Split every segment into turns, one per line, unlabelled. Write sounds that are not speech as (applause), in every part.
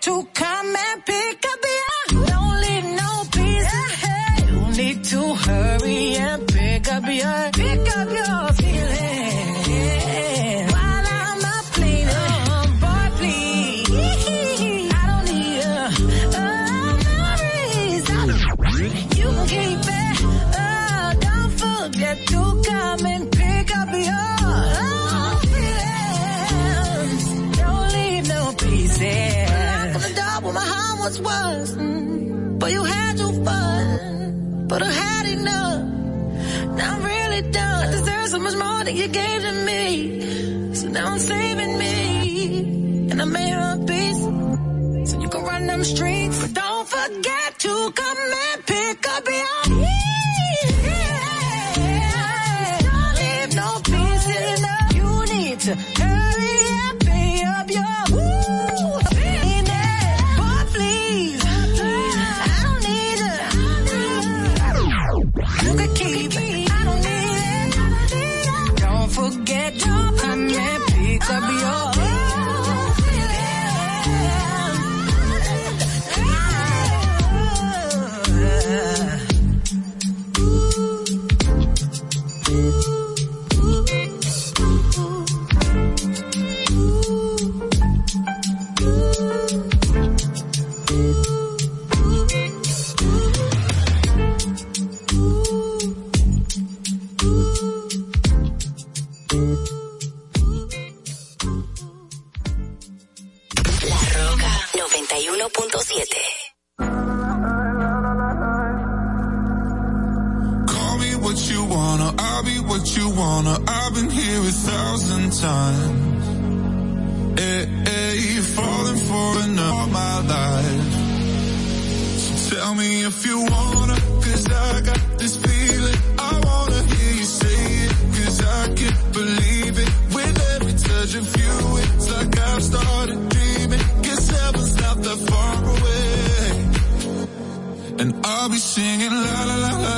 to come and pick up the yeah. Don't leave no pieces. Yeah. You need to hurry and pick up your you had your fun, but I had enough. Now I'm really done. I deserve so much more than you gave to me. So now I'm saving me, and I made a peace. So you can run them streets, but don't forget to come and pick up your
if you wanna, I got this feeling. I wanna hear you say it, I can't believe it. With every touch of you, it's like I've started dreaming. 'Cause heaven's not that far away, and I'll be singing la la la la.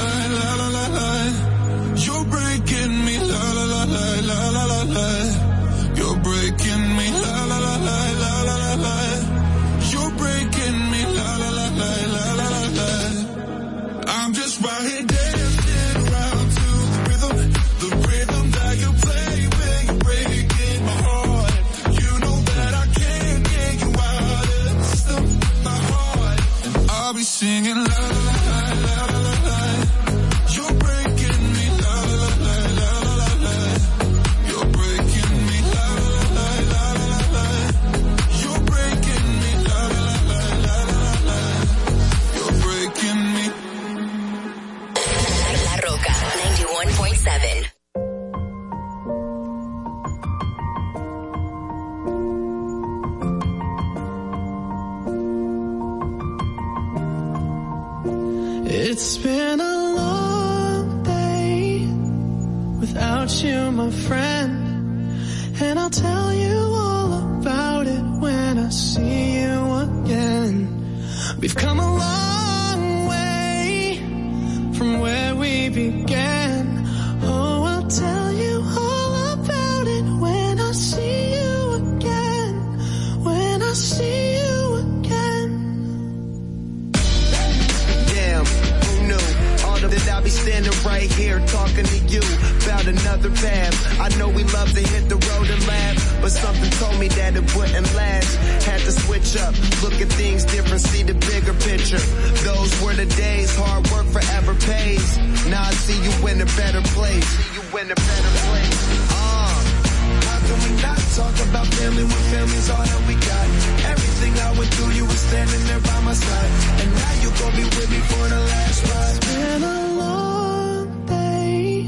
Talk about family when family's all that we got? Everything I went through, you were standing there by my side, and now you gon' be with me for the last ride.
It's been a long day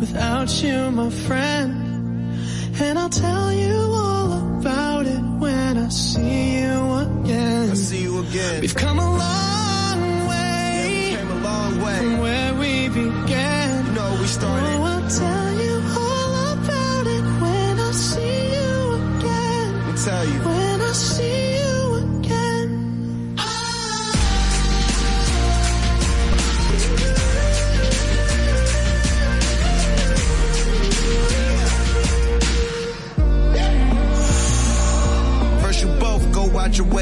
without you, my friend. And I'll tell you all about it when I see you again.
I see you again.
We've come a long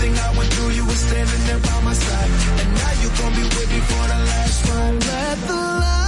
Everything I went through, you were standing there by my side. And now you gon' be with me for the last ride.
Let the light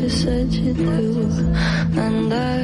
she said you do, and I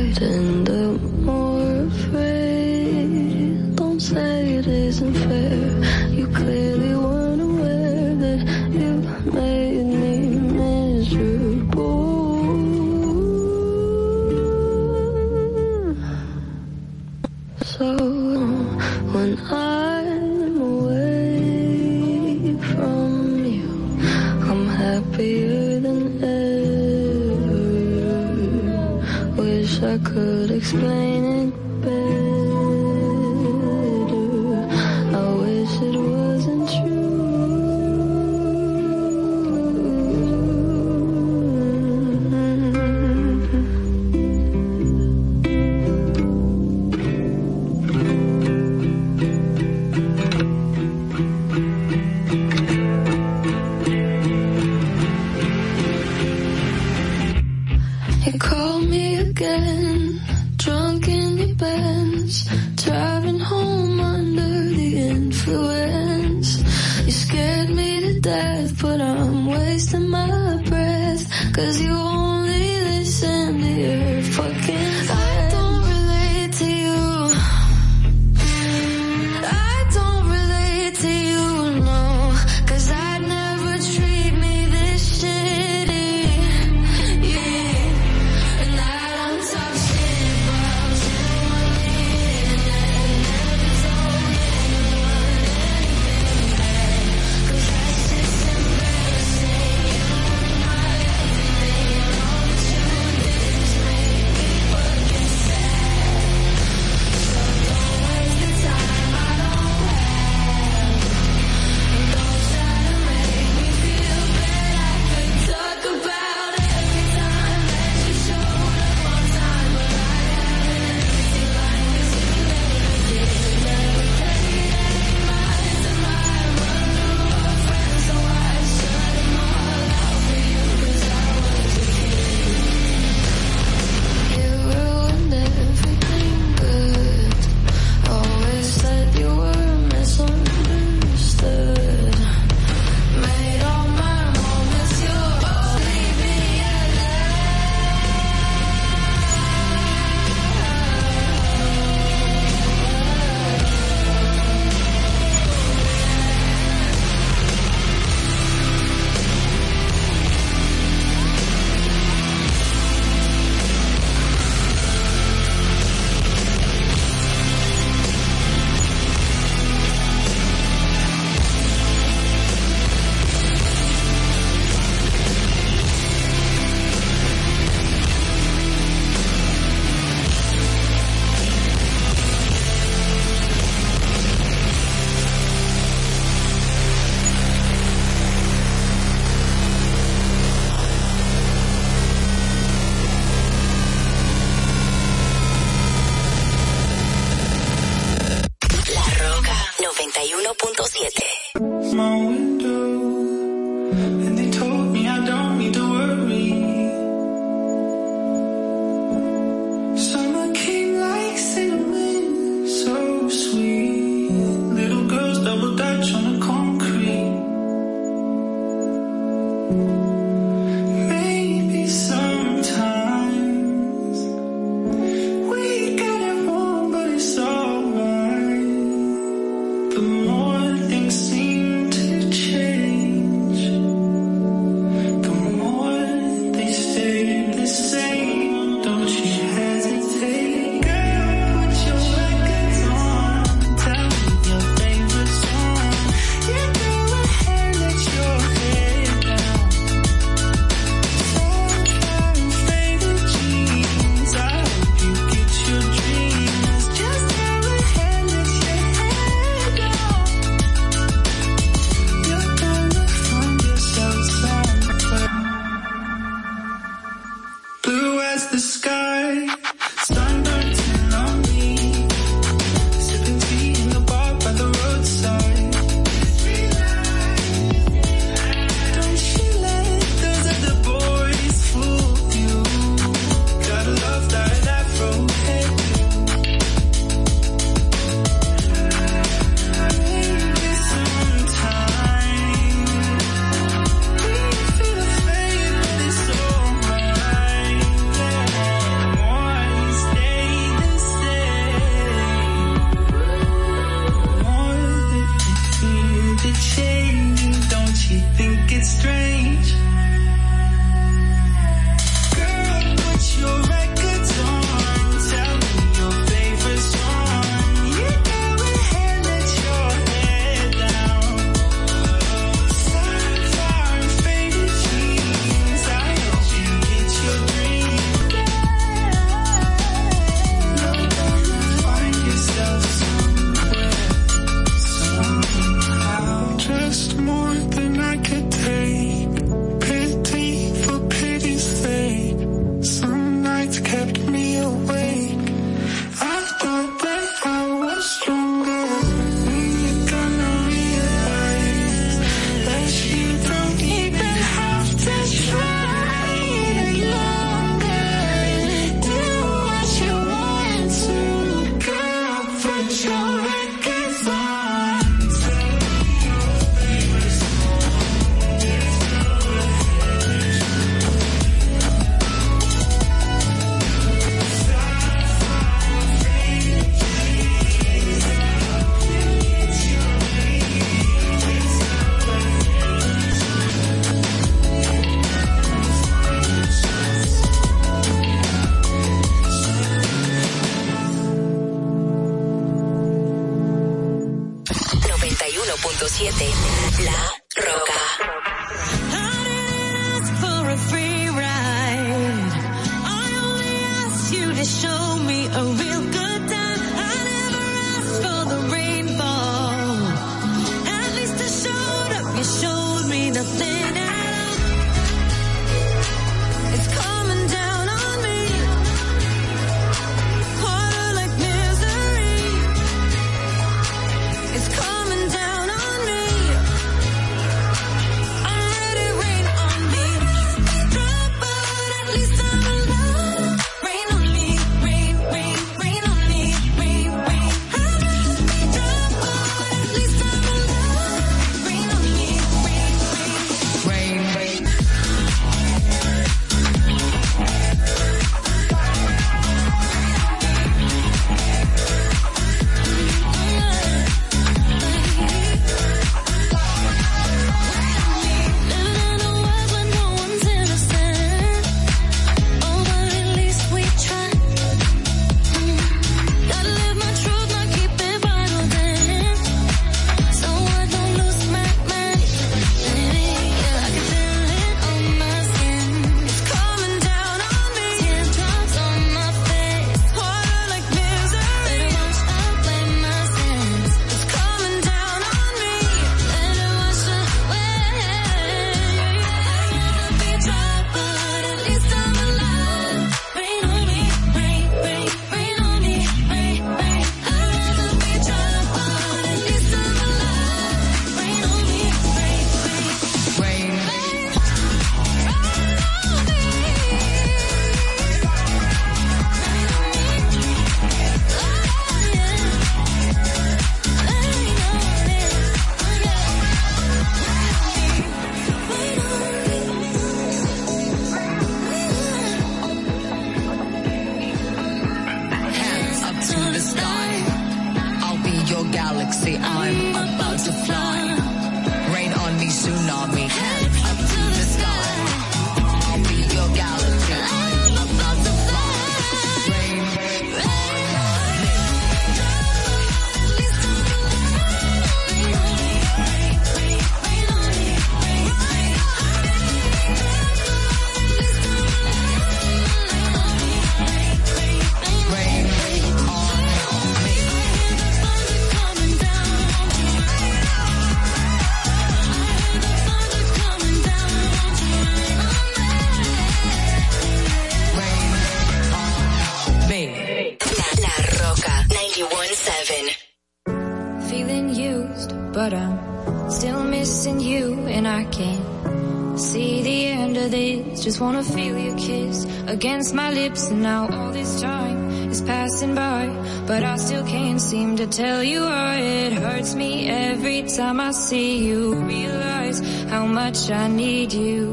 Just
wanna feel your kiss against my lips, and now all this time is passing by, but I still can't seem to tell you why it hurts me every time I see you. Realize how much I need you.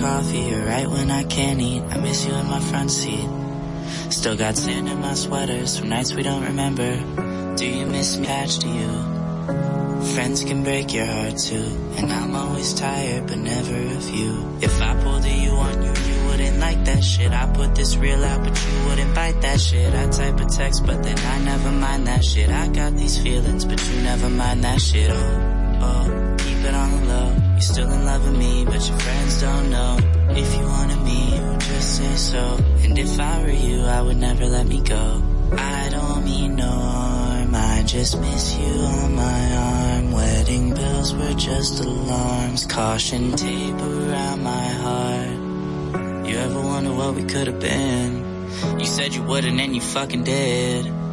Coffee, or right when I can't eat. I miss you in my front seat. Still got sand in my sweaters from nights we don't remember. Do you miss me attached to you? Friends can break your heart too. And I'm always tired, but never of you. If I pulled a you on you, you wouldn't like that shit. I put this real out, but you wouldn't bite that shit. I type a text, but then I never mind that shit. I got these feelings, but you never mind that shit. Oh, still in love with me, but your friends don't know. If you wanted me, you would just say so. And if I were you, I would never let me go. I don't mean no harm, I just miss you on my arm. Wedding bells were just alarms, caution tape around my heart. You ever wonder what we could have been? You said you wouldn't and you fucking did.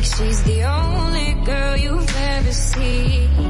like she's the only girl you've ever seen.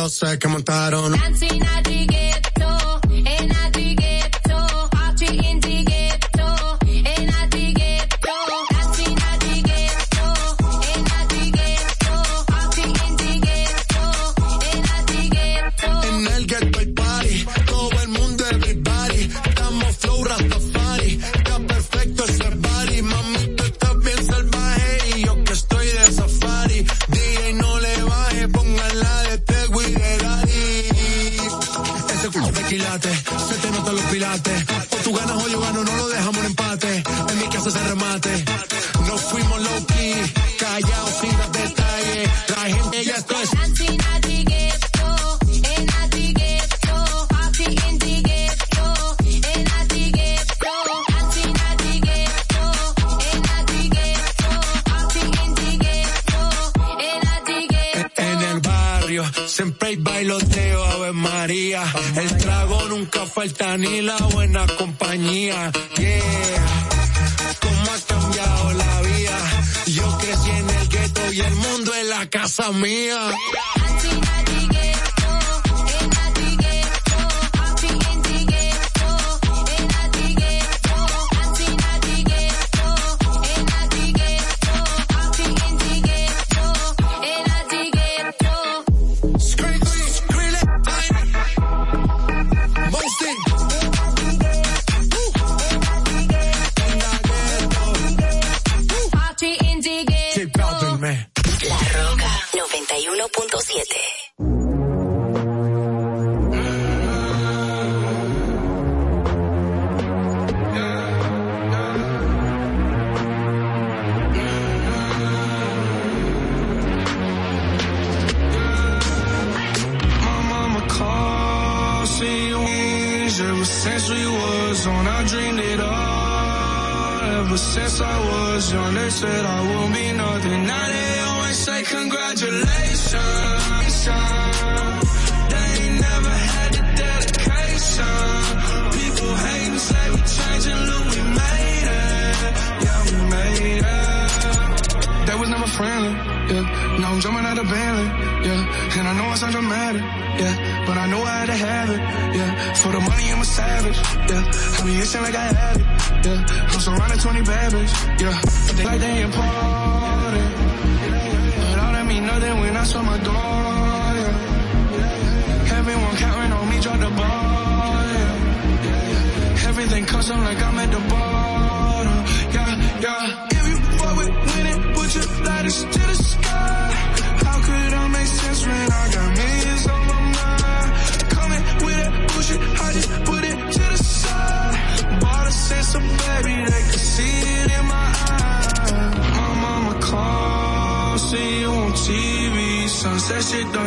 Yo solo sé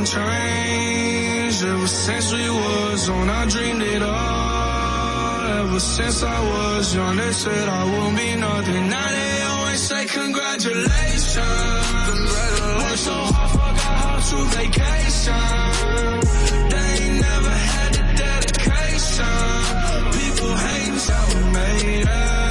hasn't changed ever since we was on. I dreamed it all ever since I was young. They said I won't be nothing. Now they always say congratulations. Worked so hard, forgot how to vacation. They ain't never had the dedication. People hating how we made it.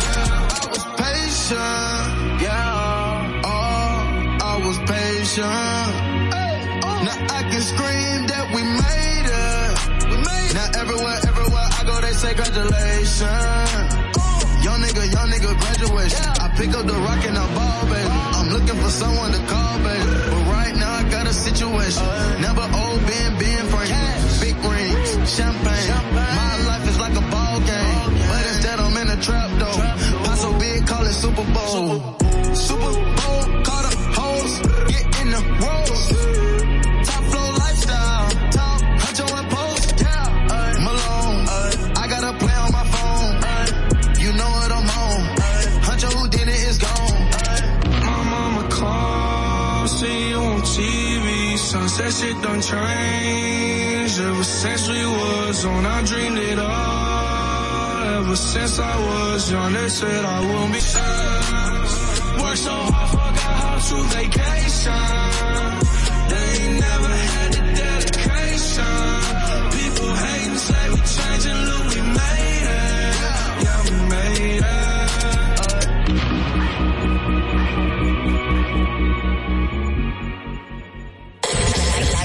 still the rock and the ball, baby. I'm looking for someone to call, baby. But right now I got a situation. Never old
been done changed ever since we was on. I dreamed it all ever since I was young. They said I won't be sad. Worked so hard, forgot how to vacation. They ain't never had the dedication. People hate and say we changing, look we made it. Yeah, we made it.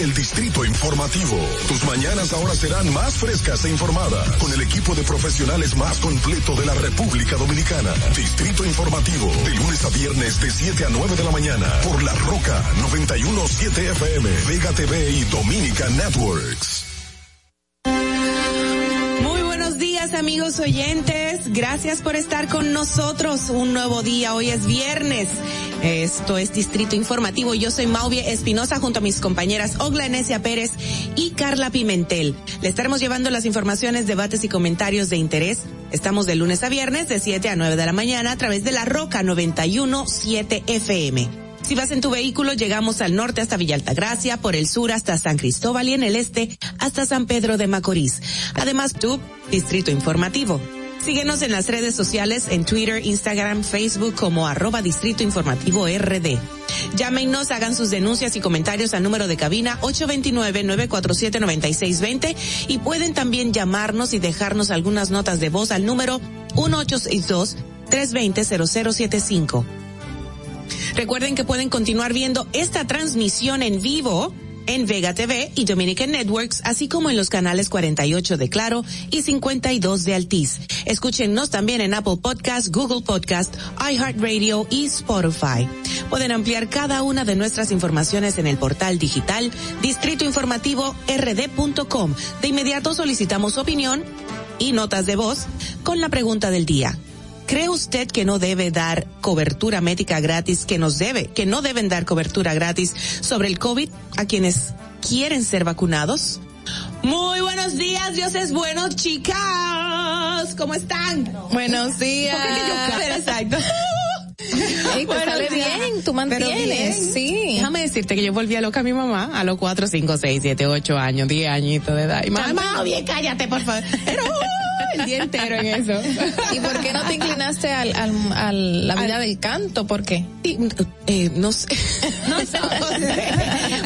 El Distrito Informativo. Tus mañanas ahora serán más frescas e informadas con el equipo de profesionales más completo de la República Dominicana. Distrito Informativo, de lunes a viernes de 7 a 9 de la mañana por La Roca 917 FM, Vega TV y Dominica Networks.
Muy buenos días amigos oyentes, gracias por estar con nosotros un nuevo día, hoy es viernes. Esto es Distrito Informativo. Yo soy Mauvie Espinosa junto a mis compañeras Ogla Enesia Pérez y Carla Pimentel. Le estaremos llevando las informaciones, debates y comentarios de interés. Estamos de lunes a viernes de 7 a 9 de la mañana a través de la Roca 917 FM. Si vas en tu vehículo, llegamos al norte hasta Villa Altagracia, por el sur hasta San Cristóbal y en el este hasta San Pedro de Macorís. Además, tu Distrito Informativo. Síguenos en las redes sociales en Twitter, Instagram, Facebook como arroba Distrito Informativo RD. Llámenos, hagan sus denuncias y comentarios al número de cabina 829-947-9620 y pueden también llamarnos y dejarnos algunas notas de voz al número 1862-320-0075. Recuerden que pueden continuar viendo esta transmisión en vivo en Vega TV y Dominican Networks, así como en los canales 48 de Claro y 52 de Altiz. Escúchenos también en Apple Podcast, Google Podcast, iHeartRadio y Spotify. Pueden ampliar cada una de nuestras informaciones en el portal digital distritoinformativord.com. De inmediato solicitamos opinión y notas de voz con la pregunta del día. ¿Cree usted que no debe dar cobertura médica gratis, que nos debe, que no deben dar cobertura gratis sobre el COVID a quienes quieren ser vacunados? Muy buenos días, Dios es bueno, chicas. ¿Cómo están?
Buenos días.
¿Por qué que yo ca- Exacto. (laughs) Buenos
sale
días.
bien, tú mantienes,
bien.
sí.
Déjame decirte que yo volví a loca a mi mamá a los 4, 5, 6, 7, 8 años, 10 añitos de edad. Y mamá,
También.
bien, cállate, por favor. (laughs) Pero el día entero en eso.
¿Y por qué no te inclinaste al, al, a la vida del canto? ¿Por qué?
Eh, no sé. No sé.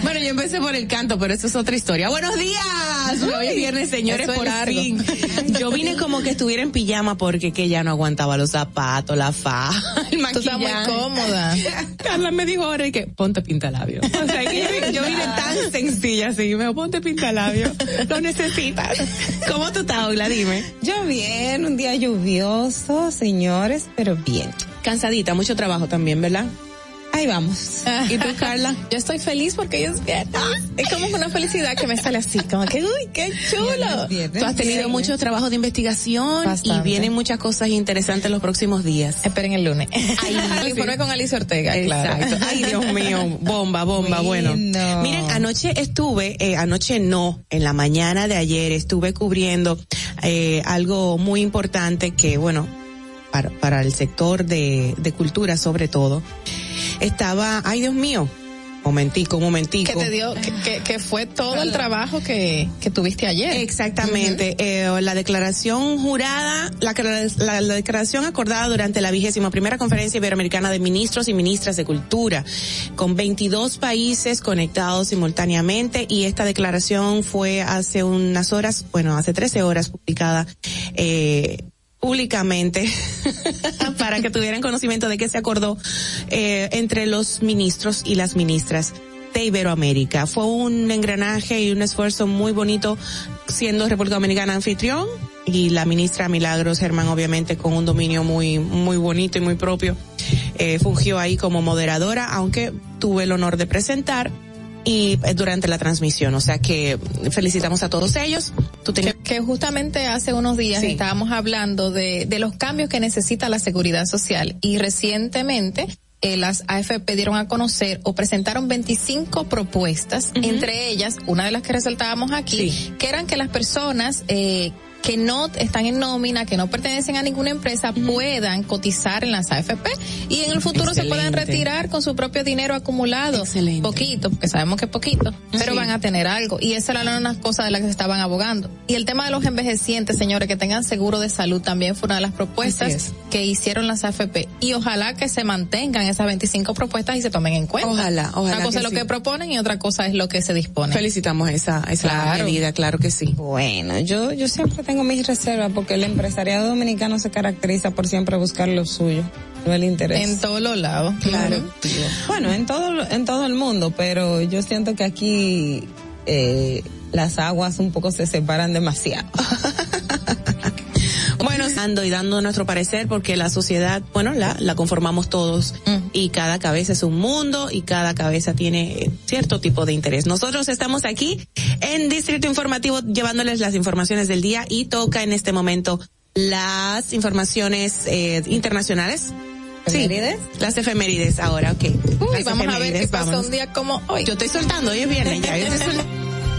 bueno, yo empecé por el canto, pero eso es otra historia. Buenos días. Hoy es viernes, señores, por fin. Yo vine como que estuviera en pijama porque que ya no aguantaba los zapatos, la faja, el
Tú
maquillaje.
estás muy cómoda.
Carla me dijo ahora que ponte pintalabio. O sea, que yo, yo vine tan sencilla así, me dijo, ponte pintalabio. Lo necesitas. ¿Cómo tú estás, Ogla? Dime.
Yo bien, un día lluvioso, señores, pero bien.
Cansadita, mucho trabajo también, ¿verdad?
Ahí vamos.
¿Y tú, Carla? (laughs)
Yo estoy feliz porque ellos viernes. Es como una felicidad que me sale así, como que, uy, qué chulo.
Tú has tenido mucho trabajo de investigación
Bastante.
y vienen muchas cosas interesantes los próximos días.
Esperen el lunes. El (laughs) informe con Alicia Ortega, claro.
Exacto. Ay, Dios mío, bomba, bomba, bueno.
Bueno.
Miren, anoche estuve, eh, anoche no, en la mañana de ayer estuve cubriendo eh, algo muy importante que, bueno, para, para el sector de, de cultura sobre todo. Estaba, ay Dios mío, momentico, un momentico.
Que te dio, que, que, que fue todo el trabajo que, que tuviste ayer.
Exactamente. Eh, la declaración jurada, la, la- la declaración acordada durante la vigésima primera conferencia iberoamericana de ministros y ministras de cultura, con 22 países conectados simultáneamente, y esta declaración fue hace unas horas, bueno, hace 13 horas publicada, eh, públicamente (laughs) para que tuvieran conocimiento de que se acordó eh, entre los ministros y las ministras de Iberoamérica. Fue un engranaje y un esfuerzo muy bonito siendo República Dominicana anfitrión y la ministra Milagros Germán obviamente con un dominio muy muy bonito y muy propio eh, fungió ahí como moderadora aunque tuve el honor de presentar y eh, durante la transmisión. O sea que felicitamos a todos ellos. Tú tenías
Que, que justamente hace unos días
Sí.
estábamos hablando de, de los cambios que necesita la seguridad social y recientemente eh, las AFP dieron a conocer o presentaron 25 propuestas, entre ellas una de las que resaltábamos aquí, que eran que las personas eh, que no están en nómina, que no pertenecen a ninguna empresa, puedan cotizar en las AFP y en el futuro se puedan retirar con su propio dinero acumulado.
Excelente.
Poquito, porque sabemos que es poquito, pero
Sí.
van a tener algo. Y esa era una cosa de la que se estaban abogando. Y el tema de los envejecientes, señores, que tengan seguro de salud también fue una de las propuestas
es.
que hicieron las AFP. Y ojalá que se mantengan esas 25 propuestas y se tomen en cuenta.
Ojalá, ojalá
Una cosa
que
es lo
sí.
que proponen y otra cosa es lo que se dispone.
felicitamos esa esa
Claro.
medida claro que sí
Bueno, yo, yo siempre tengo mis reservas porque el empresariado dominicano se caracteriza por siempre buscar lo suyo. no el interés.
En todos los lados.
Claro. Bueno, en todo, en todo el mundo, pero yo siento que aquí eh, las aguas un poco se separan demasiado. (laughs)
Dando y dando nuestro parecer porque la sociedad, bueno, la, la conformamos todos y cada cabeza es un mundo y cada cabeza tiene eh, cierto tipo de interés. Nosotros estamos aquí en Distrito Informativo llevándoles las informaciones del día y toca en este momento las informaciones eh, internacionales.
¿Efemérides?
Sí, las efemérides ahora, ok.
Uy,
Las
vamos a ver qué pasó un día como hoy.
Yo estoy soltando, hoy es viernes ya. yo estoy soltando.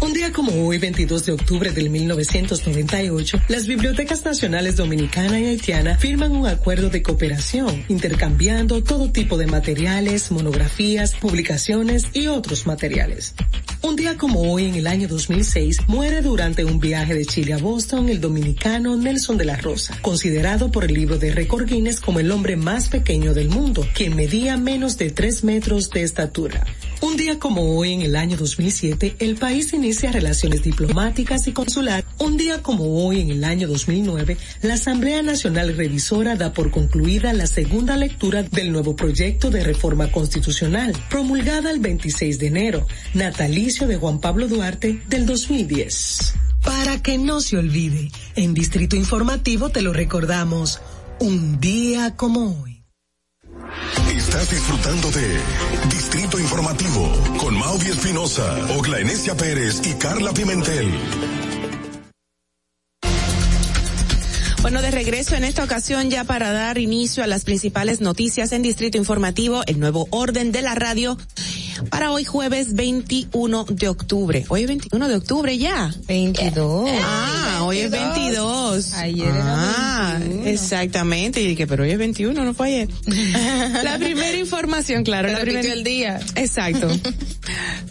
Un día como hoy, 22 de octubre del 1998, las bibliotecas nacionales dominicana y haitiana firman un acuerdo de cooperación, intercambiando todo tipo de materiales, monografías, publicaciones y otros materiales. Un día como hoy, en el año 2006, muere durante un viaje de Chile a Boston el dominicano Nelson de la Rosa, considerado por el libro de récord Guinness como el hombre más pequeño del mundo, quien medía menos de 3 metros de estatura. Un día como hoy, en el año 2007, el país inicia relaciones diplomáticas y consular. Un día como hoy, en el año 2009, la Asamblea Nacional Revisora da por concluida la segunda lectura del nuevo proyecto de reforma constitucional, promulgada el 26 de enero, natalicio de Juan Pablo Duarte del 2010. Para que no se olvide, en Distrito Informativo te lo recordamos, un día como hoy.
Estás disfrutando de Distrito Informativo con Maudie Espinosa, Ogla Enesia Pérez y Carla Pimentel.
Bueno, de regreso en esta ocasión ya para dar inicio a las principales noticias en Distrito Informativo, el nuevo orden de la radio para hoy jueves 21 de octubre. Hoy es 21 de octubre ya.
22.
Ah, hoy es 22.
Ayer era
Ah, exactamente. Y dije, pero hoy es 21, no fue ayer. (laughs) la primera información, claro. La primera-
el día.
Exacto. (laughs)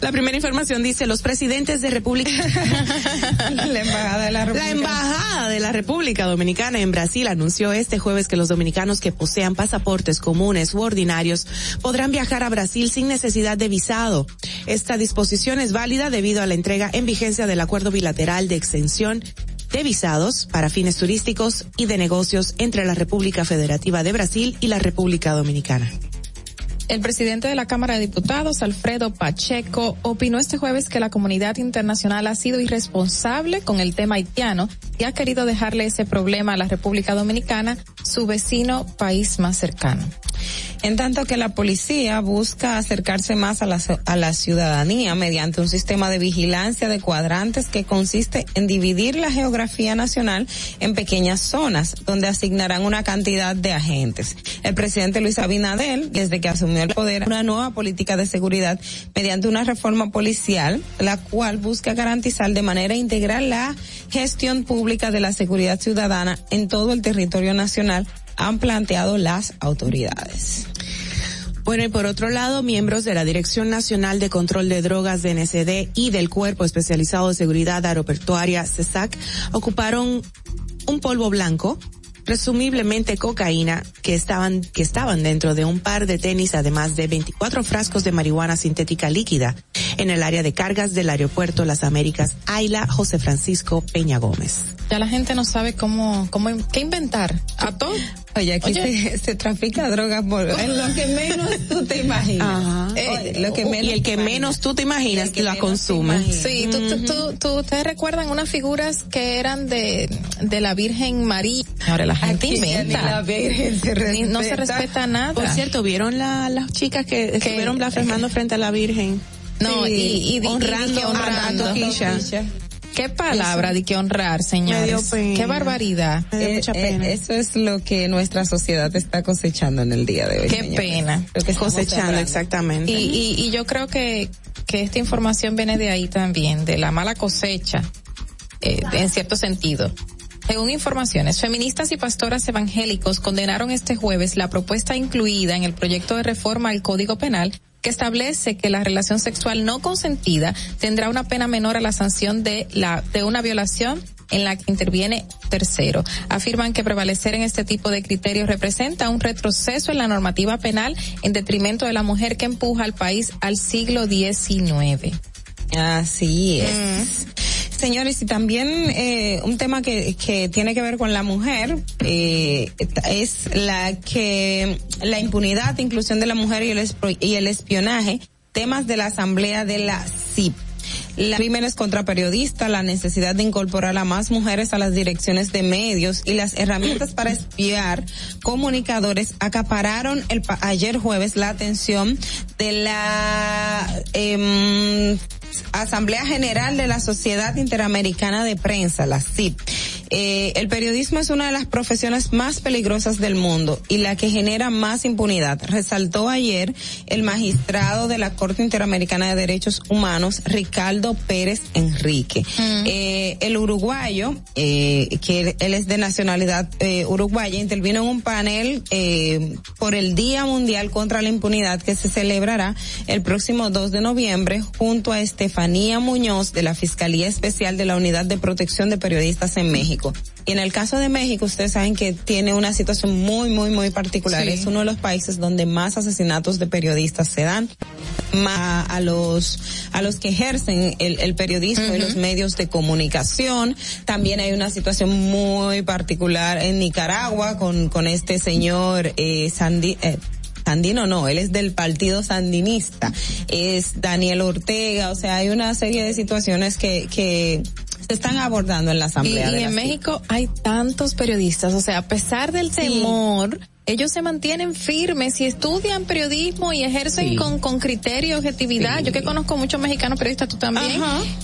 La primera información dice, los presidentes de República... (laughs)
La embajada de la
La
República.
embajada de la República Dominicana en Brasil anunció este jueves que los dominicanos que posean pasaportes comunes u ordinarios podrán viajar a Brasil sin necesidad de Esta disposición es válida debido a la entrega en vigencia del acuerdo bilateral de extensión de visados para fines turísticos y de negocios entre la República Federativa de Brasil y la República Dominicana.
El presidente de la Cámara de Diputados, Alfredo Pacheco, opinó este jueves que la comunidad internacional ha sido irresponsable con el tema haitiano y ha querido dejarle ese problema a la República Dominicana, su vecino país más cercano.
En tanto que la policía busca acercarse más a la, a la ciudadanía mediante un sistema de vigilancia de cuadrantes que consiste en dividir la geografía nacional en pequeñas zonas donde asignarán una cantidad de agentes. El presidente Luis Abinadel, desde que asumió el poder, una nueva política de seguridad mediante una reforma policial, la cual busca garantizar de manera integral la gestión pública de la seguridad ciudadana en todo el territorio nacional han planteado las autoridades.
Bueno, y por otro lado, miembros de la Dirección Nacional de Control de Drogas de NCD y del Cuerpo Especializado de Seguridad Aeroportuaria CESAC ocuparon un polvo blanco, presumiblemente cocaína, que estaban, que estaban dentro de un par de tenis, además de 24 frascos de marihuana sintética líquida en el área de cargas del aeropuerto Las Américas, Ayla José Francisco Peña Gómez.
Ya la gente no sabe cómo, cómo, qué inventar. A todo.
Oye, aquí
Oye.
Se, se trafica drogas por en lo que menos tú te imaginas.
Ajá.
Oye, lo que
y
menos
el que menos tú te imaginas
que
la consume.
Sí, tú, tú, tú, tú- ustedes recuerdan unas figuras que eran de, de la Virgen María. Ahora la gente
Aquí ya ni
inventa.
la Virgen se
Ni- no se
respeta.
respeta nada.
Por cierto, ¿vieron la, las chicas que estuvieron blasfemando frente a la Virgen?
No,
Sí,
y, y, di- y
honrando,
que honrando.
a Toquilla.
Qué palabra de que honrar, señores.
Me dio pena.
Qué barbaridad.
Me dio
Eh,
mucha
eh,
pena.
eso es lo que nuestra sociedad está cosechando en el día de hoy.
Qué
señores.
pena.
Lo que estamos
cosechando exactamente.
Y, y, y yo creo que, que esta información viene de ahí también, de la mala cosecha, eh, en cierto sentido. Según informaciones, feministas y pastoras evangélicos condenaron este jueves la propuesta incluida en el proyecto de reforma al Código Penal que establece que la relación sexual no consentida tendrá una pena menor a la sanción de la de una violación en la que interviene tercero. Afirman que prevalecer en este tipo de criterios representa un retroceso en la normativa penal en detrimento de la mujer que empuja al país al siglo XIX.
Así es. Señores, y también eh, un tema que, que tiene que ver con la mujer eh, es la que la impunidad, inclusión de la mujer y el, y el espionaje, temas de la asamblea de la CIP. Los crímenes contra periodistas, la necesidad de incorporar a más mujeres a las direcciones de medios y las herramientas para espiar comunicadores acapararon el pa- ayer jueves la atención de la em, Asamblea General de la Sociedad Interamericana de Prensa, la CIP. Eh, el periodismo es una de las profesiones más peligrosas del mundo y la que genera más impunidad, resaltó ayer el magistrado de la Corte Interamericana de Derechos Humanos, Ricardo Pérez Enrique. Eh, el uruguayo, eh, que él es de nacionalidad eh, uruguaya, intervino en un panel eh, por el Día Mundial contra la Impunidad que se celebrará el próximo 2 de noviembre junto a Estefanía Muñoz de la Fiscalía Especial de la Unidad de Protección de Periodistas en México. Y en el caso de México, ustedes saben que tiene una situación muy, muy, muy particular.
Sí.
Es uno de los países donde más asesinatos de periodistas se dan. Más a los, a los que ejercen el, el periodismo y los medios de comunicación. También hay una situación muy particular en Nicaragua con, con este señor, eh, Sandi, eh, Sandino no, él es del partido sandinista, es Daniel Ortega, o sea, hay una serie de situaciones que, que se están abordando en la
Y,
asamblea.
y
de la
en. México hay tantos periodistas, o sea, a pesar del temor, ellos se mantienen firmes y estudian periodismo y ejercen
Sí.
con, con criterio y objetividad. Yo que conozco muchos mexicanos periodistas, tú también,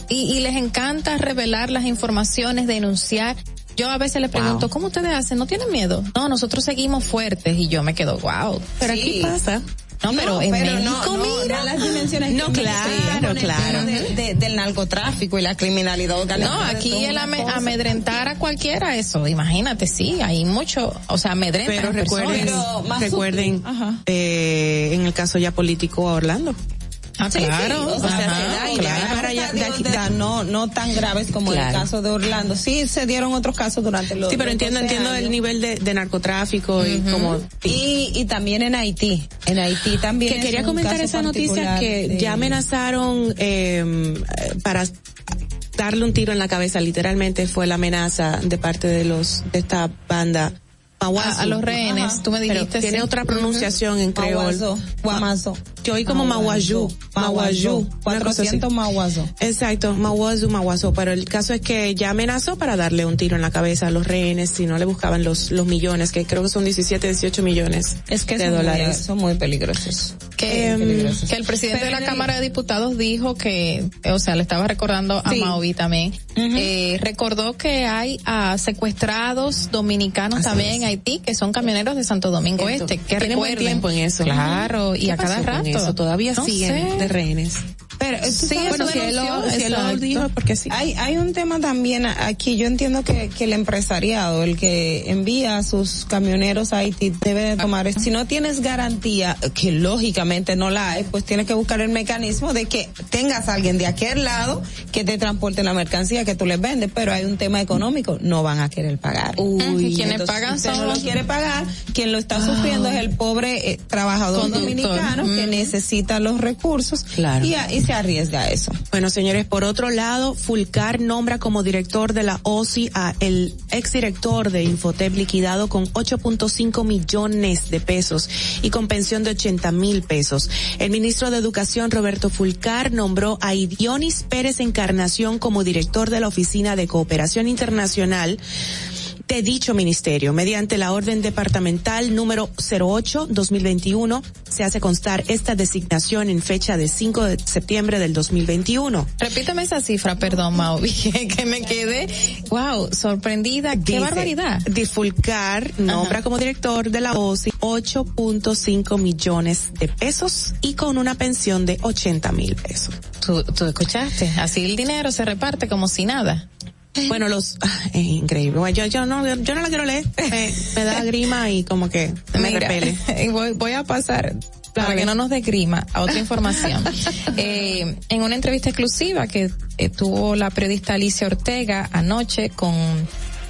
y, y les encanta revelar las informaciones, denunciar. Yo a veces les pregunto, ¿cómo ustedes hacen? ¿No tienen miedo? No, nosotros seguimos fuertes y yo me quedo, wow.
Pero aquí pasa.
No, pero en
pero
México,
no, no,
mira.
no las dimensiones
No,
que
claro, claro.
de- de- del narcotráfico y la criminalidad
No,
organizada.
aquí
son
el ame- amedrentar a cualquiera, eso, imagínate, sí, hay mucho, o sea, amedrentan
Pero
a
recuerden,
personas.
Pero más
recuerden, eh, en el caso ya político a Orlando.
Ah,
Sí,
claro.
sí, o sea,
Ajá,
se da y
claro.
para allá, de aquí,
de-
da, no, no tan graves como
Claro.
el caso de Orlando. Sí, se dieron otros casos durante los
Sí, pero entiendo,
12
entiendo el
años.
nivel de, de narcotráfico y como
Y, y también en Haití. En Haití también.
que
es
quería comentar esa noticia que
de-
ya amenazaron eh, para darle un tiro en la cabeza, literalmente fue la amenaza de parte de los de esta banda.
A, a los rehenes, tú me
Pero
dijiste.
tiene
sí.
otra pronunciación en creol.
Mahuazo, Guamazo.
Yo oí como cosa así.
400 Mahuazo.
Exacto, Mawazu, Mawazo, pero el caso es que ya amenazó para darle un tiro en la cabeza a los rehenes si no le buscaban los los millones, que creo que son 17, 18 millones
Es que
de
son,
dólares.
Muy, son muy peligrosos.
que,
Em,
peligrosos.
que el presidente
Pero
de la Cámara de Diputados dijo que, o sea, le estaba recordando a
Sí.
Maovi también, eh, recordó que hay ah, secuestrados dominicanos
Así
también Haití que son camioneros de Santo Domingo
Esto,
Este, que
tienen buen tiempo en eso.
Claro, y
¿Qué
a cada rato.
eso? Todavía
No
siguen
sé.
de rehenes.
Pero
Sí,
sabes,
eso
si él lo-
denunció,
si él lo
exacto.
dijo,
porque sí.
Hay, hay un tema también aquí. Yo entiendo que, que el empresariado, el que envía a sus camioneros a Haití, debe de tomar. Si no tienes garantía, que lógicamente no la hay, pues tienes que buscar el mecanismo de que tengas a alguien de aquel lado que te transporte la mercancía que tú les vendes. Pero hay un tema económico, no van a querer pagar.
y quienes pagan son
no lo quiere pagar. Quien lo está sufriendo es el pobre eh, trabajador
Conductor.
dominicano que
Mm.
necesita los recursos
Claro.
y, y se arriesga a eso.
Bueno, señores, por otro lado, Fulcar nombra como director de la OSI a el exdirector de Infotep liquidado con 8.5 millones de pesos y con pensión de 80 mil pesos. El ministro de Educación, Roberto Fulcar, nombró a Idionis Pérez Encarnación como director de la Oficina de Cooperación Internacional de dicho ministerio. Mediante la orden departamental número 08-2021 se hace constar esta designación en fecha de 5 de septiembre del 2021.
Repítame esa cifra, perdón, Maovi, (laughs) que me quedé, wow, sorprendida. Qué
Dice,
barbaridad.
Difulcar nombra como director de la OSI 8.5 millones de pesos y con una pensión de 80 mil pesos.
Tú, tú escuchaste, así el dinero se reparte como si nada.
Bueno, los, ah, es increíble. Bueno, yo, yo no, yo no la quiero leer. Me, me da grima y como que me
Mira,
repele. (laughs)
voy, voy a pasar para que no nos dé grima a otra información. (laughs) eh, en una entrevista exclusiva que eh, tuvo la periodista Alicia Ortega anoche con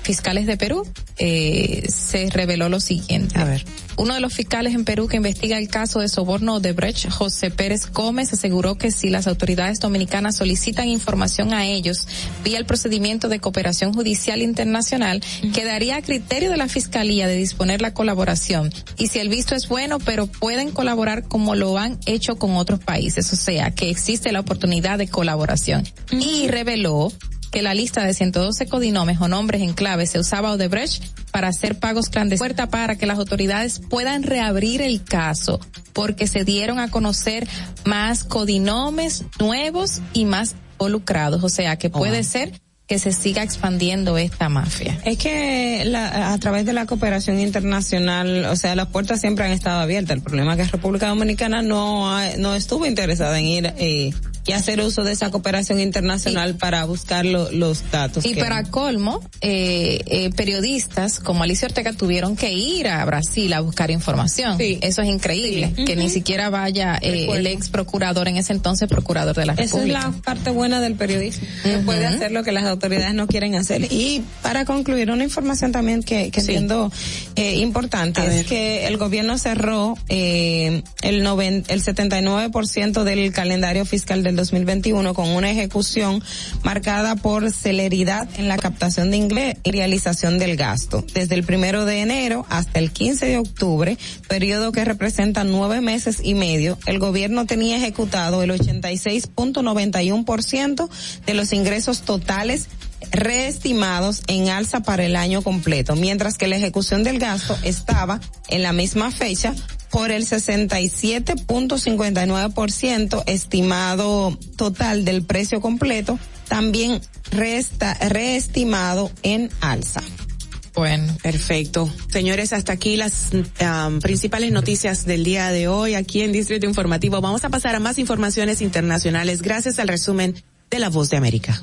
fiscales de Perú, eh, se reveló lo siguiente.
A ver.
Uno de los fiscales en Perú que investiga el caso de soborno de Brecht, José Pérez Gómez, aseguró que si las autoridades dominicanas solicitan información a ellos vía el procedimiento de cooperación judicial internacional, quedaría a criterio de la fiscalía de disponer la colaboración. Y si el visto es bueno, pero pueden colaborar como lo han hecho con otros países, o sea, que existe la oportunidad de colaboración. Y reveló que la lista de 112 codinomes o nombres en clave se usaba Odebrecht para hacer pagos clandestinos para que las autoridades puedan reabrir el caso porque se dieron a conocer más codinomes nuevos y más involucrados, o sea que puede ser que se siga expandiendo esta mafia.
Es que la- a través de la cooperación internacional, o sea, las puertas siempre han estado abiertas. El problema es que República Dominicana no ha- no estuvo interesada en ir eh, y hacer uso de esa cooperación internacional para buscar lo- los datos.
Y
que-
para colmo, eh, eh, periodistas como Alicia Ortega tuvieron que ir a Brasil a buscar información. Eso es increíble, que ni siquiera vaya eh, el ex procurador en ese entonces procurador de la
Esa es la parte buena del periodismo, que puede hacer lo que las autoridades no quieren hacer. Y para concluir, una información también que, que entiendo eh, importante es que el gobierno cerró eh, el, noven, el 79% del calendario fiscal del 2021 con una ejecución marcada por celeridad en la captación de ingresos y realización del gasto. Desde el primero de enero hasta el 15 de octubre, periodo que representa nueve meses y medio, el gobierno tenía ejecutado el 86.91% de los ingresos totales reestimados en alza para el año completo, mientras que la ejecución del gasto estaba en la misma fecha por el 67.59% estimado total del precio completo, también resta, reestimado en alza.
Bueno.
Perfecto. Señores, hasta aquí las principales noticias del día de hoy aquí en Distrito Informativo. Vamos a pasar a más informaciones internacionales gracias al resumen de La Voz de América.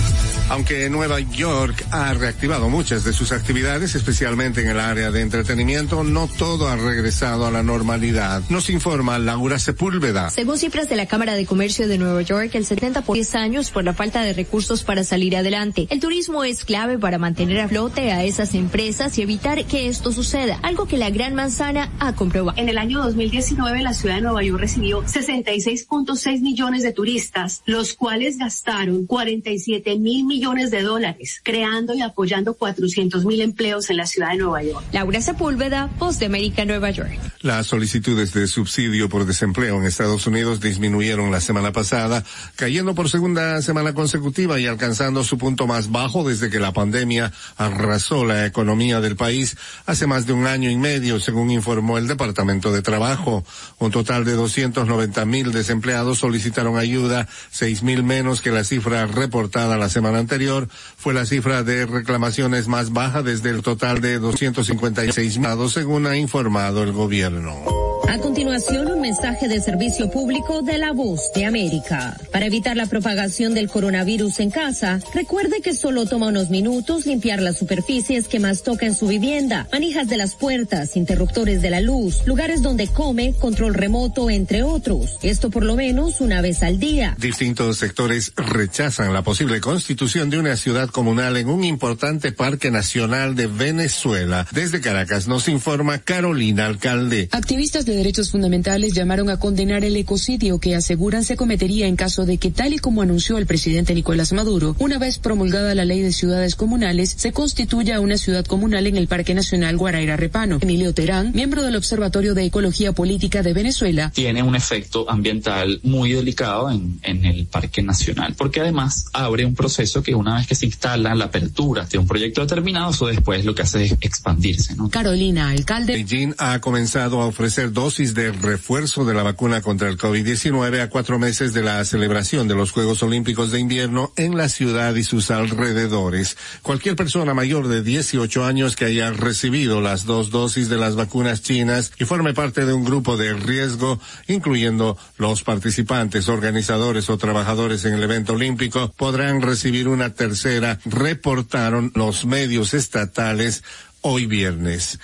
Aunque Nueva York ha reactivado muchas de sus actividades, especialmente en el área de entretenimiento, no todo ha regresado a la normalidad. Nos informa Laura Sepúlveda.
Según cifras de la Cámara de Comercio de Nueva York, el 70 por 10 años por la falta de recursos para salir adelante. El turismo es clave para mantener a flote a esas empresas y evitar que esto suceda, algo que la Gran Manzana ha comprobado.
En el año 2019, la ciudad de Nueva York recibió 66.6 millones de turistas, los cuales gastaron 47 mil millones de dólares, creando y apoyando 400 mil empleos en la ciudad de Nueva York.
Laura Sepúlveda, Voz de América, Nueva York.
Las solicitudes de subsidio por desempleo en Estados Unidos disminuyeron la semana pasada, cayendo por segunda semana consecutiva y alcanzando su punto más bajo desde que la pandemia arrasó la economía del país hace más de un año y medio, según informó el Departamento de Trabajo. Un total de 290 mil desempleados solicitaron ayuda, seis mil menos que la cifra reportada la semana anterior. Fue la cifra de reclamaciones más baja desde el total de 256 mil, según ha informado el gobierno.
A continuación, un mensaje de servicio público de la voz de América. Para evitar la propagación del coronavirus en casa, recuerde que solo toma unos minutos limpiar las superficies que más toca en su vivienda, manijas de las puertas, interruptores de la luz, lugares donde come, control remoto, entre otros. Esto por lo menos una vez al día.
Distintos sectores rechazan la posible constitución de una ciudad comunal en un importante parque nacional de Venezuela. Desde Caracas nos informa Carolina Alcalde.
Activistas de derechos fundamentales llamaron a condenar el ecocidio que aseguran se cometería en caso de que, tal y como anunció el presidente Nicolás Maduro, una vez promulgada la ley de ciudades comunales, se constituya una ciudad comunal en el Parque Nacional Guaraira Repano. Emilio Terán, miembro del Observatorio de Ecología Política de Venezuela,
tiene un efecto ambiental muy delicado en, en el Parque Nacional, porque además abre un proceso que una vez que se instala la apertura de un proyecto determinado, eso después lo que hace es expandirse. ¿no?
Carolina, alcalde.
Beijing ha comenzado a ofrecer dosis de refuerzo de la vacuna contra el COVID-19 a cuatro meses de la celebración de los Juegos Olímpicos de Invierno en la ciudad y sus alrededores. Cualquier persona mayor de 18 años que haya recibido las dos dosis de las vacunas chinas y forme parte de un grupo de riesgo, incluyendo los participantes, organizadores o trabajadores en el evento olímpico, podrán recibir una tercera, reportaron los medios estatales hoy viernes.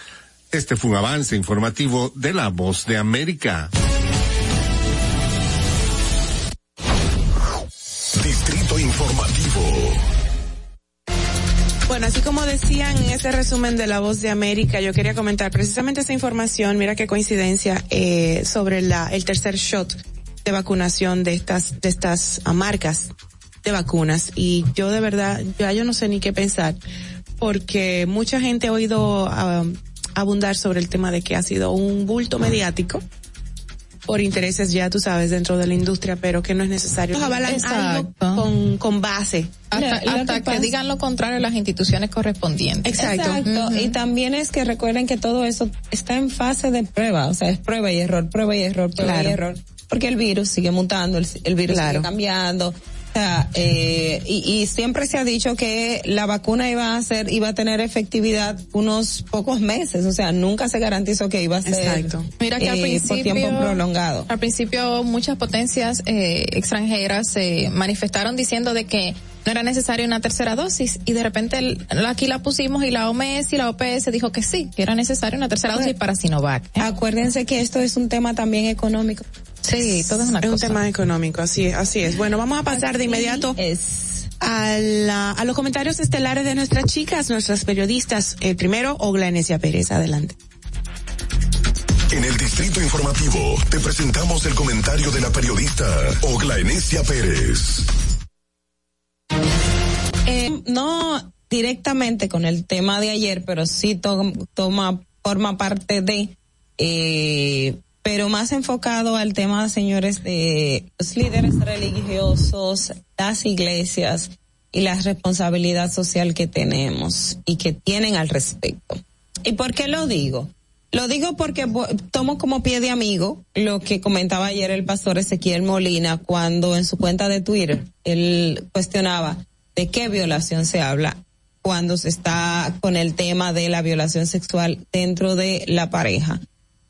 Este fue un avance informativo de La Voz de América.
Distrito Informativo.
Bueno, así como decían en ese resumen de La Voz de América, yo quería comentar precisamente esa información, mira qué coincidencia, eh, sobre la, el tercer shot de vacunación de estas, de estas ah, marcas de vacunas. Y yo de verdad, ya yo no sé ni qué pensar, porque mucha gente ha oído ah, abundar sobre el tema de que ha sido un bulto mediático por intereses ya tú sabes dentro de la industria pero que no es necesario avalan algo con, con base
Hasta, hasta
que
digan lo contrario las instituciones correspondientes.
Exacto. Y también es que recuerden que todo eso está en fase de prueba, o sea, es prueba y error, prueba y error, prueba
Claro.
y error. Porque el virus sigue mutando, el, el virus
Claro.
sigue cambiando. O sea, eh, y, y siempre se ha dicho que la vacuna iba a ser, iba a tener efectividad unos pocos meses, o sea, nunca se garantizó que iba a ser
Exacto.
Mira que al
eh,
principio,
por tiempo prolongado.
Al principio muchas potencias eh, extranjeras se manifestaron diciendo de que no era necesaria una tercera dosis y de repente el- aquí la pusimos y la OMS y la OPS dijo que sí, que era necesaria una tercera dosis para Sinovac.
Acuérdense que esto es un tema también económico.
Sí, todo es una
es un
cosa.
tema económico así es así es bueno vamos a pasar de inmediato a, la- a los comentarios estelares de nuestras chicas nuestras periodistas el primero Ogla Enesia Pérez adelante
En el Distrito Informativo te presentamos el comentario de la periodista Ogla Enesia Pérez.
Eh, no directamente con el tema de ayer, pero sí to- toma, forma parte de, eh, pero más enfocado al tema, señores, de los líderes religiosos, las iglesias y la responsabilidad social que tenemos y que tienen al respecto. ¿Y por qué lo digo? Lo digo porque tomo como pie de amigo lo que comentaba ayer el pastor Ezequiel Molina cuando en su cuenta de Twitter él cuestionaba de qué violación se habla cuando se está con el tema de la violación sexual dentro de la pareja.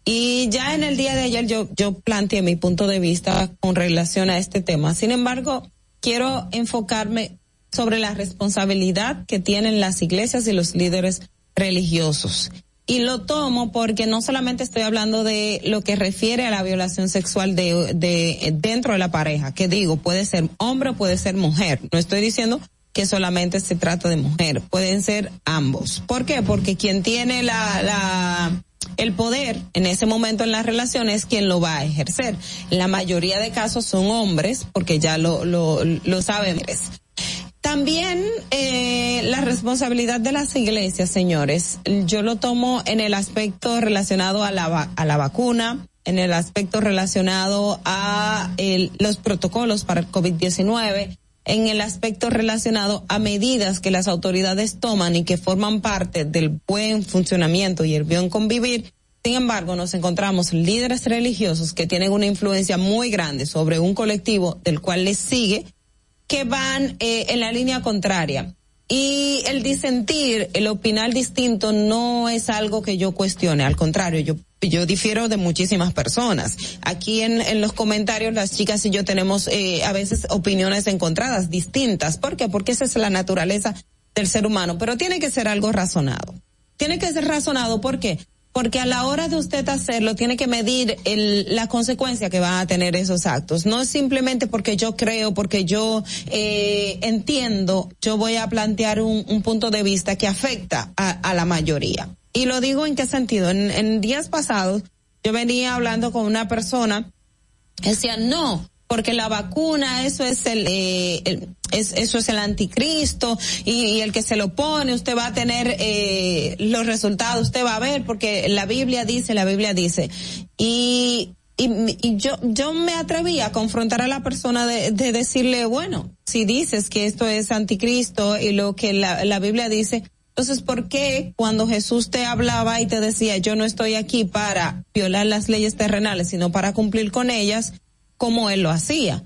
Y ya en el día de ayer yo, yo planteé mi punto de vista con relación a este tema. Sin embargo, quiero enfocarme sobre la responsabilidad que tienen las iglesias y los líderes religiosos. Y lo tomo porque no solamente estoy hablando de lo que refiere a la violación sexual de, de dentro de la pareja, que digo, puede ser hombre o puede ser mujer. No estoy diciendo que solamente se trata de mujer, pueden ser ambos. ¿Por qué? Porque quien tiene la, la, el poder en ese momento en la relación es quien lo va a ejercer. La mayoría de casos son hombres, porque ya lo, lo, lo saben. También eh, la responsabilidad de las iglesias, señores, yo lo tomo en el aspecto relacionado a la, a la vacuna, en el aspecto relacionado a el- los protocolos para el COVID-19, en el aspecto relacionado a medidas que las autoridades toman y que forman parte del buen funcionamiento y el buen convivir. Sin embargo, nos encontramos líderes religiosos que tienen una influencia muy grande sobre un colectivo del cual les sigue que van eh, en la línea contraria. Y el disentir, el opinar distinto no es algo que yo cuestione, al contrario, yo yo difiero de muchísimas personas. Aquí en, en los comentarios las chicas y yo tenemos eh, a veces opiniones encontradas, distintas. ¿Por qué? Porque esa es la naturaleza del ser humano, pero tiene que ser algo razonado. Tiene que ser razonado, ¿por qué? Porque a la hora de usted hacerlo, tiene que medir el, la consecuencia que van a tener esos actos. No es simplemente porque yo creo, porque yo eh, entiendo, yo voy a plantear un, un punto de vista que afecta a la mayoría. Y lo digo en qué sentido. En, días pasados, yo venía hablando con una persona decía no porque la vacuna eso es el, eh, eso es el anticristo y, y el que se lo pone usted va a tener eh, los resultados usted va a ver porque la Biblia dice la Biblia dice y y, y yo yo me atreví a confrontar a la persona de, de decirle bueno si dices que esto es anticristo y lo que la, la Biblia dice entonces, ¿por qué cuando Jesús te hablaba y te decía, yo no estoy aquí para violar las leyes terrenales, sino para cumplir con ellas, como él lo hacía?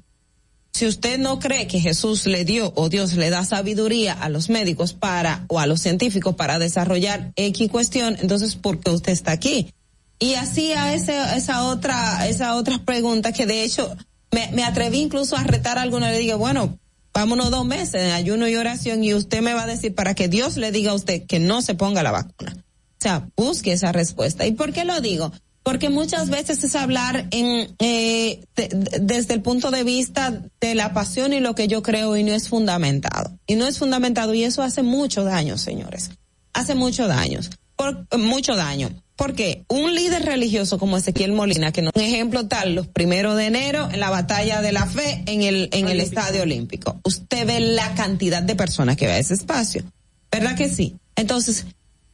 Si usted no cree que Jesús le dio o Dios le da sabiduría a los médicos para o a los científicos para desarrollar X cuestión, entonces ¿por qué usted está aquí? Y hacía ese, esa otra esa otra pregunta que de hecho me, atreví incluso a retar a alguno le dije, bueno, vámonos dos meses en ayuno y oración y usted me va a decir para que Dios le diga a usted que no se ponga la vacuna. sea, busque esa respuesta. ¿Y por qué lo digo? Porque muchas veces es hablar en, eh, de- de- desde el punto de vista de la pasión y lo que yo creo y no es fundamentado. Y no es fundamentado y eso hace mucho daño, señores. Hace mucho daño. Por, mucho daño. Porque un líder religioso como Ezequiel Molina, que no, un ejemplo tal, los primeros de enero en la batalla de la fe en el, en el Estadio Olímpico. Usted ve la cantidad de personas que va a ese espacio. ¿Verdad que sí? Entonces,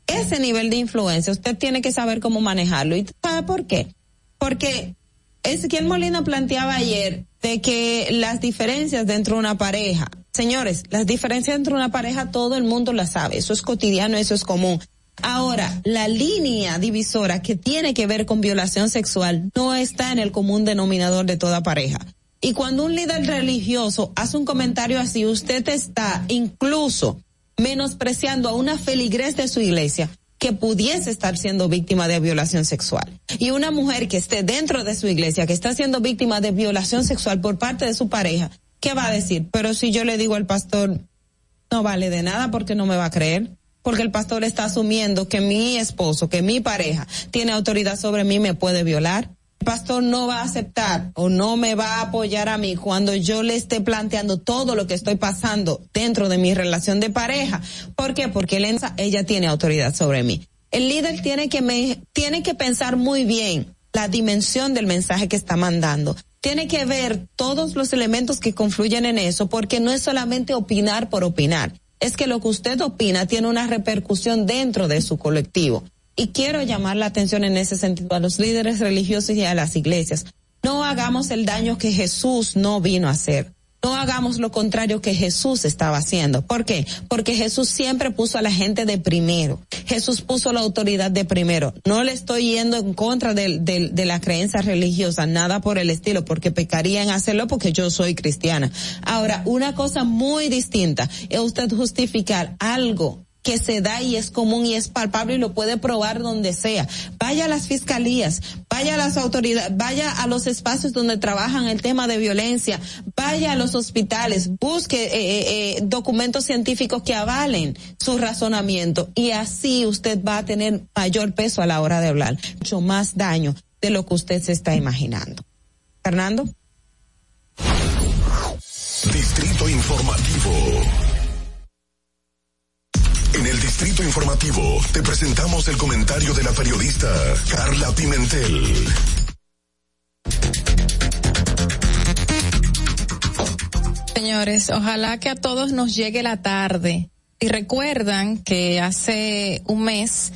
ese nivel de influencia, usted tiene que saber cómo manejarlo. ¿Y sabe por qué? Porque Ezequiel Molina planteaba ayer de que las diferencias dentro de una pareja, señores, las diferencias dentro de una pareja todo el mundo las sabe, eso es cotidiano, eso es común. Ahora, la línea divisora que tiene que ver con violación sexual no está en el común denominador de toda pareja. Y cuando un líder religioso hace un comentario así, usted está incluso menospreciando a una feligres de su iglesia que pudiese estar siendo víctima de violación sexual. Y una mujer que esté dentro de su iglesia, que está siendo víctima de violación sexual por parte de su pareja, ¿qué va a decir? Pero si yo le digo al pastor, no vale de nada porque no me va a creer. Porque el pastor está asumiendo que mi esposo, que mi pareja tiene autoridad sobre mí, me puede violar. El pastor no va a aceptar o no me va a apoyar a mí cuando yo le esté planteando todo lo que estoy pasando dentro de mi relación de pareja. ¿Por qué? Porque él, ella tiene autoridad sobre mí. El líder tiene que, tiene que pensar muy bien la dimensión del mensaje que está mandando. Tiene que ver todos los elementos que confluyen en eso, porque no es solamente opinar por opinar. Es que lo que usted opina tiene una repercusión dentro de su colectivo. Y quiero llamar la atención en ese sentido a los líderes religiosos y a las iglesias. No hagamos el daño que Jesús no vino a hacer. No hagamos lo contrario que Jesús estaba haciendo. ¿Por qué? Porque Jesús siempre puso a la gente de primero. Jesús puso la autoridad de primero. No le estoy yendo en contra de, la creencia religiosa, nada por el estilo, porque pecaría en hacerlo porque yo soy cristiana. Ahora, una cosa muy distinta es usted justificar algo que se da y es común y es palpable y lo puede probar donde sea. Vaya a las fiscalías, vaya a las autoridades, vaya a los espacios donde trabajan el tema de violencia, vaya a los hospitales, busque eh, eh, eh, documentos científicos que avalen su razonamiento y así usted va a tener mayor peso a la hora de hablar, mucho más daño de lo que usted se está imaginando. Fernando.
Distrito Informativo. En el Distrito Informativo te presentamos el comentario de la periodista Carla Pimentel.
Señores, ojalá que a todos nos llegue la tarde. Y recuerdan que hace un mes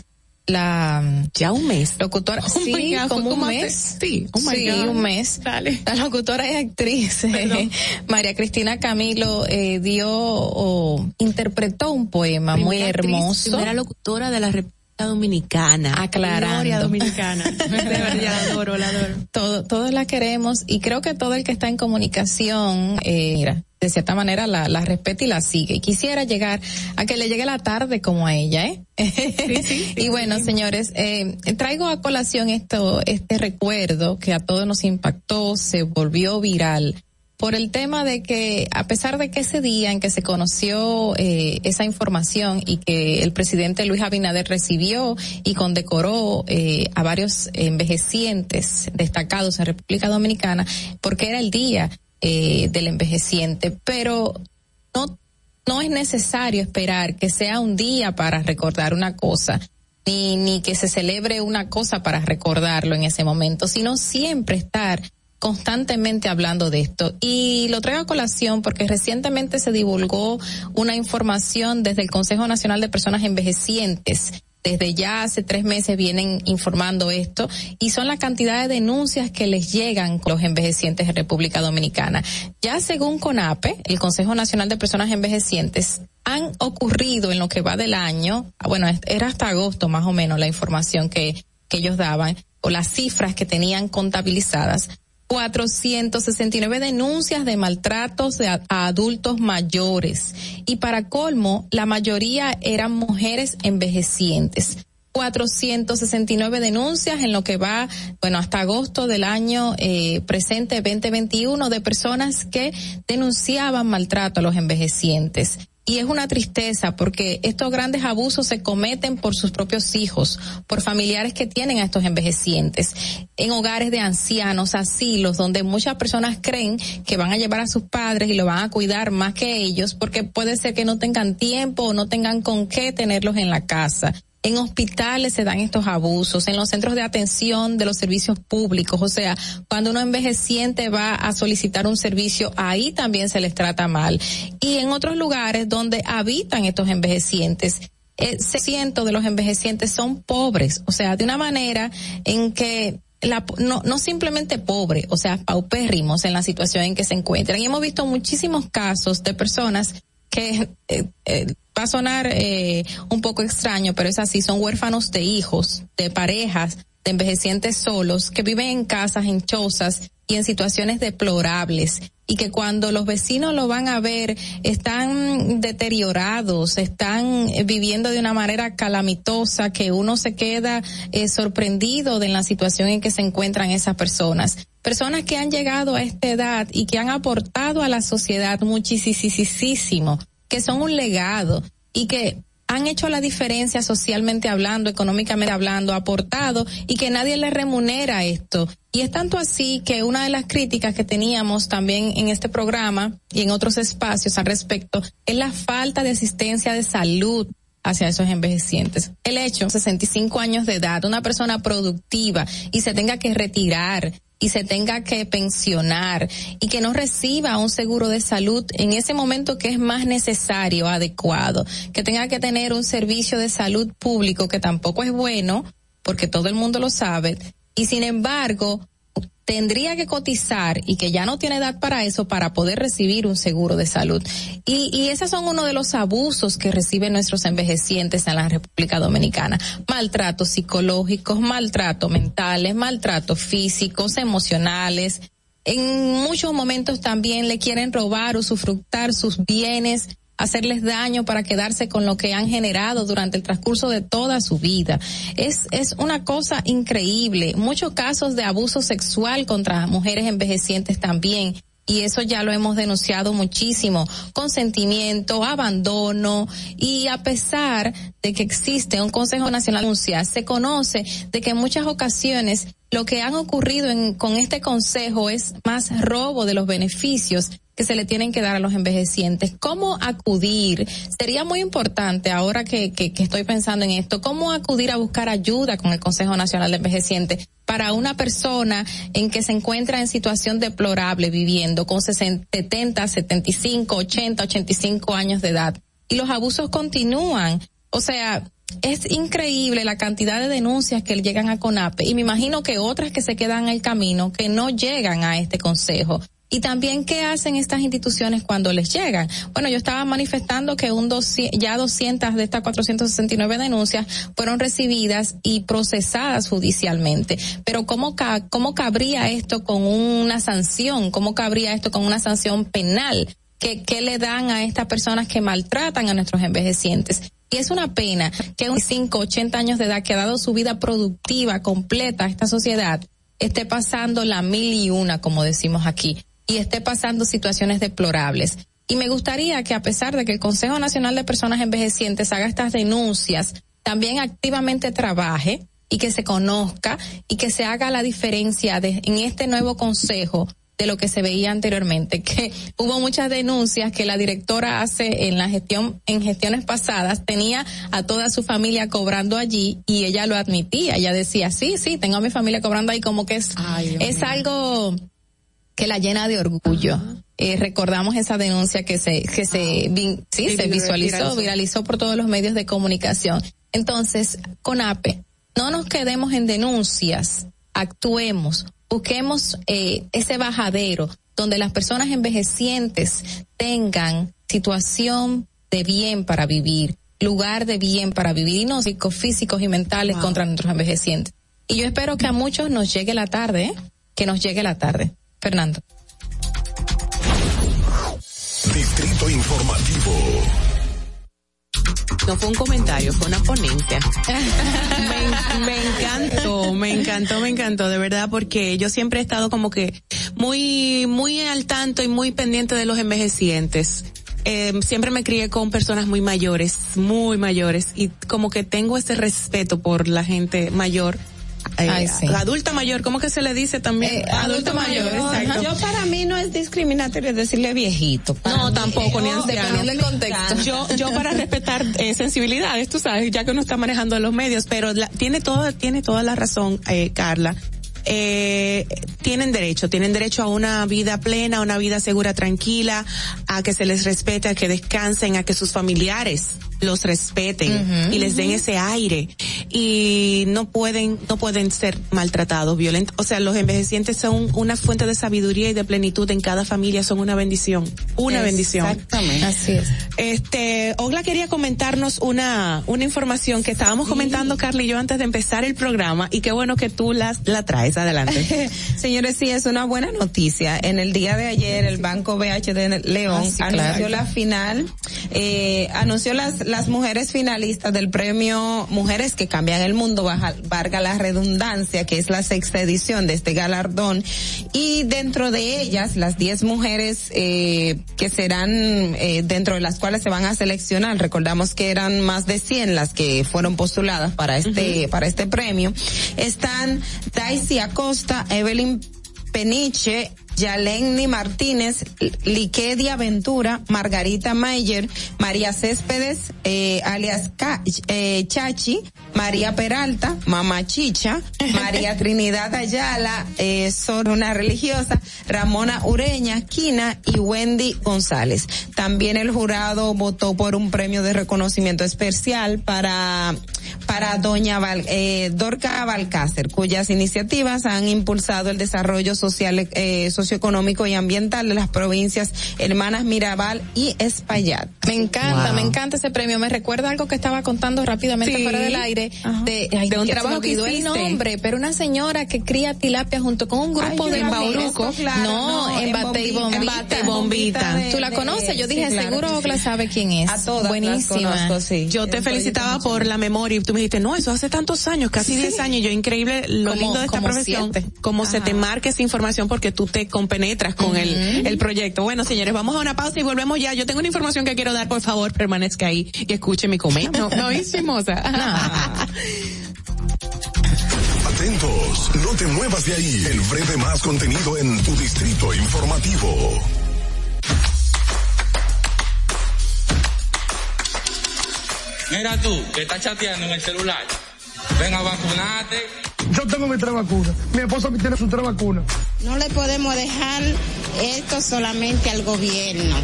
la
ya un mes.
locutora. (laughs)
Oh
sí
God,
como
¿cómo
un mes.
Sí, oh
sí un mes. la locutora y actriz eh, (laughs) María Cristina Camilo eh, dio o interpretó un poema muy
Primera actriz,
hermoso.
primera locutora de la República Dominicana.
Aclarando.
Gloria (laughs) Dominicana. De verdad, la adoro, la adoro.
todo, todos la queremos y creo que todo el que está en comunicación, eh, mira, de cierta manera la, la respeta y la sigue. Y quisiera llegar a que le llegue la tarde como a ella, ¿eh? (laughs) y bueno, señores, eh, traigo a colación esto, este recuerdo que a todos nos impactó, se volvió viral por el tema de que a pesar de que ese día en que se conoció eh, esa información y que el presidente Luis Abinader recibió y condecoró eh, a varios envejecientes destacados en República Dominicana, porque era el día eh, del envejeciente, pero no no es necesario esperar que sea un día para recordar una cosa. Ni, ni que se celebre una cosa para recordarlo en ese momento, sino siempre estar constantemente hablando de esto. Y lo traigo a colación porque recientemente se divulgó una información desde el Consejo Nacional de Personas Envejecientes. Desde ya hace tres meses vienen informando esto y son la cantidad de denuncias que les llegan los envejecientes en República Dominicana. Ya según CONAPE, el Consejo Nacional de Personas Envejecientes, han ocurrido en lo que va del año, ah, bueno, era hasta agosto más o menos la información que ellos daban o las cifras que tenían contabilizadas, 469 denuncias de maltratos de a, a adultos mayores y para colmo la mayoría eran mujeres envejecientes. 469 denuncias en lo que va, bueno, hasta agosto del año eh, presente 2021 de personas que denunciaban maltrato a los envejecientes. Y es una tristeza porque estos grandes abusos se cometen por sus propios hijos, por familiares que tienen a estos envejecientes, en hogares de ancianos, asilos, donde muchas personas creen que van a llevar a sus padres y lo van a cuidar más que ellos, porque puede ser que no tengan tiempo o no tengan con qué tenerlos en la casa. En hospitales se dan estos abusos, en los centros de atención de los servicios públicos, o sea, cuando uno envejeciente va a solicitar un servicio, ahí también se les trata mal. Y en otros lugares donde habitan estos envejecientes, el ciento de los envejecientes son pobres, o sea, de una manera en que la, no, no simplemente pobre, o sea, paupérrimos en la situación en que se encuentran. Y hemos visto muchísimos casos de personas que eh, eh, va a sonar eh, un poco extraño, pero es así, son huérfanos de hijos, de parejas, de envejecientes solos, que viven en casas, en chozas y en situaciones deplorables y que cuando los vecinos lo van a ver están deteriorados, están viviendo de una manera calamitosa que uno se queda eh, sorprendido de la situación en que se encuentran esas personas. Personas que han llegado a esta edad y que han aportado a la sociedad muchísimo, que son un legado y que han hecho la diferencia socialmente hablando, económicamente hablando, aportado y que nadie les remunera esto. Y es tanto así que una de las críticas que teníamos también en este programa y en otros espacios al respecto es la falta de asistencia de salud hacia esos envejecientes. El hecho, 65 años de edad, una persona productiva y se tenga que retirar y se tenga que pensionar y que no reciba un seguro de salud en ese momento que es más necesario, adecuado, que tenga que tener un servicio de salud público que tampoco es bueno, porque todo el mundo lo sabe, y sin embargo tendría que cotizar y que ya no tiene edad para eso para poder recibir un seguro de salud. Y, y esos son uno de los abusos que reciben nuestros envejecientes en la República Dominicana. Maltratos psicológicos, maltratos mentales, maltratos físicos, emocionales. En muchos momentos también le quieren robar, usufructar sus bienes, hacerles daño para quedarse con lo que han generado durante el transcurso de toda su vida. Es, es una cosa increíble. Muchos casos de abuso sexual contra mujeres envejecientes también y eso ya lo hemos denunciado muchísimo, consentimiento, abandono y a pesar de que existe un Consejo Nacional de Denuncia, se conoce de que en muchas ocasiones lo que han ocurrido en, con este consejo es más robo de los beneficios que se le tienen que dar a los envejecientes. ¿Cómo acudir? Sería muy importante ahora que, que, que estoy pensando en esto, ¿cómo acudir a buscar ayuda con el Consejo Nacional de Envejecientes para una persona en que se encuentra en situación deplorable viviendo con 60, 70, 75, 80, 85 años de edad? Y los abusos continúan. O sea, es increíble la cantidad de denuncias que llegan a CONAPE y me imagino que otras que se quedan en el camino que no llegan a este consejo. Y también qué hacen estas instituciones cuando les llegan. Bueno, yo estaba manifestando que un ya 200 de estas 469 denuncias fueron recibidas y procesadas judicialmente. Pero cómo cómo cabría esto con una sanción? ¿Cómo cabría esto con una sanción penal? ¿Qué, qué le dan a estas personas que maltratan a nuestros envejecientes? Y es una pena que un 5, 80 años de edad que ha dado su vida productiva completa a esta sociedad esté pasando la mil y una, como decimos aquí y esté pasando situaciones deplorables. Y me gustaría que a pesar de que el Consejo Nacional de Personas Envejecientes haga estas denuncias, también activamente trabaje y que se conozca y que se haga la diferencia de, en este nuevo consejo de lo que se veía anteriormente, (laughs) que hubo muchas denuncias que la directora hace en la gestión, en gestiones pasadas, tenía a toda su familia cobrando allí y ella lo admitía, ella decía, sí, sí, tengo a mi familia cobrando ahí como que es, es algo que la llena de orgullo. Eh, recordamos esa denuncia que se que se
Ah.
sí, se visualizó, viralizó por todos los medios de comunicación. Entonces, CONAPE, no nos quedemos en denuncias, actuemos, busquemos eh, ese bajadero donde las personas envejecientes tengan situación de bien para vivir, lugar de bien para vivir y no psicofísicos y mentales contra nuestros envejecientes. Y yo espero que a muchos nos llegue la tarde, ¿eh? que nos llegue la tarde. Fernando.
Distrito Informativo.
No fue un comentario, fue una ponencia. (laughs) me, encantó, me encantó, me encantó, de verdad, porque yo siempre he estado como que muy, muy al tanto y muy pendiente de los envejecientes. eh, siempre me crié con personas muy mayores, muy mayores, y como que tengo ese respeto por la gente mayor. Eh,
Ay, sí.
Adulta mayor, ¿cómo que se le dice también?
Eh, adulto mayor,
exacto.
Yo para mí no es discriminatorio decirle viejito.
No,
mí,
tampoco, ni
eh,
anciano.
dependiendo del contexto.
Yo, yo para respetar eh, sensibilidades, tú sabes, ya que uno está manejando los medios, pero la- tiene todo, tiene toda la razón, eh, Carla. Eh, tienen derecho, tienen derecho a una vida plena, a una vida segura, tranquila, a que se les respete, a que descansen, a que sus familiares los respeten y les den ese aire y no pueden no pueden ser maltratados, violentos, o sea, los envejecientes son una fuente de sabiduría y de plenitud en cada familia, son una bendición, una bendición.
Exactamente.
Así es.
Este, Ogla quería comentarnos una, una información que estábamos comentando Carly y yo antes de empezar el programa y qué bueno que tú la, la traes adelante. (laughs)
Señores, sí, es una buena noticia. En el día de ayer, el Banco BH de León
Ah, sí,
anunció
claro.
la final, eh, anunció las, las mujeres finalistas del premio Mujeres que Cambian el Mundo, baja- valga la redundancia, que es la sexta edición de este galardón. Y dentro de ellas, las 10 mujeres eh, que serán, eh, dentro de las cuales se van a seleccionar, recordamos que eran más de 100 las que fueron postuladas para este, para este premio, están Daisy Acosta, Evelyn Peniche, Yalenny Martínez, Liquedia Ventura, Margarita Mayer, María Céspedes, eh, alias Ca- eh, Chachi, María Peralta, Mamá Chicha, María (laughs) Trinidad Ayala, eh, una religiosa, Ramona Ureña, Quina y Wendy González. También el jurado votó por un premio de reconocimiento especial para para doña Val- eh, Dorca Balcácer, cuyas iniciativas han impulsado el desarrollo social, eh, socioeconómico y ambiental de las provincias Hermanas Mirabal y Espaillat.
Me encanta,
Wow.
me encanta ese premio. Me recuerda algo que estaba contando rápidamente
Sí.
fuera del aire de, ay,
De un
que
trabajo que
el nombre, pero una señora que cría tilapia junto con un grupo
Ay,
de
yo la vi,
Bauruco.
esto, claro,
no,
no,
en Bate y
Bombita,
Bombita.
en Bate y Bombita de-
Tú la conoces, yo
sí,
dije,
claro
seguro
que sí.
sabe quién es.
A todas las
Buenísima.
conozco, sí.
Yo te
El
felicitaba por la memoria y tú me dijiste, no, eso hace tantos años, casi 10 años, y yo increíble lo
Como-
lindo de esta
como
profesión,
siete.
cómo se te marca esa información porque tú te compenetras con el, el proyecto. Bueno, señores, vamos a una pausa y volvemos ya. Yo tengo una información que quiero dar, por favor, permanezca ahí y escuche mi comentario. No, no, chismosa. (laughs)
Atentos, no te muevas de ahí. El breve más contenido en tu distrito informativo.
Mira tú, que estás chateando en el celular. Ven a vacunarte.
Yo tengo mi tres vacunas. Mi esposa tiene sus tres vacunas.
No le podemos dejar esto solamente al gobierno,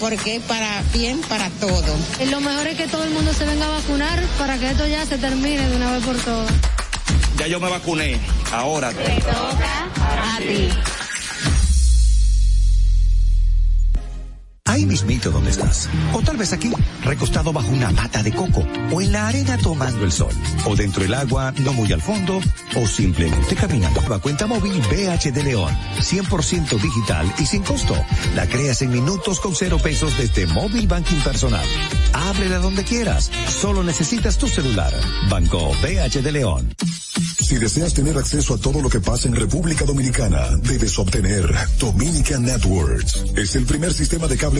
porque es para bien para todo.
Lo mejor es que todo el mundo se venga a vacunar para que esto ya se termine de una vez por todas.
Ya yo me vacuné. Ahora.
A ti.
Ahí mismito donde estás. O tal vez aquí, recostado bajo una mata de coco. O en la arena tomando el sol. O dentro del agua, no muy al fondo. O simplemente caminando. La cuenta móvil BH de León. 100% digital y sin costo. La creas en minutos con cero pesos desde móvil banking personal. Ábrela donde quieras. Solo necesitas tu celular. Banco BH de León.
Si deseas tener acceso a todo lo que pasa en República Dominicana, debes obtener Dominican Networks. Es el primer sistema de cable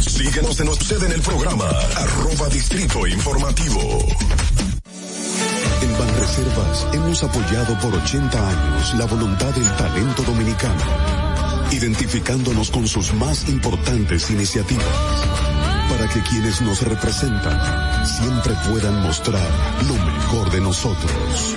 Síguenos en sede en el programa, arroba Distrito Informativo.
En Banreservas hemos apoyado por 80 años la voluntad del talento dominicano, identificándonos con sus más importantes iniciativas, para que quienes nos representan siempre puedan mostrar lo mejor de nosotros.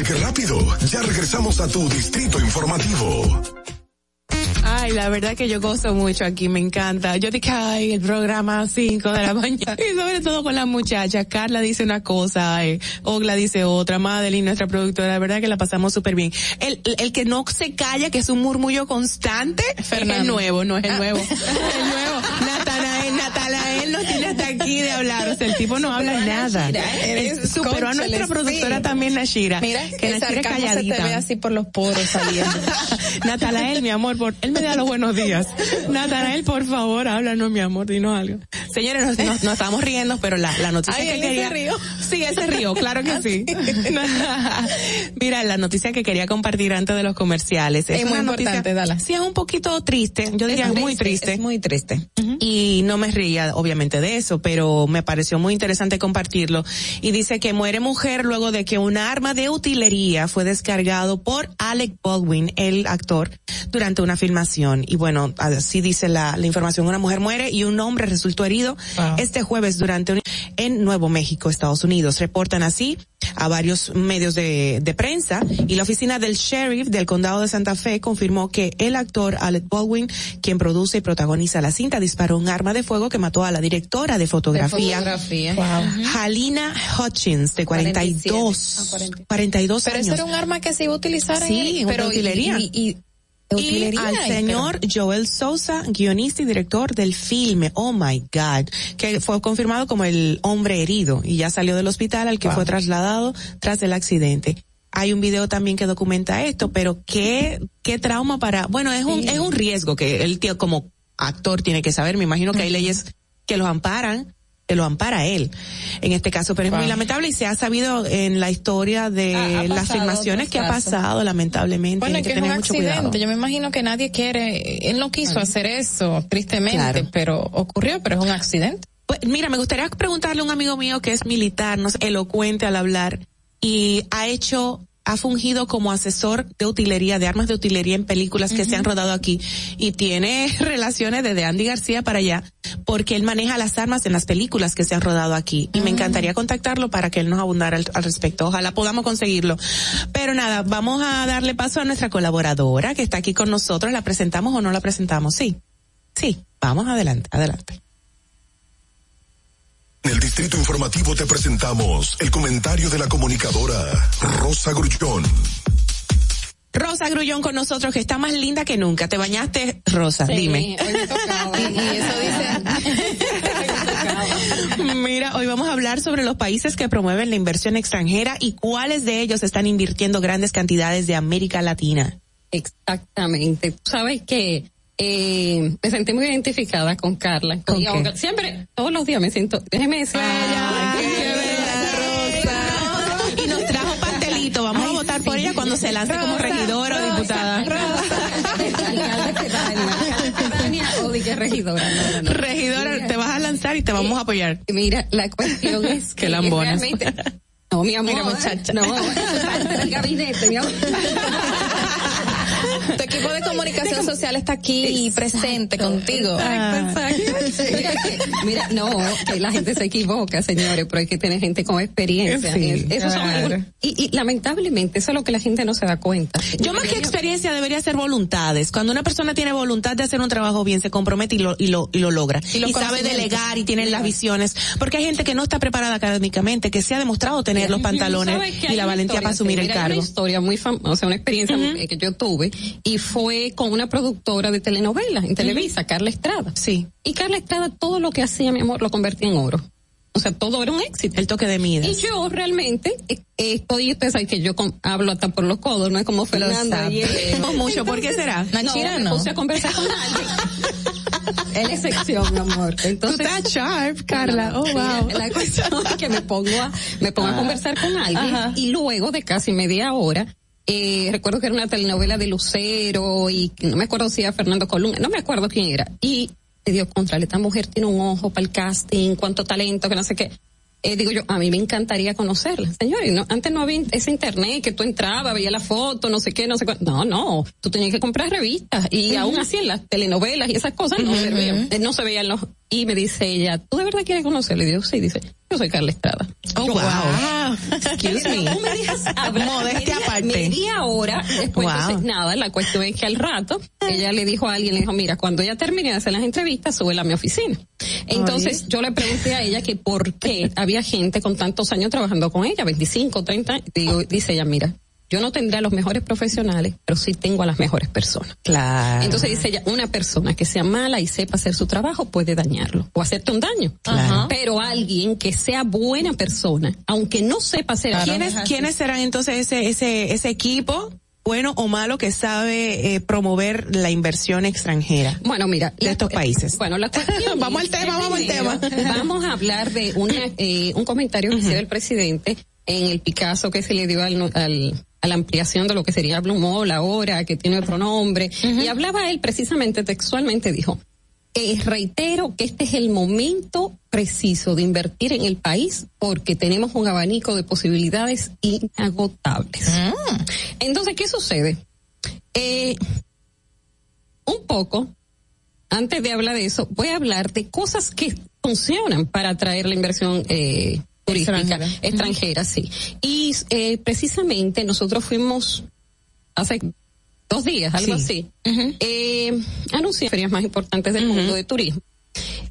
¿Viste qué rápido? Ya regresamos a tu Distrito Informativo.
Ay, la verdad que yo gozo mucho aquí, me encanta. Yo dije, ay, el programa a 5 de la (laughs) mañana. Y sobre todo con las muchachas. Carla dice una cosa, eh, Ogla dice otra, Madeline, nuestra productora, la verdad que la pasamos súper bien. El, el que no se calla, que es un murmullo constante, es el nuevo, no es el nuevo. (laughs) el nuevo. Natanael nos tiene hasta aquí de hablar. O sea, el tipo no habla nada.
Eres
Superó a nuestra productora
sí.
también, Nashira.
Mira,
que Nashira es
sarcasmo se te
calladita.
ve así por los poros saliendo. (laughs)
Natanael, mi amor, por, él me da los buenos días. Natanael, por favor, háblanos, mi amor, dinos algo. Señores, nos, nos, nos estamos riendo, pero la, la noticia
Ay,
que
él
quería...
se rió.
Sí, ese río, claro que (laughs) sí. (laughs) Mira, la noticia que quería compartir antes de los comerciales.
Es muy
una noticia-
importante, dala.
Sí, es un poquito triste, yo diría muy triste.
Es muy triste.
Y no me reía, obviamente, de eso, pero me pareció muy interesante compartirlo. Y dice que muere mujer luego de que un arma de utilería fue descargado por Alec Baldwin, el actor, durante una filmación. Y bueno, así dice la, la información. Una mujer muere y un hombre resultó herido este jueves durante un, en Nuevo México, Estados Unidos. Reportan así a varios medios de, de prensa y la oficina del sheriff del condado de Santa Fe confirmó que el actor Alec Baldwin, quien produce y protagoniza la cinta, disparó un arma de fuego que mató a la directora de fotografía,
fotografía.
Halina Hutchins, de 42, 42
Pero
años.
eso era un arma que se iba a utilizar
Sí,
en
una
pero
utilería.
Y, y, y-
al señor Joel Sousa, guionista y director del filme. Oh My God, que fue confirmado como el hombre herido y ya salió del hospital al que fue trasladado tras el accidente. Hay un video también que documenta esto, pero qué, qué trauma para, bueno, es un, es un riesgo que el tío como actor tiene que saber. Me imagino que hay leyes que los amparan, lo ampara él en este caso, pero es muy lamentable y se ha sabido en la historia de las filmaciones que ha pasado, lamentablemente.
Bueno, es
que
que es un
cuidado.
accidente. Yo me imagino que nadie quiere, él no quiso hacer eso, tristemente,
Claro.
pero ocurrió, pero es un accidente.
Pues mira, me gustaría preguntarle a un amigo mío que es militar, no sé, elocuente al hablar y ha hecho ha fungido como asesor de utilería, de armas de utilería en películas que se han rodado aquí y tiene (laughs) relaciones desde Andy García para allá porque él maneja las armas en las películas que se han rodado aquí y me encantaría contactarlo para que él nos abundara al, al respecto. Ojalá podamos conseguirlo. Pero nada, vamos a darle paso a nuestra colaboradora que está aquí con nosotros. ¿La presentamos o no la presentamos? Sí. Sí. Vamos adelante, adelante.
En el Distrito Informativo te presentamos el comentario de la comunicadora Rosa Grullón.
Rosa Grullón con nosotros, que está más linda que nunca. ¿Te bañaste, Rosa?
Sí,
Dime.
hoy me tocaba. Y, y eso dice. (laughs)
Mira, hoy vamos a hablar sobre los países que promueven la inversión extranjera y cuáles de ellos están invirtiendo grandes cantidades de América Latina.
Exactamente. Tú sabes que eh, me sentí muy identificada con Carla.
¿Con
aunque Siempre, todos los días me siento, déjeme decir.
Y nos trajo pastelito. Vamos a votar por ella cuando se lance como regidora o diputada.
Que regidora. No, no, no.
Regidora, te vas a lanzar y te vamos a apoyar.
Mira, la cuestión es que
lambonas.
realmente No, mi amor.
Mira, muchacha.
No, el gabinete, mi amor.
Tu equipo de comunicación social está aquí presente contigo.
Exacto, exacto. Mira, que- mira, no, que la gente se equivoca, señores, pero hay que tener gente con experiencia.
Sí,
Es- esos son
claro.
algunos- y, y lamentablemente eso es lo que la gente no se da cuenta.
Yo más que experiencia debería ser voluntades. Cuando una persona tiene voluntad de hacer un trabajo bien, se compromete y lo, y lo, y lo logra.
Y
Y, sabe delegar y tiene las visiones. Porque hay gente que no está preparada académicamente, que se ha demostrado tener los pantalones
¿Sabes que
y la valentía
historia?
para asumir el
hay
cargo.
Una historia muy famosa, o sea, una experiencia eh, que yo tuve y fue con una productora de telenovelas en Televisa, Carla Estrada.
Sí.
Y Carla Estrada todo lo que hacía, mi amor, lo convertía en oro. O sea, todo era un éxito.
El toque de Midas.
Y yo realmente eh, estoy, ustedes saben que yo con- hablo hasta por los codos, no es como Fernando.
sabe.
y él-
No mucho, ¿por qué será?
No,
Nachira,
me
no.
puse a conversar con (laughs) alguien. Es sección, mi amor. Entonces,
Tú estás sharp, Carla. Oh, wow.
La cuestión es que me pongo a, me pongo a conversar con alguien
Ajá.
y luego de casi media hora, eh, recuerdo que era una telenovela de Lucero y no me acuerdo si era Fernando Colunga, no me acuerdo quién era. Y te digo, contra esta mujer tiene un ojo para el casting, cuánto talento, que no sé qué. Eh, digo yo, a mí me encantaría conocerla. Señores, no, antes no había ese internet que tú entrabas, veías la foto, no sé qué, no sé cuánto. No, no, tú tenías que comprar revistas y aún así en las telenovelas y esas cosas no servían, eh, no se veían los... Y me dice ella, ¿tú de verdad quieres conocerla? Y digo, sí, dice, yo soy Carla Estrada.
Oh, wow. Excuse me.
¿Cómo me dejas hablar? (laughs)
Modestia
Media-
aparte.
Media hora. Después,
Wow.
entonces, nada, la cuestión es que al rato ella le dijo a alguien, le dijo, mira, cuando ella termine de hacer las entrevistas, súbela a mi oficina. Entonces, yo le pregunté a ella que por qué había gente con tantos años trabajando con ella, 25, 30 años. Digo, dice ella, mira, yo no tendré a los mejores profesionales, pero sí tengo a las mejores personas.
Claro.
Entonces dice ella, una persona que sea mala y sepa hacer su trabajo puede dañarlo o hacerte un daño.
Claro.
Pero alguien que sea buena persona, aunque no sepa hacer
¿Quiénes, ¿Quiénes serán entonces ese, ese, ese equipo, bueno o malo, que sabe eh, promover la inversión extranjera?
Bueno, mira,
de estos países.
Bueno, la cuestión (laughs)
Vamos al tema, vamos al tema. (laughs)
Vamos a hablar de una, eh, un comentario que hiciera el presidente en el Picasso que se le dio al, al- a la ampliación de lo que sería Blue Mall ahora, que tiene otro nombre. Y hablaba él precisamente, textualmente dijo, eh, reitero que este es el momento preciso de invertir en el país porque tenemos un abanico de posibilidades inagotables. Entonces, ¿qué sucede? Eh, un poco, antes de hablar de eso, voy a hablar de cosas que funcionan para atraer la inversión eh, turística
Extranjera.
extranjera, sí. Y eh, precisamente nosotros fuimos hace dos días, algo
Sí.
así, eh, anuncié ferias más importantes del mundo de turismo.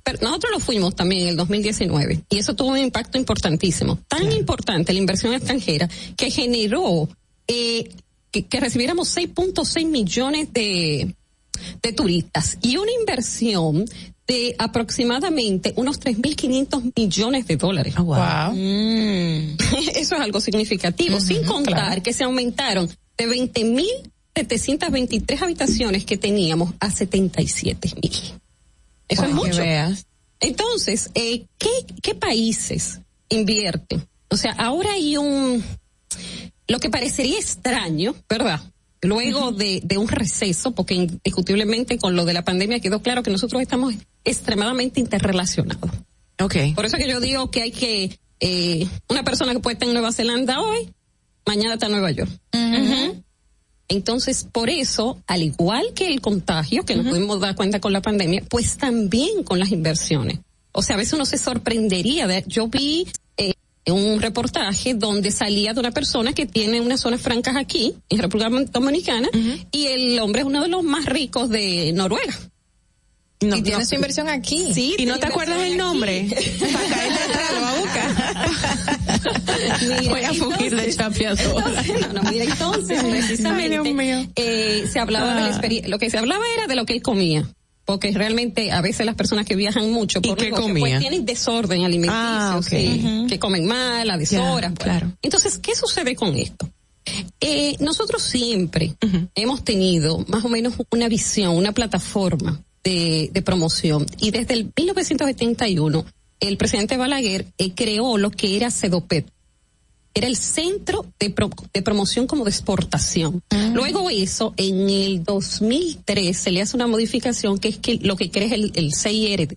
Pero nosotros lo fuimos también en el 2019 y eso tuvo un impacto importantísimo, tan importante la inversión extranjera que generó eh, que, que recibiéramos 6.6 millones de, de turistas y una inversión de aproximadamente unos 3.500 millones de dólares.
Wow. (laughs)
Eso es algo significativo, sin contar que se aumentaron de 20.723 habitaciones que teníamos a 77.000. Eso es.
Que
mucho.
veas.
Entonces, eh, ¿qué, ¿qué países invierten? O sea, ahora hay un, lo que parecería extraño, ¿verdad? Luego de, de un receso, porque indiscutiblemente con lo de la pandemia quedó claro que nosotros estamos extremadamente interrelacionados.
Okay.
Por eso que yo digo que hay que, eh, una persona que puede estar en Nueva Zelanda hoy, mañana está en Nueva York. Entonces, por eso, al igual que el contagio, que nos pudimos dar cuenta con la pandemia, pues también con las inversiones. O sea, a veces uno se sorprendería. De, yo vi eh, un reportaje donde salía de una persona que tiene unas zonas francas aquí, en República Dominicana, y el hombre es uno de los más ricos de Noruega.
No,
y tiene
no.
su inversión aquí.
Sí,
¿Y no te acuerdas el nombre? Para caerte atrás, lo va a buscar. Voy a fugir de
entonces, no, no, mira, entonces, precisamente, (laughs)
Ay, Dios mío.
eh, se hablaba de la
Ah.
experiencia, lo que se hablaba era de lo que él comía. Porque realmente a veces las personas que viajan mucho por
¿Y qué
negocio,
comía?
pues tienen desorden alimenticio,
Ah,
sí, que comen mal, a deshoras. Bueno.
claro.
Entonces, ¿qué sucede con esto? Eh, nosotros siempre hemos tenido más o menos una visión, una plataforma de, de promoción. Y desde el 1971, el presidente Balaguer eh, creó lo que era CEDOPET. Era el centro de, pro- de promoción como de exportación. Luego eso, en el 2003, se le hace una modificación que es que lo que crea es el, el CIRD.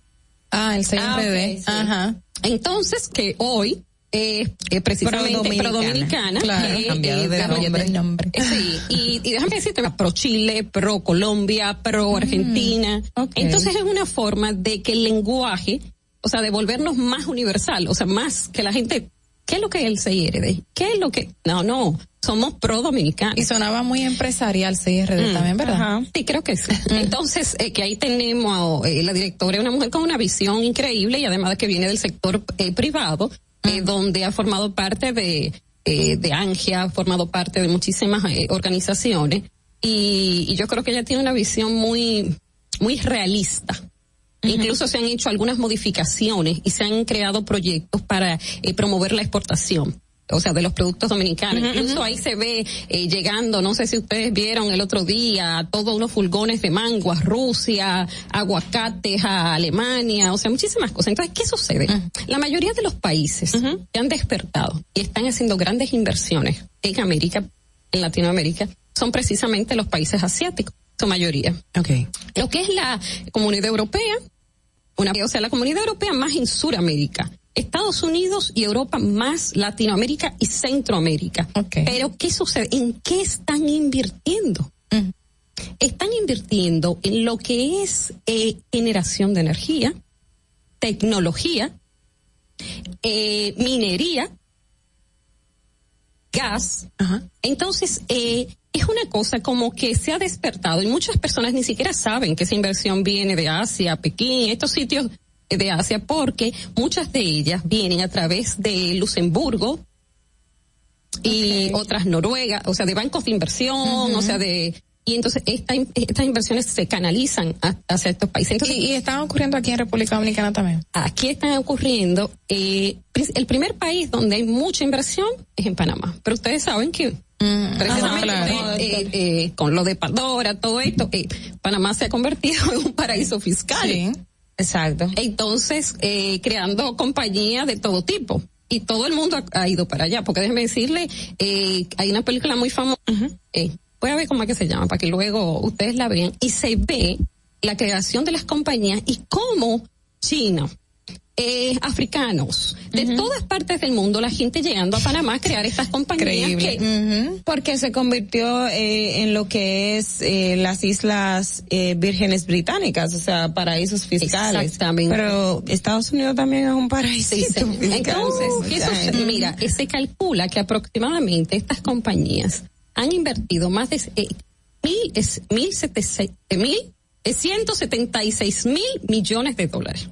Ah, el CRD.
Ah, sí.
Ajá.
Entonces, que hoy eh, eh, precisamente pro dominicana,
Claro,
eh,
cambiado de nombre. nombre.
eh, sí, y, y déjame decirte, pro Chile, pro Colombia, pro Argentina. Entonces es una forma de que el lenguaje, o sea, de volvernos más universal, o sea, más que la gente, ¿qué es lo que es el CIRD? ¿Qué es lo que? No, no, somos pro dominicanos.
Y sonaba muy empresarial CIRD
Mm,
también, ¿verdad?
ajá. Sí, creo que sí. Entonces, eh, que ahí tenemos eh, la directora, una mujer con una visión increíble y además de que viene del sector eh, privado, eh, donde ha formado parte de, eh, de ANGIA, ha formado parte de muchísimas organizaciones y, y yo creo que ella tiene una visión muy, muy realista. Incluso se han hecho algunas modificaciones y se han creado proyectos para eh, promover la exportación. O sea, de los productos dominicanos. Incluso ahí se ve eh, llegando, no sé si ustedes vieron el otro día, todos unos fulgones de mango a Rusia, aguacates a Alemania, o sea, muchísimas cosas. Entonces, ¿qué sucede? La mayoría de los países que han despertado y están haciendo grandes inversiones en América, en Latinoamérica, son precisamente los países asiáticos, su mayoría.
Okay.
Lo que es la comunidad europea, una, o sea, la comunidad europea más en Sudamérica. Estados Unidos y Europa más Latinoamérica y Centroamérica. Pero ¿qué sucede? ¿En qué están invirtiendo? Están invirtiendo en lo que es eh, generación de energía, tecnología, eh, minería, gas. Entonces, eh, es una cosa como que se ha despertado y muchas personas ni siquiera saben que esa inversión viene de Asia, Pekín, estos sitios de Asia, porque muchas de ellas vienen a través de Luxemburgo y otras Noruega, o sea, de bancos de inversión, o sea, de... Y entonces esta, estas inversiones se canalizan a- hacia estos países. Entonces,
y, y están ocurriendo aquí en República Dominicana también.
Aquí están ocurriendo. Eh, el primer país donde hay mucha inversión es en Panamá. Pero ustedes saben que precisamente
ajá, claro.
eh, eh, con lo de Pandora, todo esto, eh, Panamá se ha convertido (laughs) en un paraíso fiscal.
Exacto.
Entonces, eh, creando compañías de todo tipo. Y todo el mundo ha, ha ido para allá. Porque déjeme decirle, eh, hay una película muy famosa. voy a ver cómo es que se llama, para que luego ustedes la vean. Y se ve la creación de las compañías y cómo China, eh, africanos, de todas partes del mundo, la gente llegando a Panamá a crear estas compañías. Que-.
Porque se convirtió eh, en lo que es eh, las islas eh, vírgenes británicas, o sea, paraísos fiscales.
Exactamente.
Pero Estados Unidos también es un paraíso.
Sí. Entonces. Mira, eh, se calcula que aproximadamente estas compañías han invertido más de eh, mil, es, mil, eh, mil, 176 mil millones de dólares.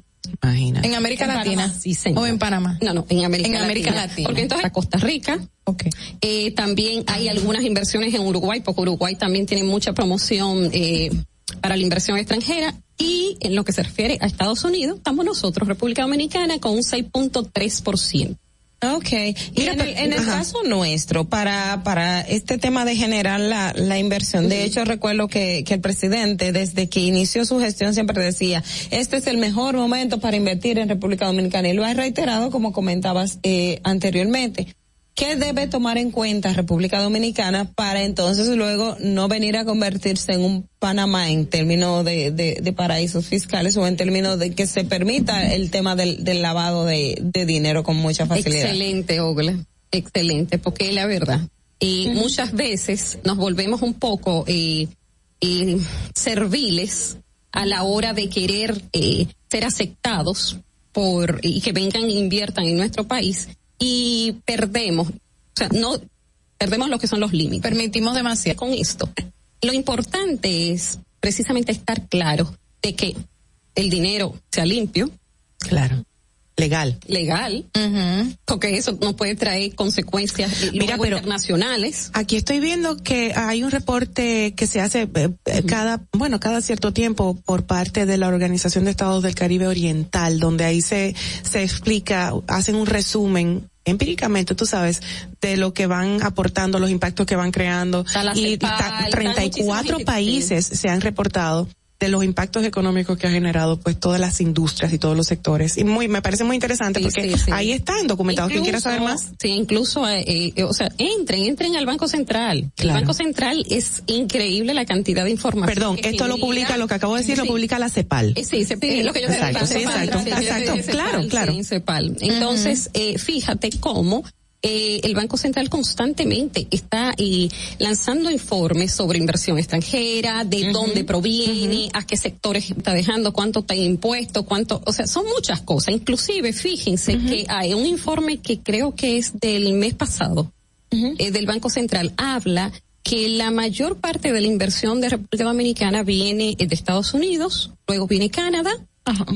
En América
En
Latina.
Panamá, sí, señor.
O en Panamá.
No, no, en América
En
Latina.
América Latina.
Porque entonces a Costa Rica. Eh, también hay algunas inversiones en Uruguay, porque Uruguay también tiene mucha promoción eh, para la inversión extranjera. Y en lo que se refiere a Estados Unidos, estamos nosotros, República Dominicana, con un 6.3%.
Ok. Y en el, en el caso nuestro, para, para este tema de generar la, la inversión, de hecho recuerdo que, que el presidente desde que inició su gestión siempre decía, este es el mejor momento para invertir en República Dominicana y lo ha reiterado como comentabas eh, anteriormente. ¿Qué debe tomar en cuenta República Dominicana para entonces luego no venir a convertirse en un Panamá en términos de, de, de paraísos fiscales o en términos de que se permita el tema del, del lavado de, de dinero con mucha facilidad?
Excelente, Ogla. Excelente, porque es la verdad. Y muchas veces nos volvemos un poco eh, eh, serviles a la hora de querer eh, ser aceptados por y que vengan e inviertan en nuestro país y perdemos, o sea, no perdemos lo que son los límites.
Permitimos demasiado.
Con esto, lo importante es precisamente estar claro de que el dinero sea limpio.
Claro. Legal.
Legal. Porque eso no puede traer consecuencias
Mira,
luego
pero-
internacionales.
Aquí estoy viendo que hay un reporte que se hace eh, eh, cada, bueno, cada cierto tiempo por parte de la Organización de Estados del Caribe Oriental, donde ahí se, se explica, hacen un resumen empíricamente, tú sabes, de lo que van aportando, los impactos que van creando.
Está la
y, y
CEPAL,
ta-
está
34
muchísima
países se han reportado de los impactos económicos que ha generado pues todas las industrias y todos los sectores. Y muy, me parece muy interesante porque ahí están documentados. ¿Quién quiera saber más?
Sí, incluso, eh, eh, o sea, entren, entren al Banco Central. El Banco Central es increíble la cantidad de información.
Perdón, esto lo publica, lo que acabo de decir, lo publica la CEPAL.
Eh, sí, CEPAL, lo que yo
exacto, sí, exacto, exacto, claro, claro.
CEPAL. Entonces, eh, fíjate cómo eh, el Banco Central constantemente está eh, lanzando informes sobre inversión extranjera, de dónde proviene, a qué sectores está dejando, cuánto está impuesto, cuánto, o sea, son muchas cosas. Inclusive, fíjense que hay un informe que creo que es del mes pasado, eh, del Banco Central, habla que la mayor parte de la inversión de República Dominicana viene de Estados Unidos, luego viene Canadá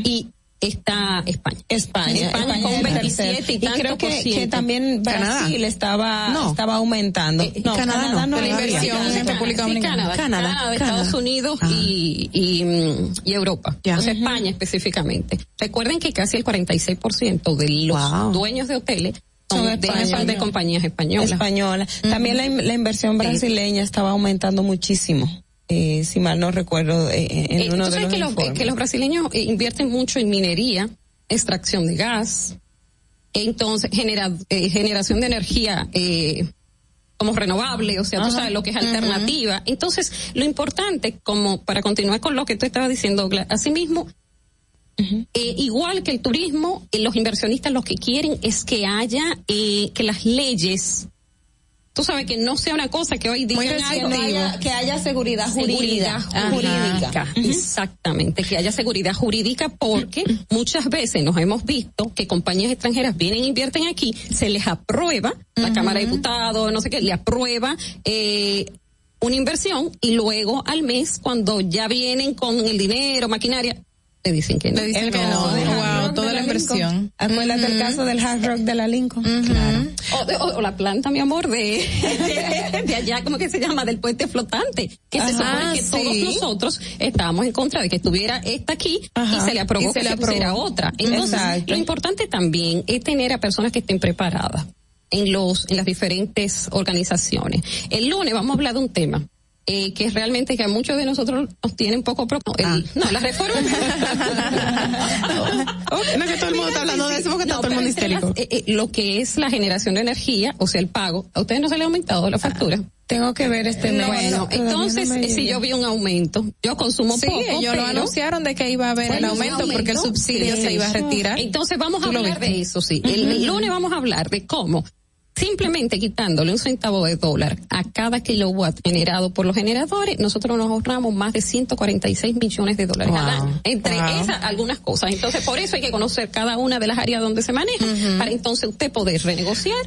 y está España.
España,
España, con 27 y, tanto
creo que, que también Brasil estaba estaba aumentando.
Eh,
no,
Canadá, no,
no
la inversión en República Dominicana. Canadá, Canadá, Estados Unidos y, y, mm, y Europa. O sea, España específicamente. Recuerden que casi el 46% de los dueños de hoteles son de, compañías españolas.
Española. También la, in- la inversión brasileña estaba aumentando muchísimo. Eh, si mal no recuerdo, eh, en
Eh,
uno
tú
de los
que los,
informes.
que los brasileños eh, invierten mucho en minería, extracción de gas, entonces genera, eh, generación de energía eh, como renovable, o sea, tú
Ajá.
sabes lo que es alternativa. Entonces, lo importante, como para continuar con lo que tú estabas diciendo, asimismo, eh, igual que el turismo, eh, los inversionistas lo que quieren es que haya, eh, que las leyes, tú sabes que no sea una cosa que hoy digan algo,
Que haya, que haya seguridad
seguridad
jurídica.
jurídica.
Ajá.
Exactamente, que haya seguridad jurídica porque muchas veces nos hemos visto que compañías extranjeras vienen e invierten aquí, se les aprueba, la Cámara de Diputados, no sé qué, le aprueba eh, una inversión y luego al mes, cuando ya vienen con el dinero, maquinaria, le dicen que no.
Le dicen que no. Wow, inversión.
Acuérdate el caso del Hard Rock de la Lincoln. Claro.
O, de- o- o la planta, mi amor, de, (laughs) de, allá, ¿cómo que se llama? Del puente flotante. Que se supone que
sí.
todos nosotros estábamos en contra de que estuviera esta aquí y se le aprobó
Y se
que
le
pusiera otra. Entonces,
Exacto.
lo importante también es tener a personas que estén preparadas en los, en las diferentes organizaciones. El lunes vamos a hablar de un tema. Eh, que es realmente que a muchos de nosotros nos tiene un poco preocupados. No, la reforma. (laughs)
No es que todo el mundo está hablando de eso porque está todo el mundo histérico.
eh, eh, lo que es la generación de energía, o sea, el pago, ¿a ustedes no se le ha aumentado la factura?
Tengo que ver este mes.
Bueno, entonces,
no me
eh, si yo vi un aumento, yo consumo
Sí,
poco,
ellos lo anunciaron de que iba a haber el
Bueno,
aumento porque el subsidio
Sí,
se iba a retirar.
Entonces vamos a
¿Tú lo
hablar de eso, sí. El lunes vamos a hablar de cómo simplemente quitándole un centavo de dólar a cada kilowatt generado por los generadores, nosotros nos ahorramos más de 146 millones de dólares al año. Entre
Wow.
esas, algunas cosas. Entonces, por eso hay que conocer cada una de las áreas donde se maneja, para entonces usted poder renegociar,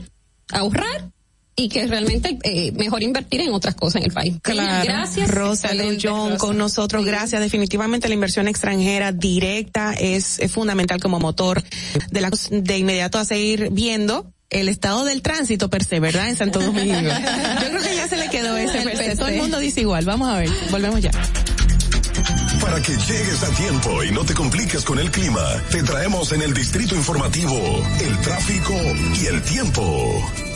ahorrar y que realmente eh, mejor invertir en otras cosas en el país.
Claro.
Gracias.
Rosa John con nosotros. Gracias. Definitivamente la inversión extranjera directa es, es fundamental como motor de la de inmediato a seguir viendo el estado del tránsito per se, ¿verdad? En Santo Domingo. (laughs) Yo creo que ya se le quedó ese per se. Todo el mundo dice igual. Vamos a ver. Volvemos ya.
Para que llegues a tiempo y no te compliques con el clima, te traemos en el distrito informativo el tráfico y el tiempo.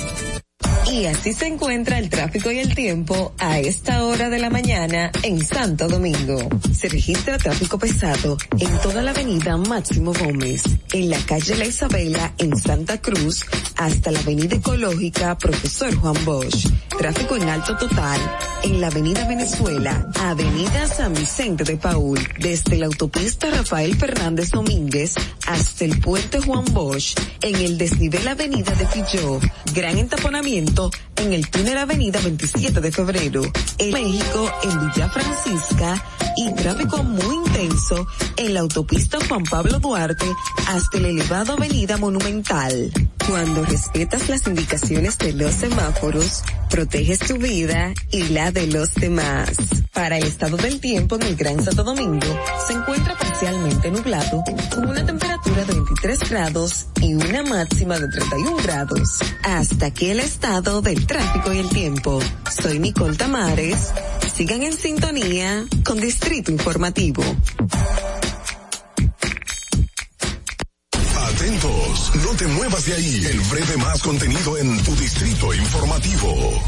Y así se encuentra el tráfico y el tiempo a esta hora de la mañana en Santo Domingo. Se registra tráfico pesado en toda la avenida Máximo Gómez, en la calle La Isabela en Santa Cruz, hasta la avenida Ecológica Profesor Juan Bosch. Tráfico en alto total en la avenida Venezuela, avenida San Vicente de Paul, desde la autopista Rafael Fernández Domínguez hasta el puente Juan Bosch, en el desnivel avenida de Filló, gran entaponamiento punto en el túnel avenida 27 de febrero, en México en Villa Francisca y tráfico muy intenso en la autopista Juan Pablo Duarte hasta el elevado avenida Monumental. Cuando respetas las indicaciones de los semáforos, proteges tu vida y la de los demás. Para el estado del tiempo en el Gran Santo Domingo, se encuentra parcialmente nublado, con una temperatura de 23 grados y una máxima de 31 grados. Hasta aquí el estado del tráfico y el tiempo. Soy Nicole Tamares. Sigan en sintonía con Distrito Informativo.
Atentos, no te muevas de ahí. El breve más contenido en tu distrito informativo.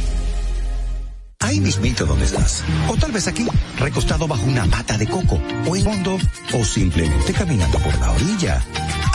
ahí mismito donde estás. O tal vez aquí, recostado bajo una mata de coco, o en fondo, o simplemente caminando por la orilla.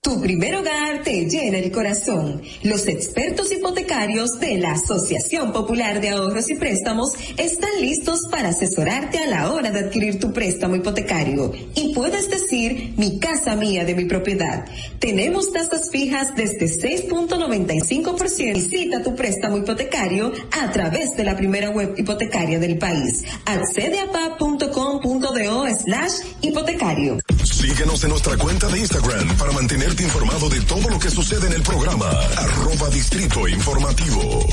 Tu primer hogar te llena el corazón. Los expertos hipotecarios de la Asociación Popular de Ahorros y Préstamos están listos para asesorarte a la hora de adquirir tu préstamo hipotecario. Y puedes decir, mi casa mía de mi propiedad. Tenemos tasas fijas desde 6.95%. Visita tu préstamo hipotecario a través de la primera web hipotecaria del país. Accede a pa.com.do slash hipotecario.
Síguenos en nuestra cuenta de Instagram para mantenerte informado de todo lo que sucede en el programa. Arroba Distrito Informativo.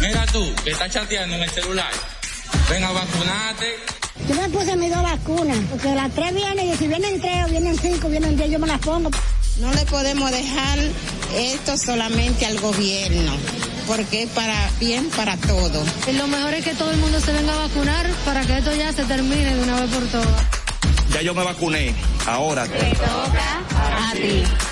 Mira tú, que estás chateando en el celular. Ven a vacunarte.
Yo me puse mis dos vacunas, porque las tres vienen, y si vienen tres o vienen cinco, vienen diez, yo me las pongo.
No le podemos dejar esto solamente al gobierno, porque es para bien para todo.
Y lo mejor es que todo el mundo se venga a vacunar para que esto ya se termine de una vez por todas.
Ya yo me vacuné, ahora
Te toca a ti.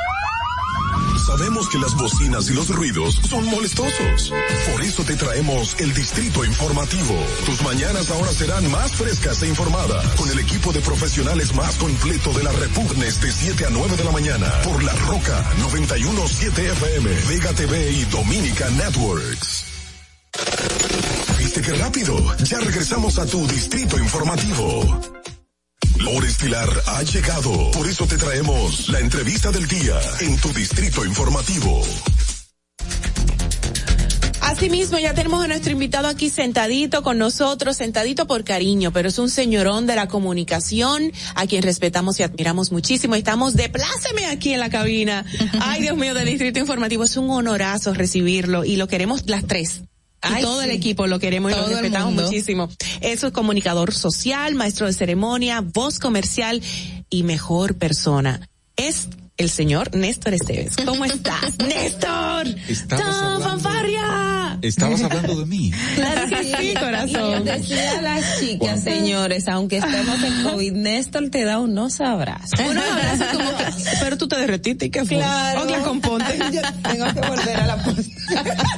Sabemos que las bocinas y los ruidos son molestosos. Por eso te traemos el Distrito Informativo. Tus mañanas ahora serán más frescas e informadas con el equipo de profesionales más completo de la Repugnes de 7 a 9 de la mañana por La Roca 917 FM, Vega TV y Dominica Networks. ¿Viste qué rápido? Ya regresamos a tu Distrito Informativo. Lore Estilar ha llegado. Por eso te traemos la entrevista del día en tu distrito informativo.
Asimismo, ya tenemos a nuestro invitado aquí sentadito con nosotros, sentadito por cariño, pero es un señorón de la comunicación, a quien respetamos y admiramos muchísimo. Estamos de pláceme aquí en la cabina. (laughs) Ay, Dios mío, del Distrito Informativo. Es un honorazo recibirlo y lo queremos las tres. Y
Ay,
todo el equipo lo queremos y
Todo
lo respetamos muchísimo. Eso es comunicador social, maestro de ceremonia, voz comercial y mejor persona. Es el señor Néstor Esteves. ¿Cómo estás, (laughs) Néstor?
Estabas
¡Tan
hablando-
fanfarria!
Estabas hablando de mí.
Claro que sí, (laughs) corazón.
Y decía a las chicas, señores, aunque estemos en (laughs) COVID, Néstor te da unos abrazos.
Unos abrazos como que, pero tú te derretiste y qué fue.
Claro.
Componte. (laughs)
Yo tengo que volver a la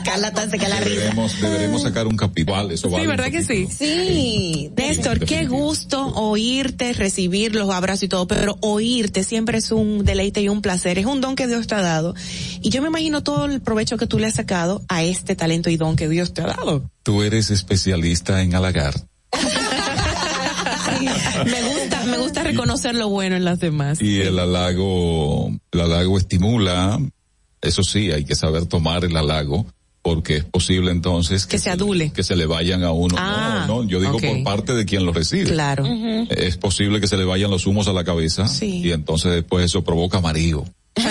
Carla tan seca la risa.
Deberemos, deberemos sacar un capítulo. Eso
Sí,
vale un
¿verdad que sí?
Sí.
Néstor, qué gusto oírte, recibir los abrazos y todo, pero oírte siempre es un deleite y un placer, es un don que Dios te ha dado. Y yo me imagino todo el provecho que tú le has sacado a este talento y don que Dios te ha dado.
Tú eres especialista en halagar. (laughs)
Me gusta, me gusta reconocer lo bueno en las demás.
Y el halago, el halago estimula, eso sí, hay que saber tomar el halago, porque es posible entonces
Que se adule.
que se le vayan a uno.
Ah,
no, no, yo digo por parte de quien lo recibe.
Claro.
Es posible que se le vayan los humos a la cabeza
Sí.
y entonces después eso provoca mareo. (laughs)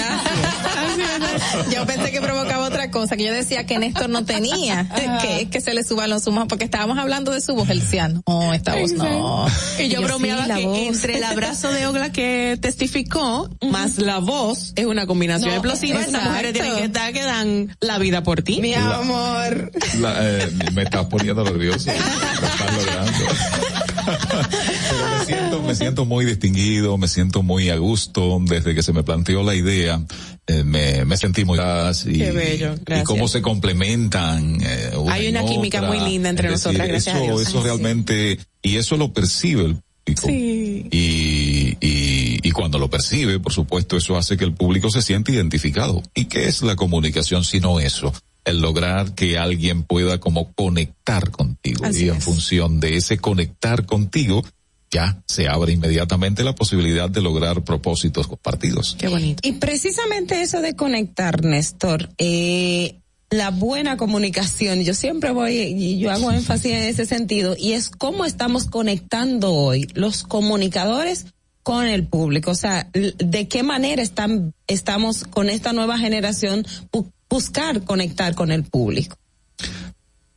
yo pensé que provocaba cosa, que yo decía que Néstor no tenía, (laughs) que, que se le suban los humos, porque estábamos hablando de su voz, él decía, no, esta voz no.
Y yo,
Y
bromeaba
sí, la
que
voz.
entre el abrazo de Ogla que testificó, más la voz, es una combinación
No,
explosiva.
Exacto.
mujeres tienen que estar que dan la vida por ti.
Mi amor.
La- eh, me estás poniendo nervioso. Lo (laughs) estás logrando. Pero me siento, me siento muy distinguido, me siento muy a gusto. Desde que se me planteó la idea, eh, me, me sentí muy y,
Qué bello,
y
gracias.
cómo se complementan. eh, una
Hay una química
otra.
muy linda entre
decir,
nosotras, gracias a
eso,
Dios.
Eso
Ay, sí.
realmente, y eso lo percibe el público.
Sí.
Y, y, y cuando lo percibe, por supuesto, eso hace que el público se sienta identificado. ¿Y qué es la comunicación sino eso? El lograr que alguien pueda como conectar contigo.
Así
y en
es.
función de ese conectar contigo, ya se abre inmediatamente la posibilidad de lograr propósitos compartidos.
Qué bonito.
Y precisamente eso de conectar, Néstor, eh, la buena comunicación, yo siempre voy y yo hago énfasis en ese sentido, y es cómo estamos conectando hoy los comunicadores con el público, o sea, de qué manera están, estamos con esta nueva generación bu- buscar conectar con el público.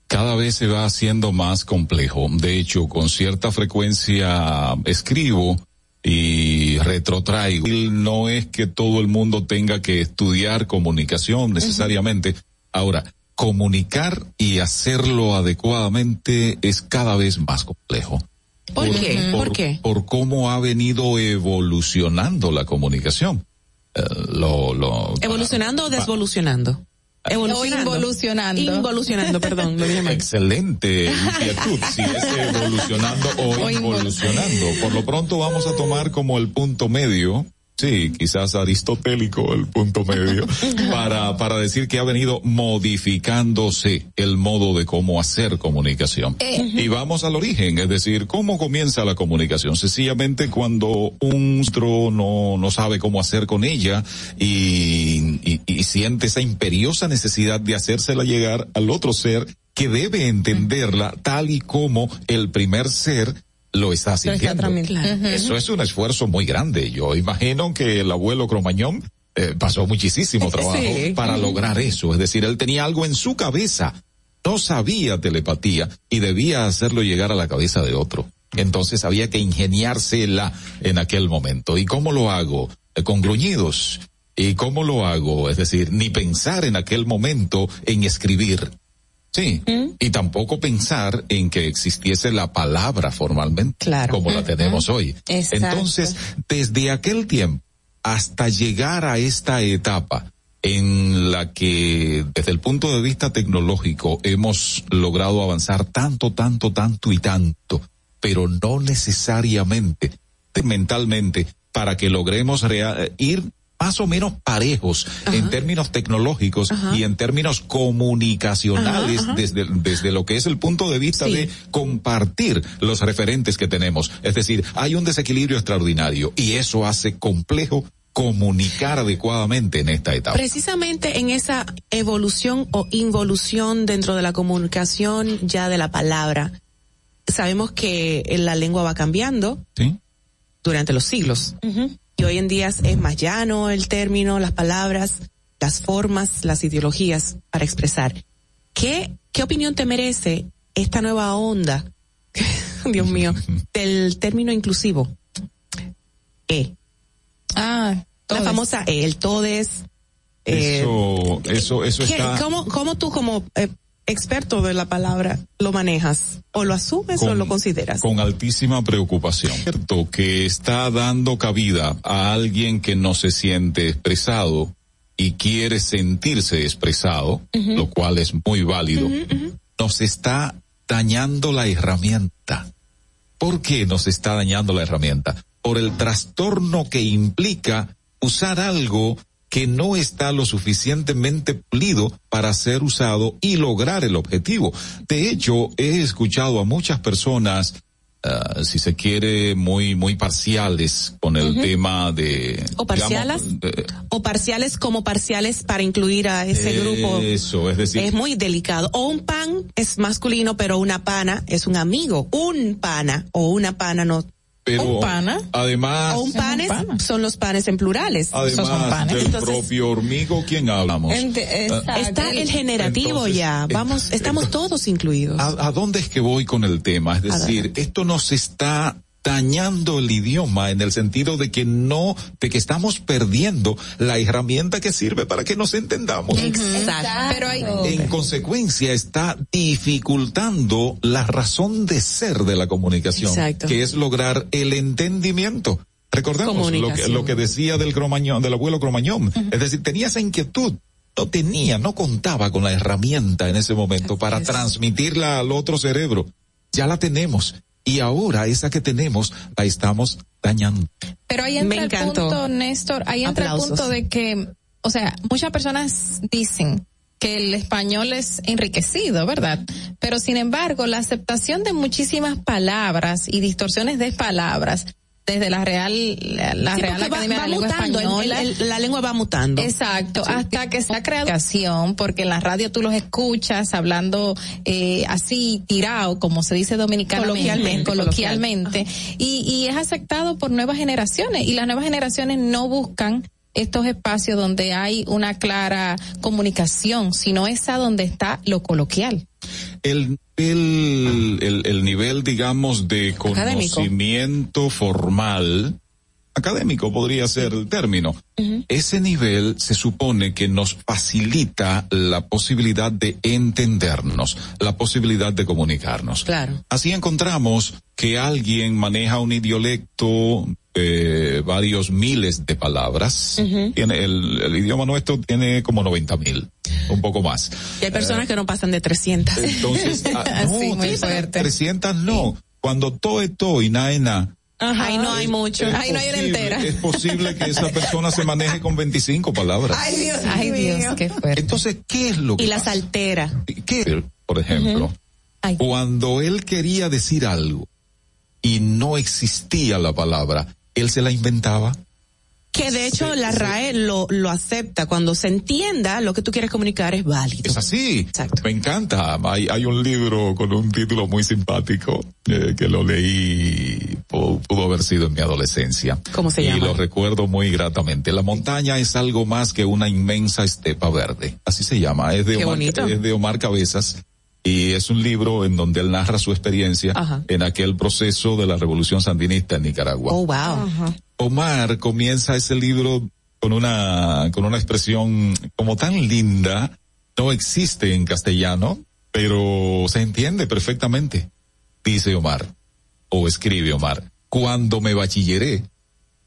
cada vez se va haciendo más complejo. De hecho, con cierta frecuencia escribo y retrotraigo. No es que todo el mundo tenga que estudiar comunicación necesariamente. Ahora, comunicar y hacerlo adecuadamente es cada vez más complejo.
¿Por qué? ¿Por qué?
Por cómo ha venido evolucionando la comunicación. Eh, lo, lo,
¿Evolucionando o desvolucionando? Evolucionando.
O involucionando.
Involucionando, perdón, lo dije.
Excelente inquietud, si es (laughs) evolucionando o,
O invol-
involucionando. Por lo pronto vamos a tomar como el punto medio, sí, quizás aristotélico el punto medio, (laughs) para, para decir que ha venido modificándose el modo de cómo hacer comunicación.
Eh.
Y vamos al origen, es decir, ¿cómo comienza la comunicación? Sencillamente cuando un monstruo no, no sabe cómo hacer con ella y, y, y siente esa imperiosa necesidad de hacérsela llegar al otro ser que debe entenderla tal y como el primer ser lo está sintiendo.
transmitiendo.
Eso es un esfuerzo muy grande. Yo imagino que el abuelo Cromañón eh, pasó muchísimo (laughs) trabajo
Sí.
para lograr eso. Es decir, él tenía algo en su cabeza, no sabía telepatía y debía hacerlo llegar a la cabeza de otro. Entonces había que ingeniársela en aquel momento. ¿Y cómo lo hago? Eh, Con gruñidos. ¿Y cómo lo hago? Es decir, ni pensar en aquel momento en escribir. Sí. Y tampoco pensar en que existiese la palabra formalmente,
Claro.
como la tenemos hoy.
Exacto.
Entonces, desde aquel tiempo hasta llegar a esta etapa en la que desde el punto de vista tecnológico hemos logrado avanzar tanto, tanto, tanto y tanto, pero no necesariamente mentalmente para que logremos ir más o menos parejos en términos tecnológicos y en términos comunicacionales
Ajá, ajá.
desde desde lo que es el punto de vista
Sí.
de compartir los referentes que tenemos. Es decir, hay un desequilibrio extraordinario y eso hace complejo comunicar adecuadamente en esta etapa.
Precisamente en esa evolución o involución dentro de la comunicación ya de la palabra, sabemos que la lengua va cambiando
¿Sí?
durante los siglos. Y hoy en día es más llano el término, las palabras, las formas, las ideologías para expresar. ¿Qué, qué opinión te merece esta nueva onda, (laughs) Dios mío, del término inclusivo? E.
Ah,
La
todes.
famosa E, el todes. eh,
Eso, eso, eso
¿qué-
está
¿cómo, cómo tú como eh, experto de la palabra lo manejas? ¿O lo asumes o lo consideras?
con altísima preocupación. Cierto que está dando cabida a alguien que no se siente expresado y quiere sentirse expresado, lo cual es muy válido. Nos está dañando la herramienta. ¿Por qué nos está dañando la herramienta? Por el trastorno que implica usar algo que no está lo suficientemente pulido para ser usado y lograr el objetivo. De hecho, he escuchado a muchas personas, ah, si se quiere, muy, muy parciales con el tema de...
¿O parciales?
digamos,
o parciales como parciales para incluir a ese grupo.
Eso, es decir,
Es muy delicado. O un pan es masculino, pero una pana es un amigo. Un pana o una pana no
Pero
Un pana.
además,
O un panes son los panes en plurales. Esos son
además
panes.
del
Entonces,
propio hormigo, ¿quién hablamos? Ah,
está el generativo
Entonces,
ya. Vamos, estamos todos incluidos.
¿A, a dónde es que voy con el tema? Es decir, esto nos está dañando el idioma en el sentido de que no, de que estamos perdiendo la herramienta que sirve para que nos entendamos.
Exacto.
Pero hay,
En consecuencia, está dificultando la razón de ser de la comunicación,
Exacto.
que es lograr el entendimiento. Recordemos lo que, lo que decía del cromañón, del abuelo cromañón. Es decir, tenía esa inquietud. No tenía, no contaba con la herramienta en ese momento para transmitirla al otro cerebro. Ya la tenemos. Y ahora esa que tenemos la estamos dañando.
Pero ahí entra
Me
el
encantó.
punto, Néstor, ahí entra
Aplausos.
el punto de que, o sea, muchas personas dicen que el español es enriquecido, ¿verdad? Pero sin embargo, la aceptación de muchísimas palabras y distorsiones de palabras desde la Real, la,
Sí,
Real
va-
Academia
va
de la Lengua
mutando,
Española.
el- el- la lengua va mutando.
Exacto, hasta que se ha creado porque en la radio tú los escuchas hablando eh, así, tirado, como se dice dominicanamente,
Coloquialmente,
coloquialmente, y, y es aceptado por nuevas generaciones, y las nuevas generaciones no buscan estos espacios donde hay una clara comunicación, sino esa donde está lo coloquial.
El nivel, el, el nivel, digamos, de
Académico.
conocimiento formal, académico podría ser el término, ese nivel se supone que nos facilita la posibilidad de entendernos, la posibilidad de comunicarnos.
Claro.
Así encontramos que alguien maneja un idiolecto eh, varios miles de palabras. Tiene el, el idioma nuestro tiene como 90 mil, un poco más.
Y hay personas que no pasan de 300.
Entonces, (laughs) ah, no,
Sí, muy
300,
fuerte.
300 no. Cuando todo es todo y na es na,
Ahí no hay mucho. Ahí no hay una
posible-
entera.
Es posible que esa persona se maneje con 25 palabras.
Ay, Dios
Ay,
mío.
Dios, qué fuerte.
Entonces, ¿qué es lo que
Y las
pasa?
altera.
¿Qué? Por ejemplo, cuando él quería decir algo y no existía la palabra, él se la inventaba.
Que de hecho la RAE lo, lo acepta. Cuando se entienda lo que tú quieres comunicar es válido.
Es así. Me encanta. Hay, hay un libro con un título muy simpático eh, que lo leí, pu- pudo haber sido en mi adolescencia.
¿Cómo se
y
llama?
lo recuerdo muy gratamente. La montaña es algo más que una inmensa estepa verde. Así se llama. Es de,
Qué
Omar,
bonito.
es de Omar Cabezas. Y es un libro en donde él narra su experiencia en aquel proceso de la revolución sandinista en Nicaragua.
Oh, wow.
Omar comienza ese libro con una, con una expresión como tan linda, no existe en castellano, pero se entiende perfectamente. Dice Omar, o escribe Omar, cuando me bachilleré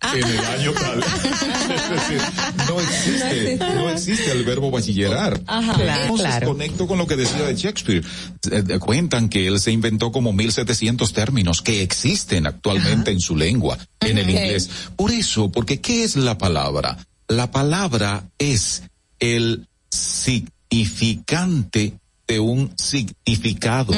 en el año tal. Es decir, no existe, no existe el verbo bachillerar.
Ajá. Claro,
Entonces
claro.
conecto con lo que decía de Shakespeare. Eh, eh, cuentan que él se inventó como 1700 términos que existen actualmente en su lengua, en el inglés. Por eso, porque ¿qué es la palabra? La palabra es el significante de un significado.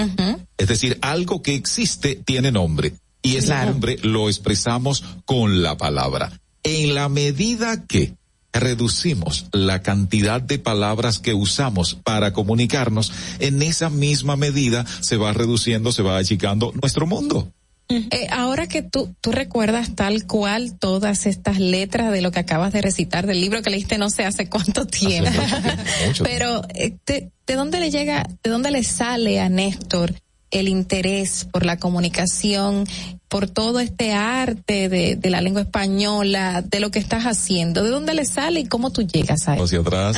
Es decir, algo que existe tiene nombre y ese nombre lo expresamos con la palabra. En la medida que reducimos la cantidad de palabras que usamos para comunicarnos, en esa misma medida se va reduciendo, se va achicando nuestro mundo.
Eh, ahora que tú, tú recuerdas tal cual todas estas letras de lo que acabas de recitar del libro que leíste no sé hace cuánto tiempo, (laughs) pero eh, te- ¿de dónde le llega, de dónde le sale a Néstor el interés por la comunicación, por todo este arte de, de la lengua española, de lo que estás haciendo? ¿De dónde le sale y cómo tú llegas a eso?
Hacia atrás.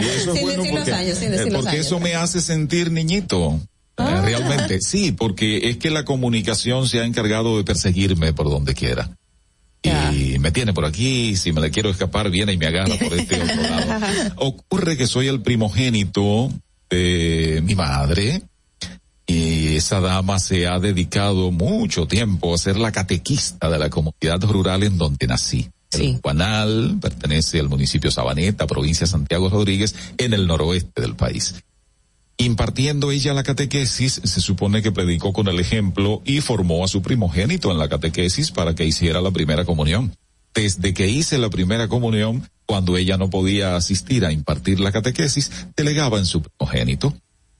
Y eso es
Sin
bueno porque,
años, sin
eh, porque
años.
eso me hace sentir niñito. Eh, Realmente, sí, porque es que la comunicación se ha encargado de perseguirme por donde quiera. Y me tiene por aquí, si me le quiero escapar, viene y me agarra por este otro lado. (laughs) Ocurre que soy el primogénito de mi madre y esa dama se ha dedicado mucho tiempo a ser la catequista de la comunidad rural en donde nací. El Juanal pertenece al municipio Sabaneta, provincia de Santiago Rodríguez, en el noroeste del país. Impartiendo ella la catequesis, se supone que predicó con el ejemplo y formó a su primogénito en la catequesis para que hiciera la primera comunión. Desde que hice la primera comunión, cuando ella no podía asistir a impartir la catequesis, delegaba en su primogénito.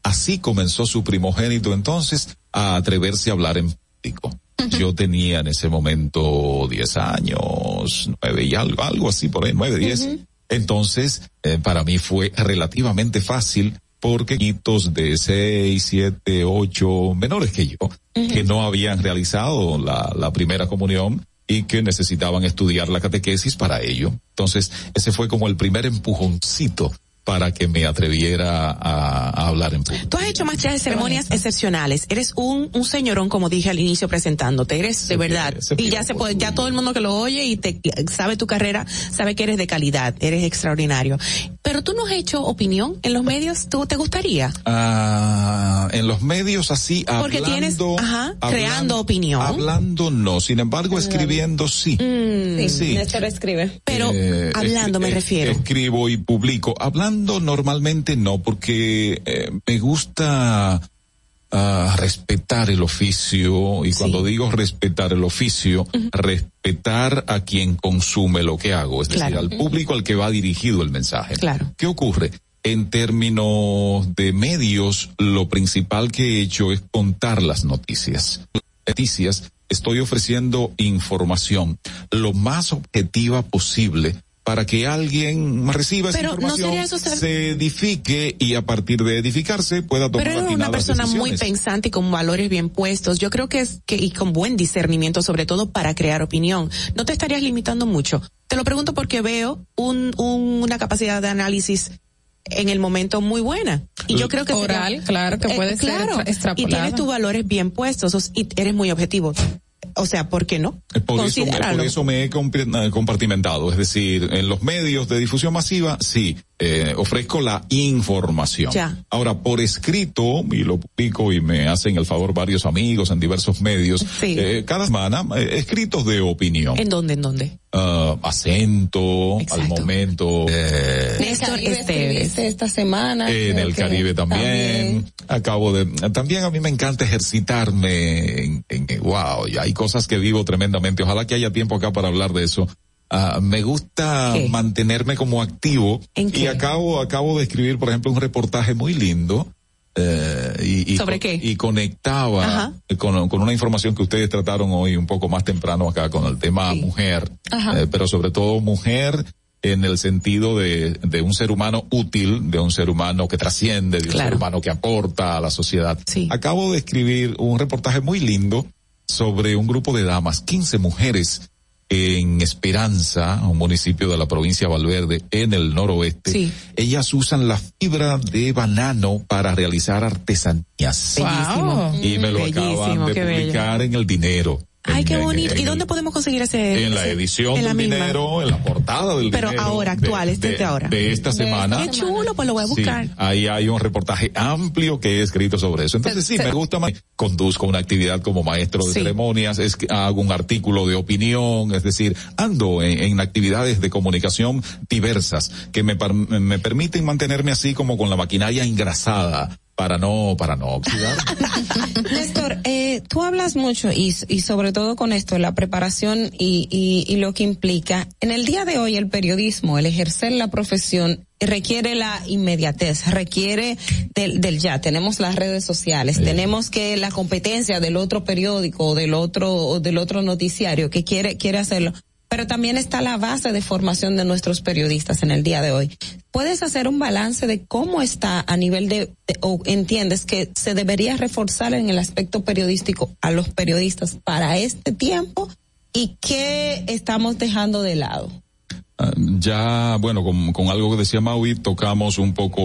Así comenzó su primogénito entonces a atreverse a hablar en periodístico. Yo tenía en ese momento 10 años, 9 y algo, algo así por ahí, 9, 10. Entonces, eh, para mí fue relativamente fácil porque hitos de 6, 7, 8 menores que yo, que no habían realizado la, la primera comunión y que necesitaban estudiar la catequesis para ello. Entonces, ese fue como el primer empujoncito para que me atreviera a, a hablar en público.
Tú has hecho más de ceremonias excepcionales. Eres un, un señorón, como dije al inicio presentándote. Eres de verdad. y ya se puede, ya todo el mundo que lo oye y te sabe tu carrera, sabe que eres de calidad, eres extraordinario. Pero tú no has hecho opinión en los medios, ¿tú te gustaría?
Ah, en los medios así,
Porque
hablando,
tienes, ajá, creando
hablando-
opinión.
Hablando no, sin embargo escribiendo sí.
Mm.
Sí.
Néstor escribe.
Pero
Eh,
hablando me refiero.
Escribo y publico. Hablando normalmente no, porque eh, me gusta respetar el oficio y cuando digo respetar el oficio, respetar a quien consume lo que hago, es decir, al público al que va dirigido el mensaje.
Claro.
¿Qué ocurre? En términos de medios, lo principal que he hecho es contar las noticias. Noticias, estoy ofreciendo información lo más objetiva posible para que alguien reciba esa
Pero, ¿no
información,
sería eso ser-
se edifique y a partir de edificarse pueda tomar
Pero eres una persona muy pensante y con valores bien puestos. Yo creo que es que y con buen discernimiento, sobre todo para crear opinión. No te estarías limitando mucho. Te lo pregunto porque veo un, un- una capacidad de análisis en el momento muy buena. Y yo creo que sería-
Oral, claro, que puede ser
claro,
extra- extrapolada.
Y tienes tus valores bien puestos y eres muy objetivo. O sea, ¿por qué no?
Por eso, me-
Considéralo.
por eso me he eh, compartimentado, es decir, en los medios de difusión masiva, sí, eh, ofrezco la información.
Ya.
Ahora, por escrito, y lo publico y me hacen el favor varios amigos en diversos medios, eh, cada semana, eh, escritos de opinión.
¿En dónde? ¿En dónde?
Ah, acento, al momento. Eh,
Néstor
Caribe
Esteves.
escribiste esta semana.
en
creo
el
que
Caribe también. Acabo de, también a mí me encanta ejercitarme en, en- wow, y hay cosas que vivo tremendamente. Ojalá que haya tiempo acá para hablar de eso. Ah, me gusta
¿Qué?
mantenerme como activo
¿En
y acabo, acabo de escribir, por ejemplo, un reportaje muy lindo. eh, y, y
¿Sobre
co-
qué?
Y conectaba con, con una información que ustedes trataron hoy un poco más temprano acá con el tema mujer, eh, pero sobre todo mujer en el sentido de, de un ser humano útil, de un ser humano que trasciende, de un ser humano que aporta a la sociedad. Acabo de escribir un reportaje muy lindo sobre un grupo de damas, 15 mujeres en Esperanza, un municipio de la provincia de Valverde, en el noroeste.
Sí.
Ellas usan la fibra de banano para realizar artesanías. Y me lo
Bellísimo,
acaban de
bello.
publicar en el dinero.
Ay, qué bonito.
en
¿Y dónde podemos conseguir ese?
en la edición
en la
del
misma?
dinero, en la portada del
Pero
dinero.
ahora, actual, este de ahora.
De esta semana.
Qué chulo, pues lo voy a
Sí,
buscar.
ahí hay un reportaje amplio que he escrito sobre eso. Entonces sí, me gusta más. Conduzco una actividad como maestro de
Sí.
ceremonias, es que hago un artículo de opinión, es decir, ando en, en actividades de comunicación diversas que me, me permiten mantenerme así como con la maquinaria engrasada para no, para no oxidar. (laughs)
Néstor, eh, tú hablas mucho y, y sobre todo con esto, la preparación y, y, y lo que implica. En el día de hoy el periodismo, el ejercer la profesión requiere la inmediatez, requiere del, del ya. Tenemos las redes sociales, tenemos que la competencia del otro periódico o del otro o del otro noticiario que quiere quiere hacerlo. Pero también está la base de formación de nuestros periodistas en el día de hoy. ¿Puedes hacer un balance de cómo está a nivel de, de- o entiendes que se debería reforzar en el aspecto periodístico a los periodistas para este tiempo y qué estamos dejando de lado?
Ah, Ya, bueno, con, con algo que decía Maui, tocamos un poco,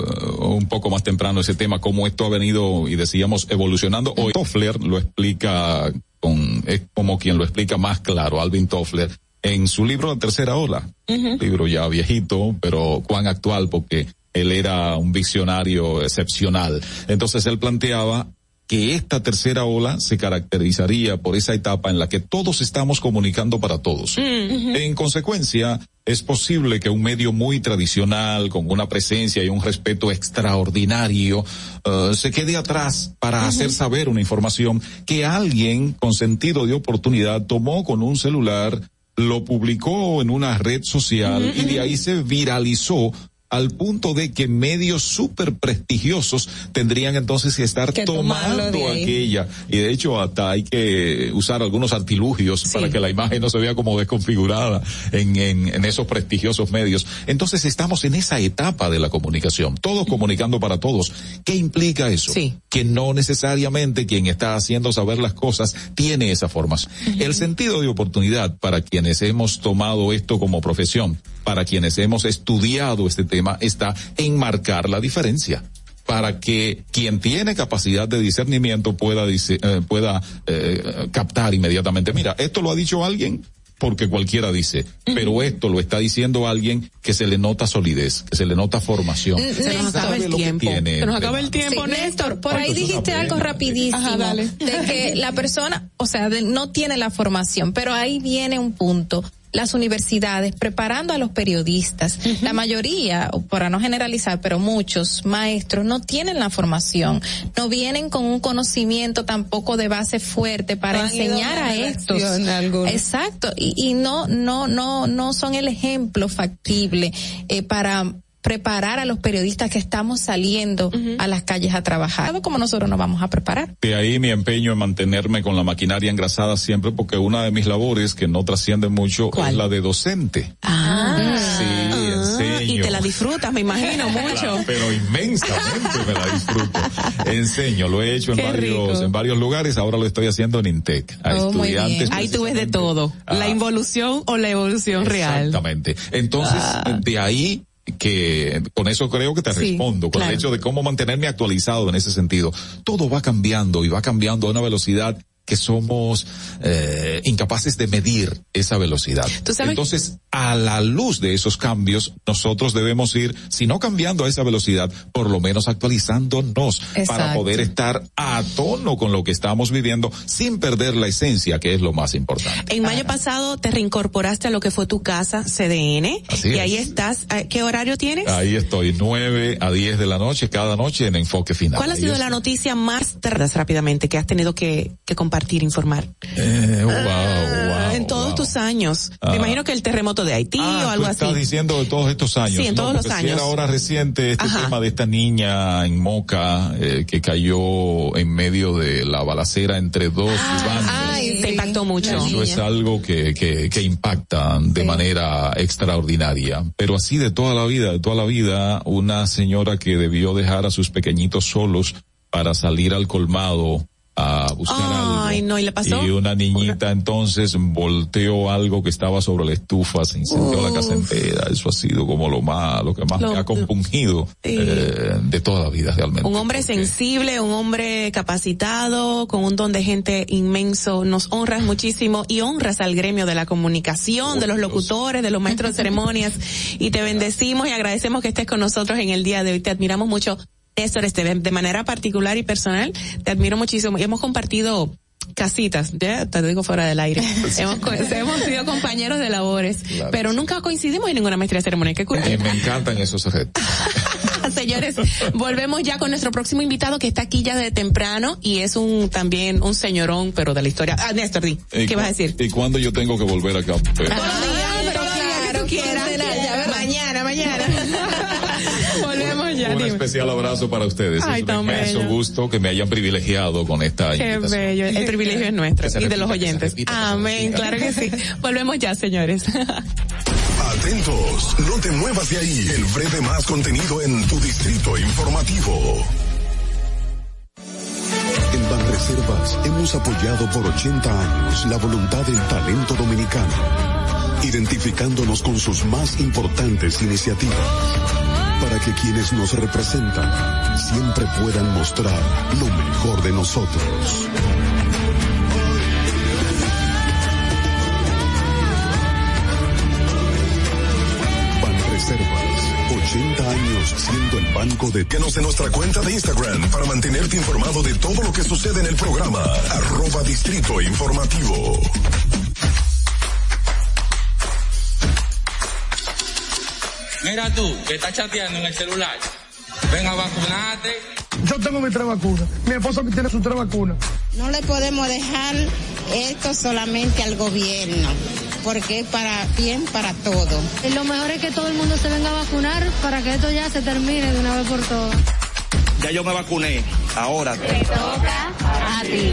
eh, un poco más temprano ese tema, cómo esto ha venido y decíamos evolucionando. Hoy Toffler lo explica con, es como quien lo explica más claro, Alvin Toffler, en su libro La Tercera Ola. Libro ya viejito, pero cuán actual porque él era un visionario excepcional. Entonces él planteaba que esta tercera ola se caracterizaría por esa etapa en la que todos estamos comunicando para todos. En consecuencia, es posible que un medio muy tradicional, con una presencia y un respeto extraordinario, eh, se quede atrás para hacer saber una información que alguien con sentido de oportunidad tomó con un celular, lo publicó en una red social y de ahí se viralizó al punto de que medios súper prestigiosos tendrían entonces que estar tomando aquella. Y de hecho hasta hay que usar algunos artilugios para que la imagen no se vea como desconfigurada en, en, en esos prestigiosos medios. Entonces estamos en esa etapa de la comunicación, todos comunicando para todos. ¿Qué implica eso? Que no necesariamente quien está haciendo saber las cosas tiene esa formación. El sentido de oportunidad para quienes hemos tomado esto como profesión, para quienes hemos estudiado este tema, está en marcar la diferencia para que quien tiene capacidad de discernimiento pueda, eh, pueda eh, captar inmediatamente. Mira, esto lo ha dicho alguien porque cualquiera dice, pero esto lo está diciendo alguien que se le nota solidez, que se le nota formación.
Se nos acaba el tiempo. Se nos acaba el tiempo, Néstor.
Por ahí dijiste algo rapidísimo de que la persona, o sea, no tiene la formación, pero ahí viene un punto las universidades preparando a los periodistas. La mayoría, para no generalizar, pero muchos maestros no tienen la formación, no vienen con un conocimiento tampoco de base fuerte para enseñar a estos. Exacto, y, y, no, no, no, no son el ejemplo factible eh, para preparar a los periodistas que estamos saliendo a las calles a trabajar. como nosotros nos vamos a preparar?
De ahí mi empeño en mantenerme con la maquinaria engrasada siempre porque una de mis labores que no trasciende mucho es la de docente.
Ah.
Sí, enseño.
Y te la disfrutas, me imagino mucho.
pero inmensamente me la disfruto. Enseño, lo he hecho en varios, en varios lugares, ahora lo estoy haciendo en Intec. A oh, estudiantes.
Ahí tú ves de todo. la ah. involución o la evolución real.
Exactamente. Entonces, ah. de ahí que con eso creo que te respondo, con el hecho de cómo mantenerme actualizado en ese sentido. Todo va cambiando y va cambiando a una velocidad que somos eh, incapaces de medir esa velocidad. Entonces, a la luz de esos cambios, nosotros debemos ir, si no cambiando a esa velocidad, por lo menos actualizándonos para poder estar a tono con lo que estamos viviendo sin perder la esencia, que es lo más importante.
En mayo pasado te reincorporaste a lo que fue tu casa CDN y ahí estás. ¿Qué horario tienes?
Ahí estoy, 9 a 10 de la noche, cada noche en enfoque final.
¿Cuál ha sido la noticia más rápidamente que has tenido que, que compartir? Informar?
Eh, wow,
en todos tus años. Me ah. imagino que el terremoto de Haití
ah,
o algo
así. Estás diciendo de todos estos años.
Sí, en todos los años.
era ahora reciente este tema de esta niña en Moca eh, que cayó en medio de la balacera entre dos
ah, Ay, te impactó mucho.
Eso es algo que, que, que impacta de manera extraordinaria. Pero así de toda la vida, de toda la vida, una señora que debió dejar a sus pequeñitos solos para salir al colmado a buscar
Ay, No, ¿y, le pasó?
y una niñita entonces volteó algo que estaba sobre la estufa, se incendió la casa entera. Eso ha sido como lo más, lo que más me ha compungido eh, de toda la vida realmente.
Un hombre sensible, un hombre capacitado, con un don de gente inmenso. Nos honras muchísimo y honras al gremio de la comunicación, de los locutores, de los maestros de ceremonias (laughs) y te bendecimos y agradecemos que estés con nosotros en el día de hoy. Te admiramos mucho Néstor, este, de manera particular y personal, te admiro muchísimo. Y hemos compartido casitas, ya te digo fuera del aire. (laughs) hemos, hemos sido compañeros de labores, pero nunca coincidimos en ninguna maestría ceremonia. Qué
eh, me encantan esos objetos. (laughs)
Señores, volvemos ya con nuestro próximo invitado que está aquí ya de temprano y es un también un señorón, pero de la historia. Ah, Néstor, di, ¿qué vas a decir?
¿Y cuándo yo tengo que volver acá?
Pero...
Un especial abrazo para ustedes.
Ay,
es un inmenso gusto que me hayan privilegiado con esta
Qué bello. El privilegio es nuestro y de los oyentes. Amén, claro que sí. Volvemos ya, señores.
Atentos, no te muevas de ahí. El breve más contenido en tu distrito informativo. En Banreservas hemos apoyado por 80 años la voluntad del talento dominicano, identificándonos con sus más importantes iniciativas para que quienes nos representan siempre puedan mostrar lo mejor de nosotros. Reservas, 80 años siendo el banco de... Síguenos en nuestra cuenta de Instagram para mantenerte informado de todo lo que sucede en el programa. Arroba Distrito Informativo.
Mira tú, que estás chateando en el celular. Ven a vacunarte.
Yo tengo mi tres vacunas. Mi esposo tiene su tres vacunas.
No le podemos dejar esto solamente al gobierno porque es para bien para todo.
Y lo mejor es que todo el mundo se venga a vacunar para que esto ya se termine de una vez por todas.
Ya yo me vacuné, ahora.
Te toca a ti.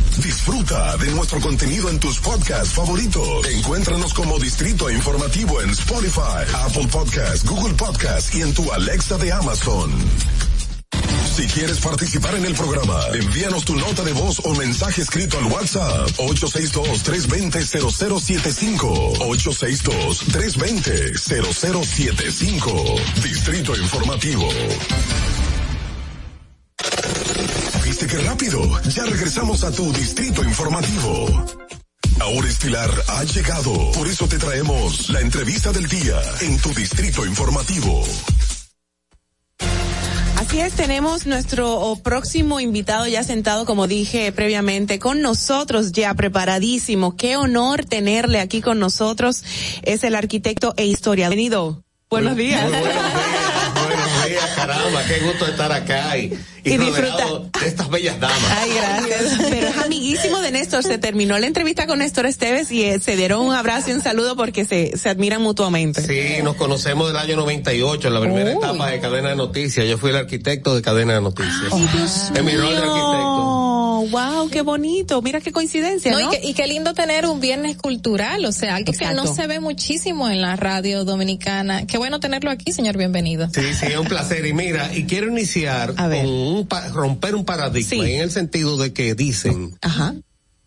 Disfruta de nuestro contenido en tus podcasts favoritos. Encuéntranos como Distrito Informativo en Spotify, Apple Podcasts, Google Podcasts y en tu Alexa de Amazon. Si quieres participar en el programa, envíanos tu nota de voz o mensaje escrito al WhatsApp 862-320-0075. 862-320-0075. Distrito Informativo. ¿Viste qué rápido? Ya regresamos a tu Distrito Informativo. Ahora Estilar ha llegado. Por eso te traemos la entrevista del día en tu Distrito Informativo.
Así es, tenemos nuestro próximo invitado ya sentado, como dije previamente, con nosotros, ya preparadísimo. Qué honor tenerle aquí con nosotros. Es el arquitecto e historiador. Bienvenido. Buenos días.
Muy buenos días, buenos días, caramba, qué gusto estar acá y, y,
Y
rodeado de estas bellas damas.
Ay, gracias. Pero es amiguísimo de Néstor. Se terminó la entrevista con Néstor Esteves y eh, se dieron un abrazo y un saludo porque se, se admiran mutuamente.
Sí, nos conocemos del año 98, en la primera
Uy.
etapa de Cadena de Noticias. Yo fui el arquitecto de Cadena de Noticias. en mi rol de arquitecto.
Wow, qué bonito. Mira qué coincidencia,
No,
¿no?
Y, que- y qué lindo tener un viernes cultural, o sea, algo que no se ve muchísimo en la radio dominicana. Qué bueno tenerlo aquí, señor, bienvenido.
Sí, sí, es un placer. Y mira, y quiero iniciar con un pa- romper un paradigma en el sentido de que dicen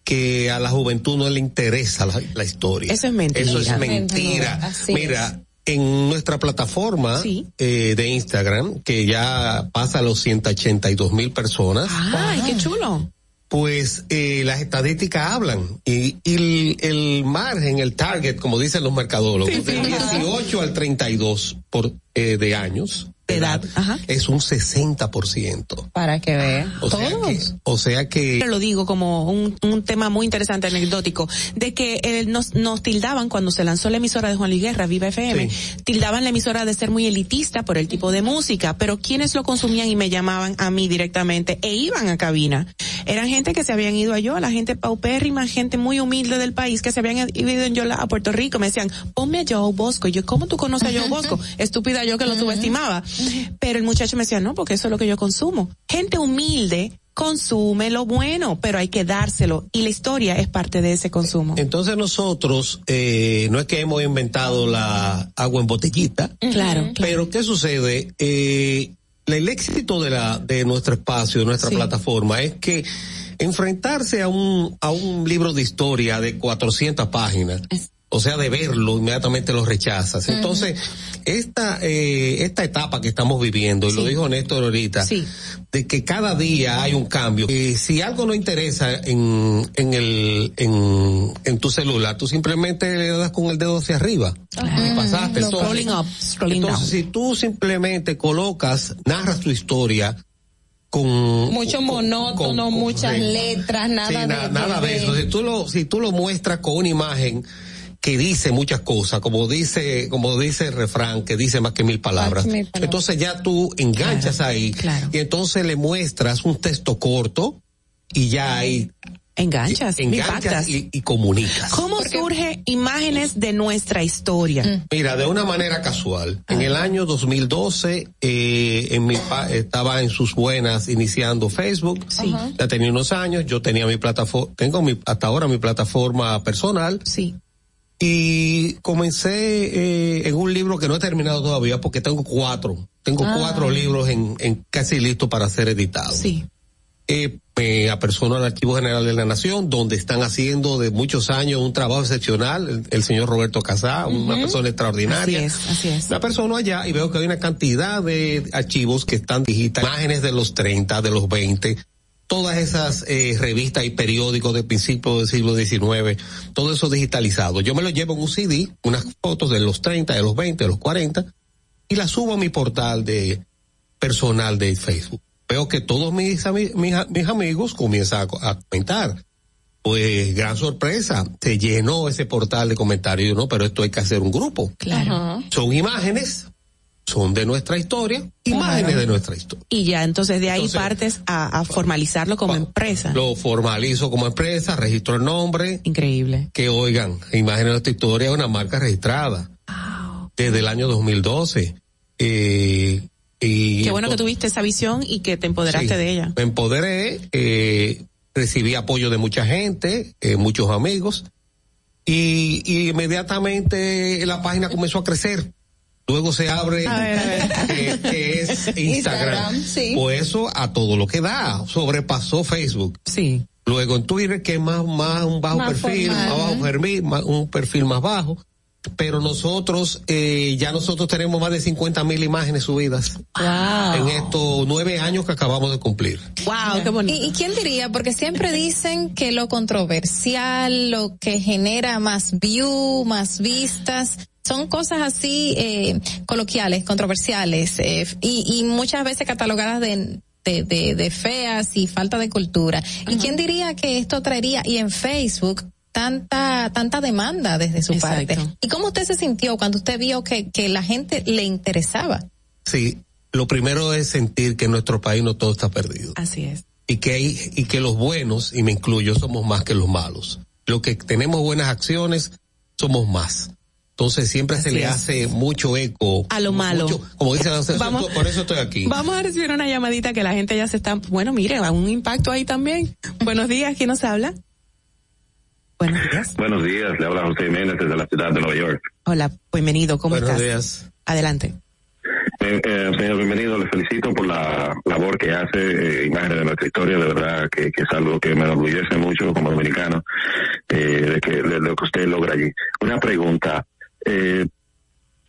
que a la juventud no le interesa la, la historia.
Eso es mentira.
Eso es
Mentira.
Mira, en nuestra plataforma eh, de Instagram, que ya pasa a los 182 mil personas,
Ay, qué chulo.
Pues eh, las estadísticas hablan y, y el, el margen, el target, como dicen los mercadólogos, del 18 al 32 por, eh, de años de edad, es un 60%.
Para que vea.
O sea que, o sea que
Pero lo digo como un, un tema muy interesante, anecdótico, de que eh, nos, nos tildaban cuando se lanzó la emisora de Juan Luis Guerra, Viva FM, tildaban la emisora de ser muy elitista por el tipo de música, pero quienes lo consumían y me llamaban a mí directamente e iban a cabina, eran gente que se habían ido a yo, la gente paupérrima, gente muy humilde del país que se habían ido en yo a Puerto Rico, me decían, ponme a Joe Bosco, Y yo, ¿cómo tú conoces a Joe Bosco? Estúpida yo que lo subestimaba. Pero el muchacho me decía, no, porque eso es lo que yo consumo. Gente humilde consume lo bueno, pero hay que dárselo. Y la historia es parte de ese consumo.
entonces nosotros eh, no es que hemos inventado la agua en botellita,
Claro,
pero ¿qué sucede? Eh, el éxito de la de nuestro espacio, de nuestra
Sí.
plataforma es que enfrentarse a un a un libro de historia de 400 páginas o sea, de verlo, inmediatamente lo rechazas. Entonces, esta, eh, esta etapa que estamos viviendo, y lo dijo Néstor ahorita, de que cada día hay un cambio. Eh, si algo no interesa en, en el, en, en tu celular, tú simplemente le das con el dedo hacia arriba. Y pasaste.
Lo-
Entonces,
Scrolling up, scrolling
entonces, si tú simplemente colocas, narras tu historia con
Mucho monótono, muchas letras, nada
Sí,
de,
na- nada de eso. Si tú lo, si tú lo muestras con una imagen que dice muchas cosas, como dice, como dice el refrán, que dice más que mil palabras.
mil palabras.
Entonces ya tú enganchas ahí y entonces le muestras un texto corto y ya ahí
enganchas,
enganchas
impactas.
y, y comunicas.
¿Cómo surge imágenes de nuestra historia?
Mira, de una manera casual. En el año 2012, eh, en mi pa- estaba en sus buenas iniciando Facebook.
Sí.
Ya tenía unos años, yo tenía mi plataforma, tengo mi, hasta ahora mi plataforma personal.
Sí.
Y comencé eh, en un libro que no he terminado todavía porque tengo cuatro. Tengo
Ah.
cuatro libros en, en casi listos para ser editados.
Sí.
Eh, me apersono al Archivo General de la Nación, donde están haciendo de muchos años un trabajo excepcional, el, el señor Roberto Casá, una persona extraordinaria.
Así es, así es.
La persona allá y veo que hay una cantidad de archivos que están digitales, imágenes de los 30, de los 20, todas esas eh, revistas y periódicos de principios del siglo XIX, todo eso digitalizado. Yo me lo llevo en un CD, unas fotos de los 30, de los 20, de los 40, y las subo a mi portal de personal de Facebook. Veo que todos mis, mis, amigos comienzan a, a comentar. Pues gran sorpresa, se llenó ese portal de comentarios. No, pero esto hay que hacer un grupo.
Claro.
Son imágenes, son de nuestra historia, imágenes de nuestra historia.
Y ya, entonces de ahí partes a, a formalizarlo como empresa.
Lo formalizo como empresa, registro el nombre.
Increíble.
Que oigan, imágenes de nuestra historia es una marca registrada. Desde el año 2012. Eh, y
Qué bueno que tuviste esa visión y que te empoderaste
Sí,
de ella.
Me empoderé, eh, recibí apoyo de mucha gente, eh, muchos amigos, y, y inmediatamente la página comenzó a crecer. Luego se abre, Que, que es (laughs) Instagram.
Instagram, sí.
Pues eso a todo lo que da, sobrepasó Facebook.
Sí.
Luego en Twitter, que es más, más un bajo
Más
perfil,
formal,
más bajo
¿no?
perfil, más- un perfil más bajo. Pero nosotros, eh, ya nosotros tenemos más de 50 mil imágenes subidas en estos nueve años que acabamos de cumplir.
Wow, qué bonito.
¿Y, y quién diría? Porque siempre dicen que lo controversial, lo que genera más view, más vistas, son cosas así eh, coloquiales, controversiales eh, y, y muchas veces catalogadas de, de, de, de feas y falta de cultura. ¿Y quién diría que esto traería, y en Facebook, tanta tanta demanda desde su parte? ¿Y cómo usted se sintió cuando usted vio que, que la gente le interesaba?
Sí, lo primero es sentir que en nuestro país no todo está perdido.
Así es.
Y que hay, y que los buenos, y me incluyo, somos más que los malos. Lo que tenemos buenas acciones, somos más. Entonces siempre se le
es.
hace mucho eco.
A lo malo.
mucho- como dice,
Vamos-
por eso estoy aquí.
Vamos a recibir una llamadita que la gente ya se está, bueno, mire, un impacto ahí también. Buenos días, ¿quién nos habla? Buenos días.
Buenos días, le habla José Jiménez desde la ciudad de Nueva York.
Hola, bienvenido, ¿cómo
Buenos
estás?
días.
Adelante.
Eh, eh, señor, bienvenido, le felicito por la labor que hace, eh, imágenes de nuestra historia, de verdad que, que es algo que me enorgullece mucho como dominicano, eh, de, que, de lo que usted logra allí. Una pregunta, eh,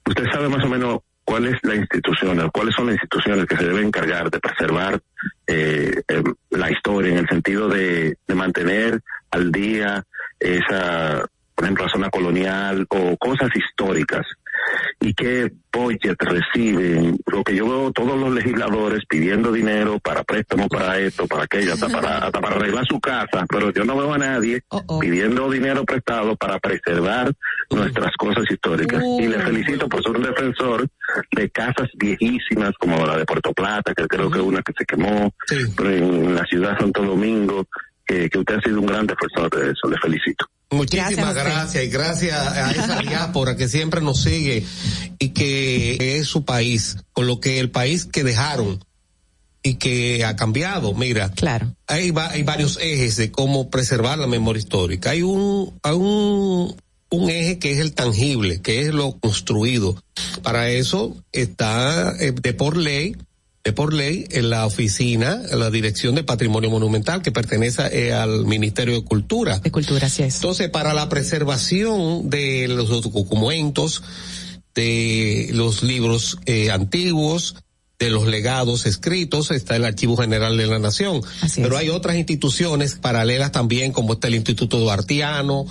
¿usted sabe más o menos cuál es la institución, o cuáles son las instituciones que se deben encargar de preservar eh, eh, la historia en el sentido de, de mantener al día esa, por ejemplo, la zona colonial o cosas históricas? y qué budget reciben, lo que yo veo todos los legisladores pidiendo dinero para préstamos para esto, para aquello, hasta para, hasta para arreglar su casa, pero yo no veo a nadie pidiendo dinero prestado para preservar nuestras cosas históricas. Y le felicito por ser un defensor de casas viejísimas como la de Puerto Plata, que creo que es una que se quemó, pero en la ciudad de Santo Domingo, que, que usted ha sido un gran defensor de eso, le felicito.
Muchísimas gracias, y gracias a esa diáspora que siempre nos sigue y que es su país, con lo que el país que dejaron y que ha cambiado. Mira,
claro.
hay, va- hay varios ejes de cómo preservar la memoria histórica. Hay un, hay un, un eje que es el tangible, que es lo construido. Para eso está eh, de por ley por ley en la oficina, en la Dirección de Patrimonio Monumental que pertenece eh, al Ministerio de Cultura.
De Cultura, así es.
Entonces, para la preservación de los documentos, de los libros eh, antiguos, de los legados escritos, está el Archivo General de la Nación. Pero hay otras instituciones paralelas también, como está el Instituto Duartiano.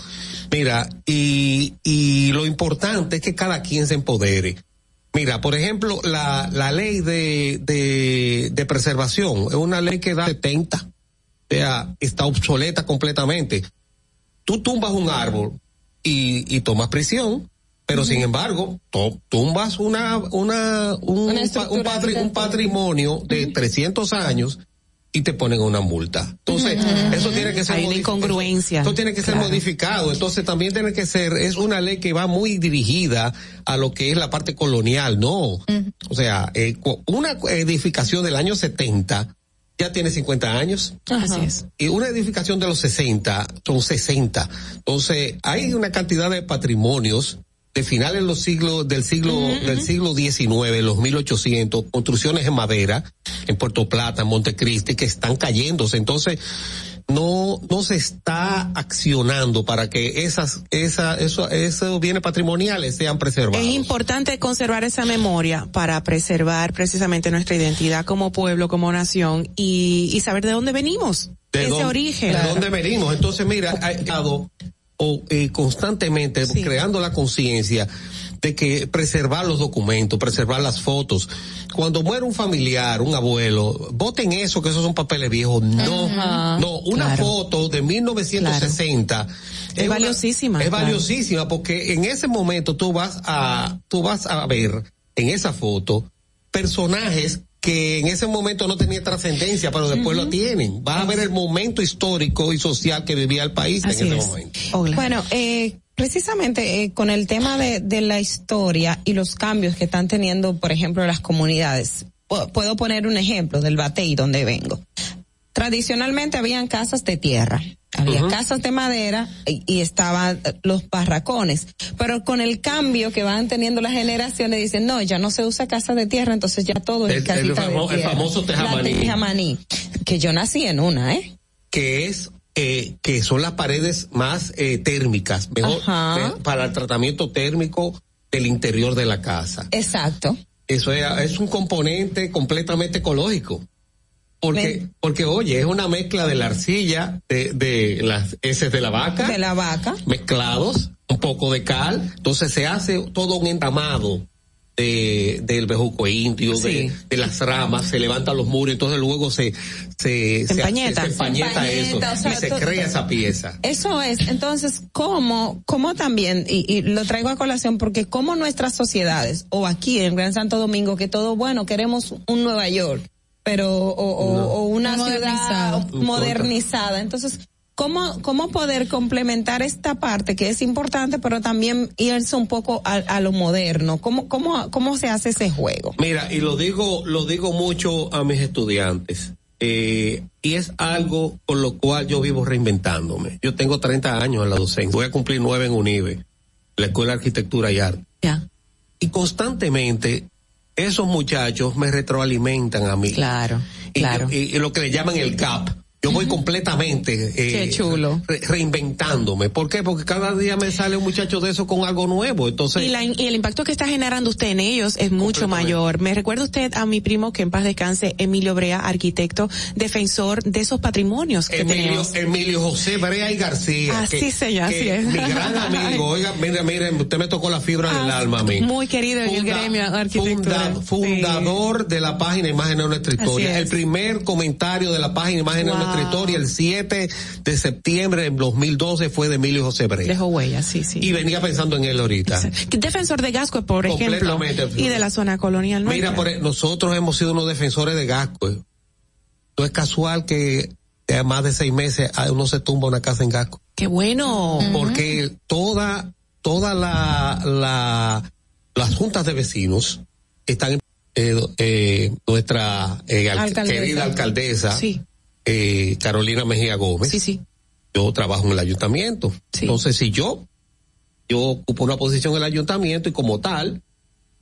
Mira, y, y lo importante es que cada quien se empodere. Mira, por ejemplo, la, la ley de, de, de preservación es una ley que da 70. O sea, está obsoleta completamente. Tú tumbas un árbol y, y tomas prisión. Pero sin embargo, to- tumbas una, una, un,
Una
un, patri- un patrimonio de 300 años y te ponen una multa. Entonces, eso tiene que ser
Hay una incongruencia.
Esto tiene que ser
Claro.
modificado. Entonces, también tiene que ser, es una ley que va muy dirigida a lo que es la parte colonial, ¿no? O sea, eh, una edificación del año 70 ya tiene 50 años.
Así es.
Y una edificación de los 60 son 60. Entonces, hay una cantidad de patrimonios de finales de los siglos, del siglo, del siglo XIX, los 1800, construcciones en madera, en Puerto Plata, en Montecristi, que están cayéndose. Entonces, no, no se está accionando para que esas, esa, eso, esos bienes patrimoniales sean preservados.
Es importante conservar esa memoria para preservar precisamente nuestra identidad como pueblo, como nación y, y saber de dónde venimos.
de
ese
dónde,
origen.
de dónde venimos. Entonces, mira, eh, constantemente creando la conciencia de que preservar los documentos, preservar las fotos. Cuando muere un familiar, un abuelo, voten eso, que esos son papeles viejos. No, no, una
Claro.
foto de 1960
Es
una-
valiosísima,
Es
claro.
valiosísima porque en ese momento tú vas a, tú vas a ver en esa foto personajes que en ese momento no tenían trascendencia, pero después lo tienen. Vas a ver el momento histórico y social que vivía el país en ese momento.
Bueno, eh, precisamente eh, con el tema de, de la historia y los cambios que están teniendo, por ejemplo, las comunidades. Pu- Puedo poner un ejemplo del Batey donde vengo. Tradicionalmente habían casas de tierra, había casas de madera y, y estaban eh, los barracones. Pero con el cambio que van teniendo las generaciones dicen, no, ya no se usa casa de tierra, entonces ya todo es
El- el
casita
famo-
de
el
tierra.
famoso tejamaní.
La tejamaní, que yo nací en una, ¿eh?
Que es, eh, que son las paredes más eh, térmicas, mejor eh, para el tratamiento térmico del interior de la casa.
Exacto.
Eso es, es un componente completamente ecológico. Porque, porque oye, es una mezcla de la arcilla, de, de las heces de la vaca.
De la vaca.
Mezclados, un poco de cal. Entonces se hace todo un entamado de, del bejuco indio, de, de las ramas, se levantan los muros, entonces luego se, se,
Se empañeta.
se empañeta eso
empañeta, o sea,
y se crea esa pieza.
Eso es, entonces, ¿cómo, cómo también, y, y lo traigo a colación, porque como nuestras sociedades, o aquí en Gran Santo Domingo, que todo, bueno, queremos un Nueva York, pero, o, o- o una
Modernizado.
ciudad modernizada, entonces, ¿cómo, cómo poder complementar esta parte que es importante, pero también irse un poco a, a lo moderno? ¿Cómo, cómo, ¿Cómo se hace ese juego?
Mira, y lo digo, lo digo mucho a mis estudiantes. Eh, y es algo con lo cual yo vivo reinventándome. Yo tengo 30 años en la docencia. Voy a cumplir nueve en UNIBE, la Escuela de Arquitectura y Arte. Y constantemente esos muchachos me retroalimentan a mí.
Claro,
y,
claro.
Y, y lo que le llaman el CAP. Yo voy completamente eh,
Qué chulo.
re- reinventándome. ¿Por qué? Porque cada día me sale un muchacho de eso con algo nuevo. Entonces,
Y, la- y el impacto que está generando usted en ellos es mucho mayor. Me recuerda usted a mi primo que en paz descanse, Emilio Brea, arquitecto, defensor de esos patrimonios que
Emilio,
tenemos.
Emilio José Brea y García.
Así
que-
se llama, así es.
Mi gran (laughs) amigo, oiga, mire, mire, usted me tocó la fibra del alma a mí.
Ah, Muy querido en el gremio arquitectura.
funda- fundador de la página Imagen de nuestra historia.
es.
El primer comentario de la página Imagen de nuestra historia, el 7 de septiembre del 2012, fue de Emilio José Brea.
Dejó huella, sí, sí.
Y venía pensando en él ahorita.
Defensor de Gasco, por ejemplo,
Completamente.
y de la zona colonial nuestra.
Mira, por, e- nosotros hemos sido unos defensores de Gasco. No es casual que a más de seis meses uno se tumba una casa en Gasco.
Qué bueno.
Porque toda, toda la, la, las juntas de vecinos están, eh, eh, nuestra eh,
Alcaldesa.
querida alcaldesa,
Sí.
Eh, Carolina Mejía Gómez.
Sí, sí.
Yo trabajo en el ayuntamiento. Entonces, si yo, yo ocupo una posición en el ayuntamiento y como tal,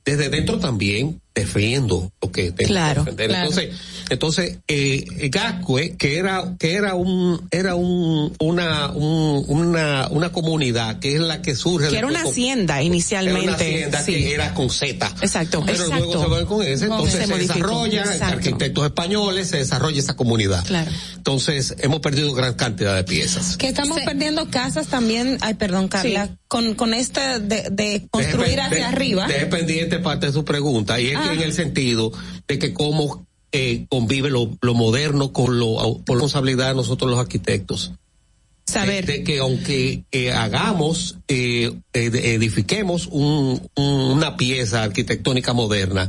desde dentro también defiendo lo que tengo
Claro,
que defender.
claro.
Entonces, entonces, eh, Gascue, que era, que era un, era un, una, un- una, una comunidad que es la que surge.
Que era una
con-
hacienda inicialmente.
Era una hacienda
sí.
que era con Z.
Exacto,
Pero
exacto.
luego se van con ese, entonces se,
modificó,
desarrolla, arquitectos españoles, se desarrolla esa comunidad.
Claro.
Entonces, hemos perdido gran cantidad de piezas.
Que estamos perdiendo casas también, ay, perdón, Carla, con, con esta de, de construir hacia
de-
arriba.
Deje pendiente parte de su pregunta, y es que
Ah.
en el sentido de que cómo eh, convive lo, lo moderno con lo con la responsabilidad de nosotros los arquitectos.
Saber.
De, que aunque eh, hagamos, eh, edifiquemos un, una pieza arquitectónica moderna,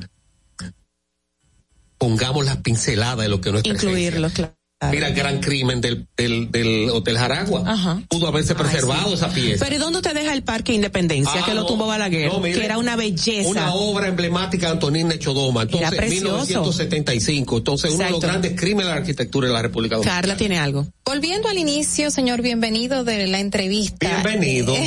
pongamos las pinceladas de lo que nuestra
Incluirlo, claro.
Mira el gran crimen del, del, del Hotel Jaragua. Ajá. Pudo haberse preservado
Ay, sí.
esa pieza.
Pero ¿y dónde te deja el Parque Independencia,
Ah,
que lo
no,
tumbó Balaguer?
no, mire,
que era una belleza.
Una obra emblemática de Antonín Nechodoma. Entonces,
Era precioso.
1975. Entonces, uno de los grandes crímenes de la arquitectura de la República Dominicana.
Carla tiene algo.
Volviendo al inicio, señor, bienvenido de la entrevista.
Bienvenido. (laughs)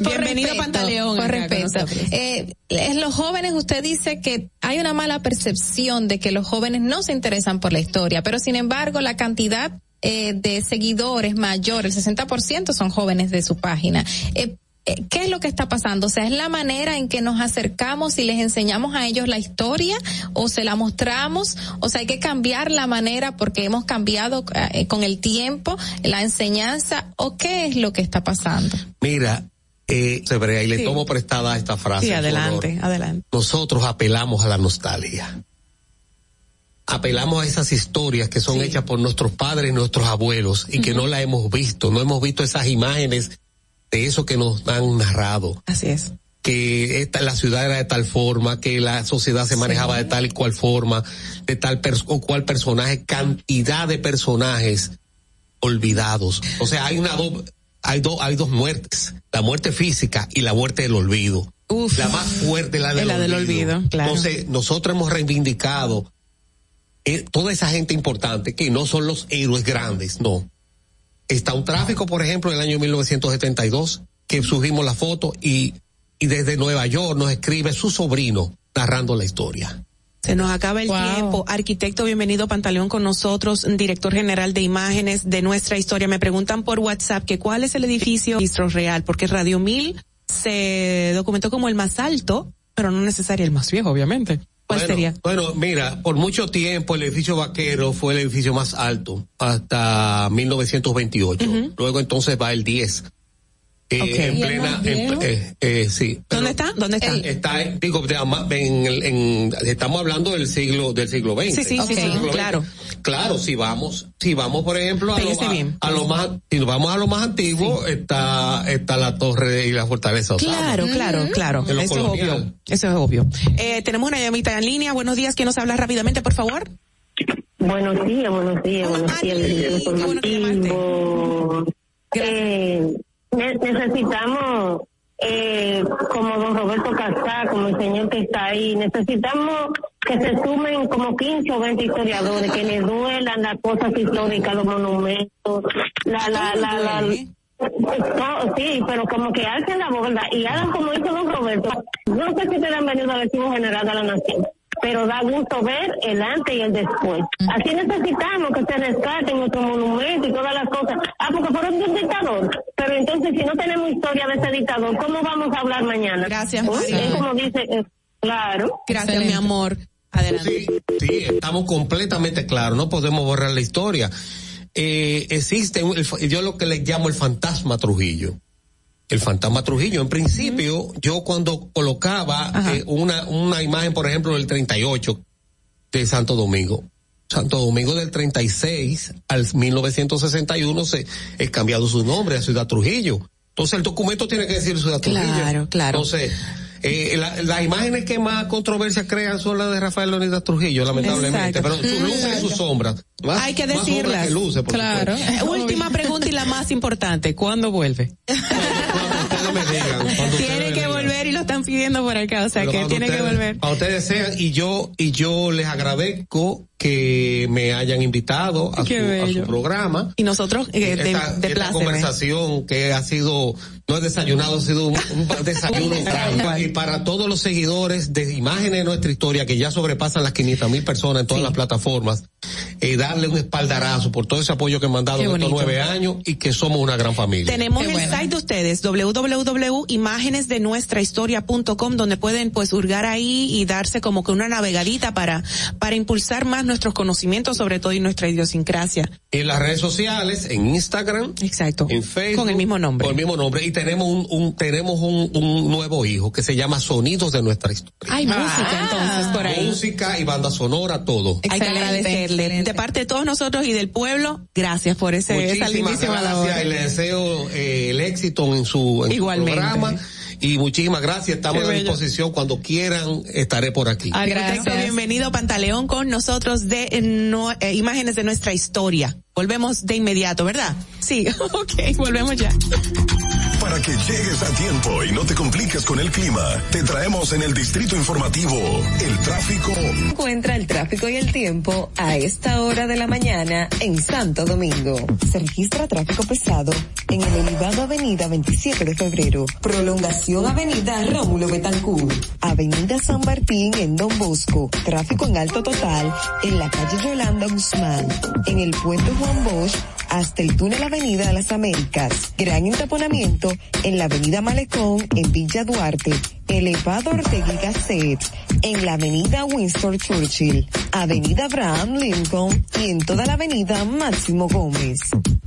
Bienvenido,
respeto,
Pantaleón,
Por
con
respeto. Eh, en los jóvenes usted dice que hay una mala percepción de que los jóvenes no se interesan por la historia, pero sin embargo la cantidad eh, de seguidores mayor, el 60% son jóvenes de su página. Eh, eh, ¿Qué es lo que está pasando? O sea, ¿es la manera en que nos acercamos y les enseñamos a ellos la historia o se la mostramos? O sea, hay que cambiar la manera porque hemos cambiado eh, con el tiempo la enseñanza o qué es lo que está pasando?
Mira, eh, Sebrea, y le
Sí.
tomo prestada esta frase.
Sí, adelante,
honor.
adelante.
Nosotros apelamos a la nostalgia. Apelamos a esas historias que son hechas por nuestros padres y nuestros abuelos y que no la hemos visto, no hemos visto esas imágenes de eso que nos han narrado.
Así es.
que esta, la ciudad era de tal forma, que la sociedad se manejaba de tal y cual forma, de tal pers- o cual personaje, cantidad de personajes olvidados. O sea, hay una do- hay dos hay dos muertes, la muerte física y la muerte del olvido. La más fuerte la del,
del olvido, claro.
Entonces, nosotros hemos reivindicado eh, toda esa gente importante que no son los héroes grandes, no. Está un tráfico, por ejemplo, en el año 1972, que subimos la foto y, y desde Nueva York nos escribe su sobrino narrando la historia.
Se nos acaba el tiempo. Arquitecto, bienvenido Pantaleón con nosotros, director general de imágenes de nuestra historia. Me preguntan por WhatsApp que cuál es el edificio registro real, porque Radio 1000 se documentó como el más alto, pero no necesario el más viejo, obviamente. ¿Cuál
bueno,
sería?
Bueno, mira, por mucho tiempo el edificio vaquero fue el edificio más alto hasta 1928. Luego entonces va el 10. Eh. En
¿Y el
plena, en- eh, eh, sí.
¿Dónde está? ¿Dónde está?
Está, en- digo, en, en- estamos hablando del siglo, del siglo XX.
Sí, sí, sí, claro.
Claro, si vamos, si vamos, por ejemplo, a lo,
Pégese
a-
bien.
a lo más, si nos vamos a lo más antiguo, está, está la torre y la fortaleza. Osama.
Claro, claro, claro.
Lo
Eso es obvio. Eso es obvio. Eh, tenemos una llamita en línea. Buenos días. ¿Quién nos habla rápidamente, por favor?
Buenos días, buenos días, buenos días. informativo. Eh, ne- necesitamos, eh, como don Roberto Casá, como el señor que está ahí, necesitamos que se sumen como 15 o 20 historiadores, que les duelan las cosas históricas, los monumentos, la, la, la, la, no, sí, pero como que alcen la voz. Y hagan como hizo don Roberto. No sé si te han venido a decir un general de la nación, pero da gusto ver el antes y el después. Así necesitamos que se rescaten nuestros monumentos y todas las cosas. Ah, porque fueron de un dictador. Pero entonces, si no tenemos historia de ese dictador, ¿cómo vamos a hablar mañana?
Gracias,
Uy. Es como dice, eh, claro.
Gracias, mi amor. Adelante.
Sí, estamos completamente claros, no podemos borrar la historia. Eh, existe, yo lo que le llamo el fantasma Trujillo. El fantasma Trujillo, en principio, yo cuando colocaba eh, una, una imagen, por ejemplo, del 38 de Santo Domingo, Santo Domingo del 36 al 1961 se es cambiado su nombre a Ciudad Trujillo. Entonces el documento tiene que decir Ciudad Trujillo.
Claro, claro.
Entonces, eh, la- las imágenes que más controversia crean son las de Rafael Leonidas Trujillo, lamentablemente.
Exacto.
Pero sus luces y sus sombras. Más-
Hay que decirlas.
que
claro. Eh, Última pregunta y la más importante. ¿Cuándo vuelve? (laughs)
Ustedes me digan, cuando
Tiene que
digan.
volver y lo están pidiendo por acá, o sea
Pero
que
cuando
tiene que volver.
Cuando ustedes sean, y yo, y yo les agradezco que me hayan invitado a, su, a su programa.
Y nosotros, eh,
esta,
de
esta conversación que ha sido, no es desayunado, ha sido un, (laughs) un desayuno franco. Y para todos los seguidores de imágenes de nuestra historia, que ya sobrepasan las 500 mil personas en todas las plataformas, eh, darle un espaldarazo por todo ese apoyo que me han dado
Qué
en estos nueve años y que somos una gran familia.
Tenemos el site de ustedes, www.imágenesdenuestrahistoria.com, donde pueden pues hurgar ahí y darse como que una navegadita para, para impulsar más nuestros conocimientos, sobre todo y nuestra idiosincrasia.
En las redes sociales, en Instagram.
Exacto.
En Facebook.
Con el mismo nombre.
Con el mismo nombre. Y tenemos un, un tenemos un, un, nuevo hijo que se llama Sonidos de nuestra historia.
Hay música entonces por ahí.
Música y banda sonora, todo.
Hay que agradecerle. De parte de todos nosotros y del pueblo, gracias por ese, esa lindísima labor.
Y le deseo eh, el éxito en su, en
Igualmente.
su programa. Y muchísimas gracias. Estamos a disposición. Cuando quieran, estaré por aquí.
Arquitecto, bienvenido Pantaleón con nosotros de eh, no- eh, imágenes de nuestra historia. Volvemos de inmediato, ¿verdad? Sí, (laughs) ok, volvemos ya.
Para que llegues a tiempo y no te compliques con el clima, te traemos en el distrito informativo el tráfico.
Encuentra el tráfico y el tiempo a esta hora de la mañana en Santo Domingo. Se registra tráfico pesado en el elevado Avenida 27 de Febrero, prolongación Avenida Rómulo Betancourt, Avenida San Martín en Don Bosco, tráfico en alto total en la calle Yolanda Guzmán, en el puente Juan Hasta el túnel Avenida de las Américas, gran entaponamiento en la Avenida Malecón en Villa Duarte, elevado Ortega y Gasset, en la Avenida Winston Churchill, Avenida Abraham Lincoln y en toda la Avenida Máximo Gómez.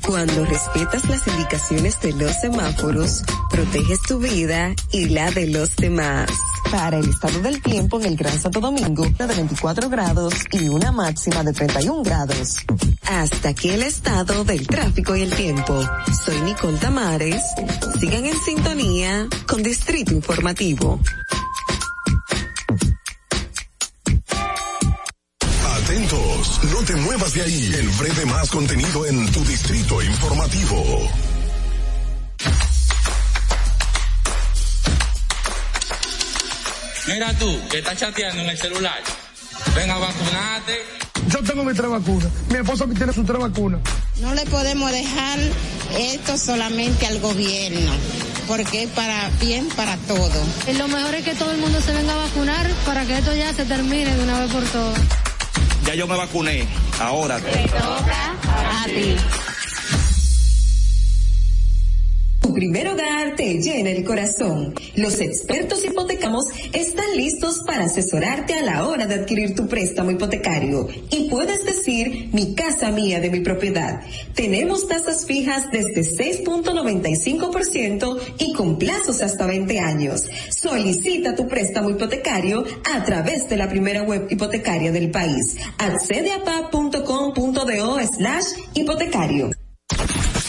Cuando respetas las indicaciones de los semáforos, proteges tu vida y la de los demás. Para el estado del tiempo en el Gran Santo Domingo, de 24 grados y una máxima de 31 grados. Hasta aquí el estado del tráfico y el tiempo. Soy Nicole Tamares. Sigan en sintonía con Distrito Informativo.
Atentos, no te muevas de ahí. El breve más contenido en tu distrito informativo.
Mira tú, que estás chateando en el celular. Ven a vacunarte.
Yo tengo mis tres vacunas. Mi esposa tiene sus tres vacunas.
No le podemos dejar esto solamente al gobierno, porque es para bien para todo.
Lo mejor es que todo el mundo se venga a vacunar para que esto ya se termine de una vez por todas.
Ya yo me vacuné. Ahora.
A ti.
Tu primer hogar te llena el corazón. Los expertos hipotecamos están listos para asesorarte a la hora de adquirir tu préstamo hipotecario. Y puedes decir, mi casa mía de mi propiedad. Tenemos tasas fijas desde 6.95% y con plazos hasta 20 años. Solicita tu préstamo hipotecario a través de la primera web hipotecaria del país. Accede a pa.com.do slash hipotecario.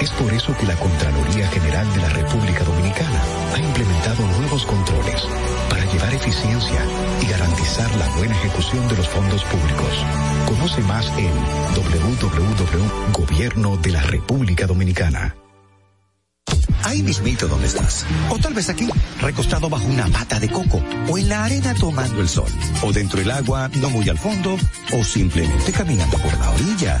Es por eso que la Contraloría General de la República Dominicana ha implementado nuevos controles para llevar eficiencia y garantizar la buena ejecución de los fondos públicos. Conoce más en www.gobierno de la República Dominicana.
Ahí mismito donde estás. O tal vez aquí, recostado bajo una mata de coco. O en la arena tomando el sol. O dentro del agua, no muy al fondo. O simplemente caminando por la orilla.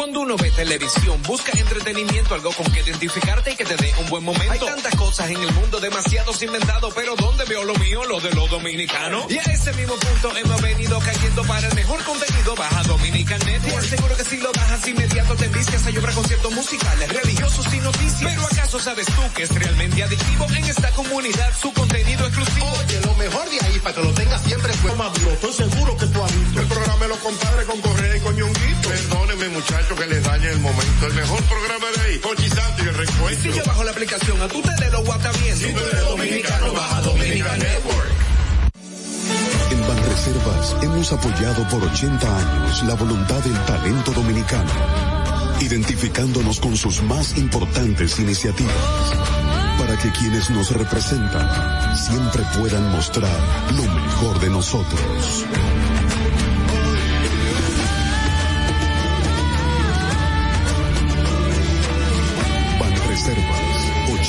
Cuando uno ve televisión, busca entretenimiento, algo con que identificarte y que te dé un buen momento. Hay tantas cosas en el mundo, demasiados inventados, pero ¿dónde veo lo mío? Lo de los dominicanos. Y a ese mismo punto hemos venido cayendo para el mejor contenido. Baja Dominican Network. Seguro que si lo bajas inmediato te vicias a llorar conciertos musicales, religiosos y noticias. Pero ¿acaso sabes tú que es realmente adictivo en esta comunidad su contenido exclusivo?
Oye, lo mejor de ahí, para que lo tengas siempre fue maduro. Estoy seguro que tú has visto. El programa de los compadres con Correa y con Ñonguito. Perdónenme, muchachos, que les dañe el momento. El mejor programa de ahí, Pochi Santo y el recuento.
Si yo bajo la aplicación, a tu tele lo guata viendo.
Si tú eres dominicano, baja Dominican Network.
En Banreservas hemos apoyado por 80 años la voluntad del talento dominicano, identificándonos con sus más importantes iniciativas, para que quienes nos representan siempre puedan mostrar lo mejor de nosotros.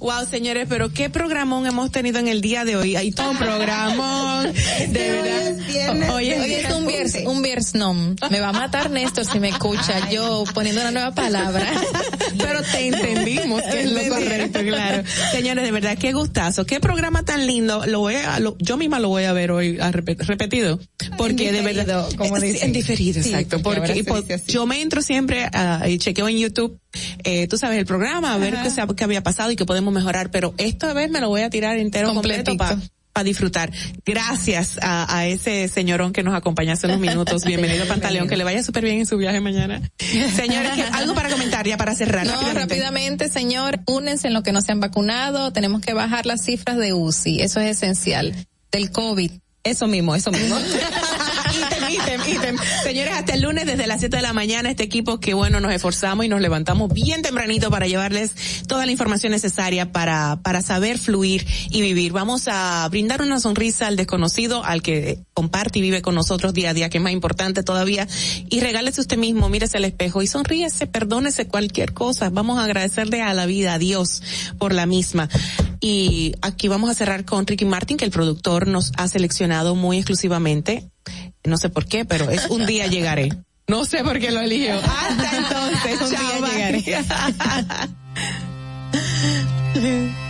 Wow, señores, pero qué programón hemos tenido en el día de hoy. Hay todo un programón. (laughs) De verdad.
Oye, Hoy es un viernes, un viersnom. Me va a matar Néstor si me escucha yo poniendo una nueva palabra. (laughs)
pero te entendimos que es lo correcto, claro. Señores, de verdad, qué gustazo. Qué programa tan lindo. Lo voy a, lo, yo misma lo voy a ver hoy a repetido. Porque de verdad.
Como
en diferido, exacto. porque yo me entro siempre uh, y chequeo en YouTube eh, tú sabes, el programa, a ver qué, qué, había pasado y qué podemos mejorar, pero esta vez me lo voy a tirar entero completo para disfrutar. Gracias a, a, ese señorón que nos acompaña hace unos minutos. Bienvenido (laughs) Pantaleón, que le vaya súper bien en su viaje mañana. Señores, algo para comentar ya para cerrar.
No, rápidamente. rápidamente, señor, únense en lo que no se han vacunado. Tenemos que bajar las cifras de UCI. Eso es esencial. Del COVID.
Eso mismo, eso mismo. (laughs) (laughs)
Señores, hasta el lunes desde las 7 de la mañana, este equipo que bueno, nos esforzamos y nos levantamos bien tempranito para llevarles toda la información necesaria para, para saber fluir y vivir. Vamos a brindar una sonrisa al desconocido, al que comparte y vive con nosotros día a día, que es más importante todavía, y regálese usted mismo, mírese al espejo y sonríese, perdónese cualquier cosa. Vamos a agradecerle a la vida, a Dios, por la misma. Y aquí vamos a cerrar con Ricky Martin, que el productor nos ha seleccionado muy exclusivamente no sé por qué, pero es un día llegaré. No sé por qué lo eligió. Hasta entonces, un día llegaré. (laughs)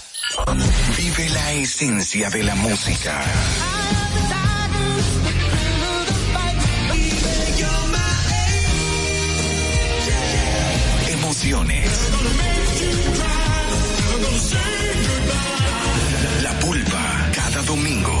Vive la esencia de la música. La pulpa, cada domingo,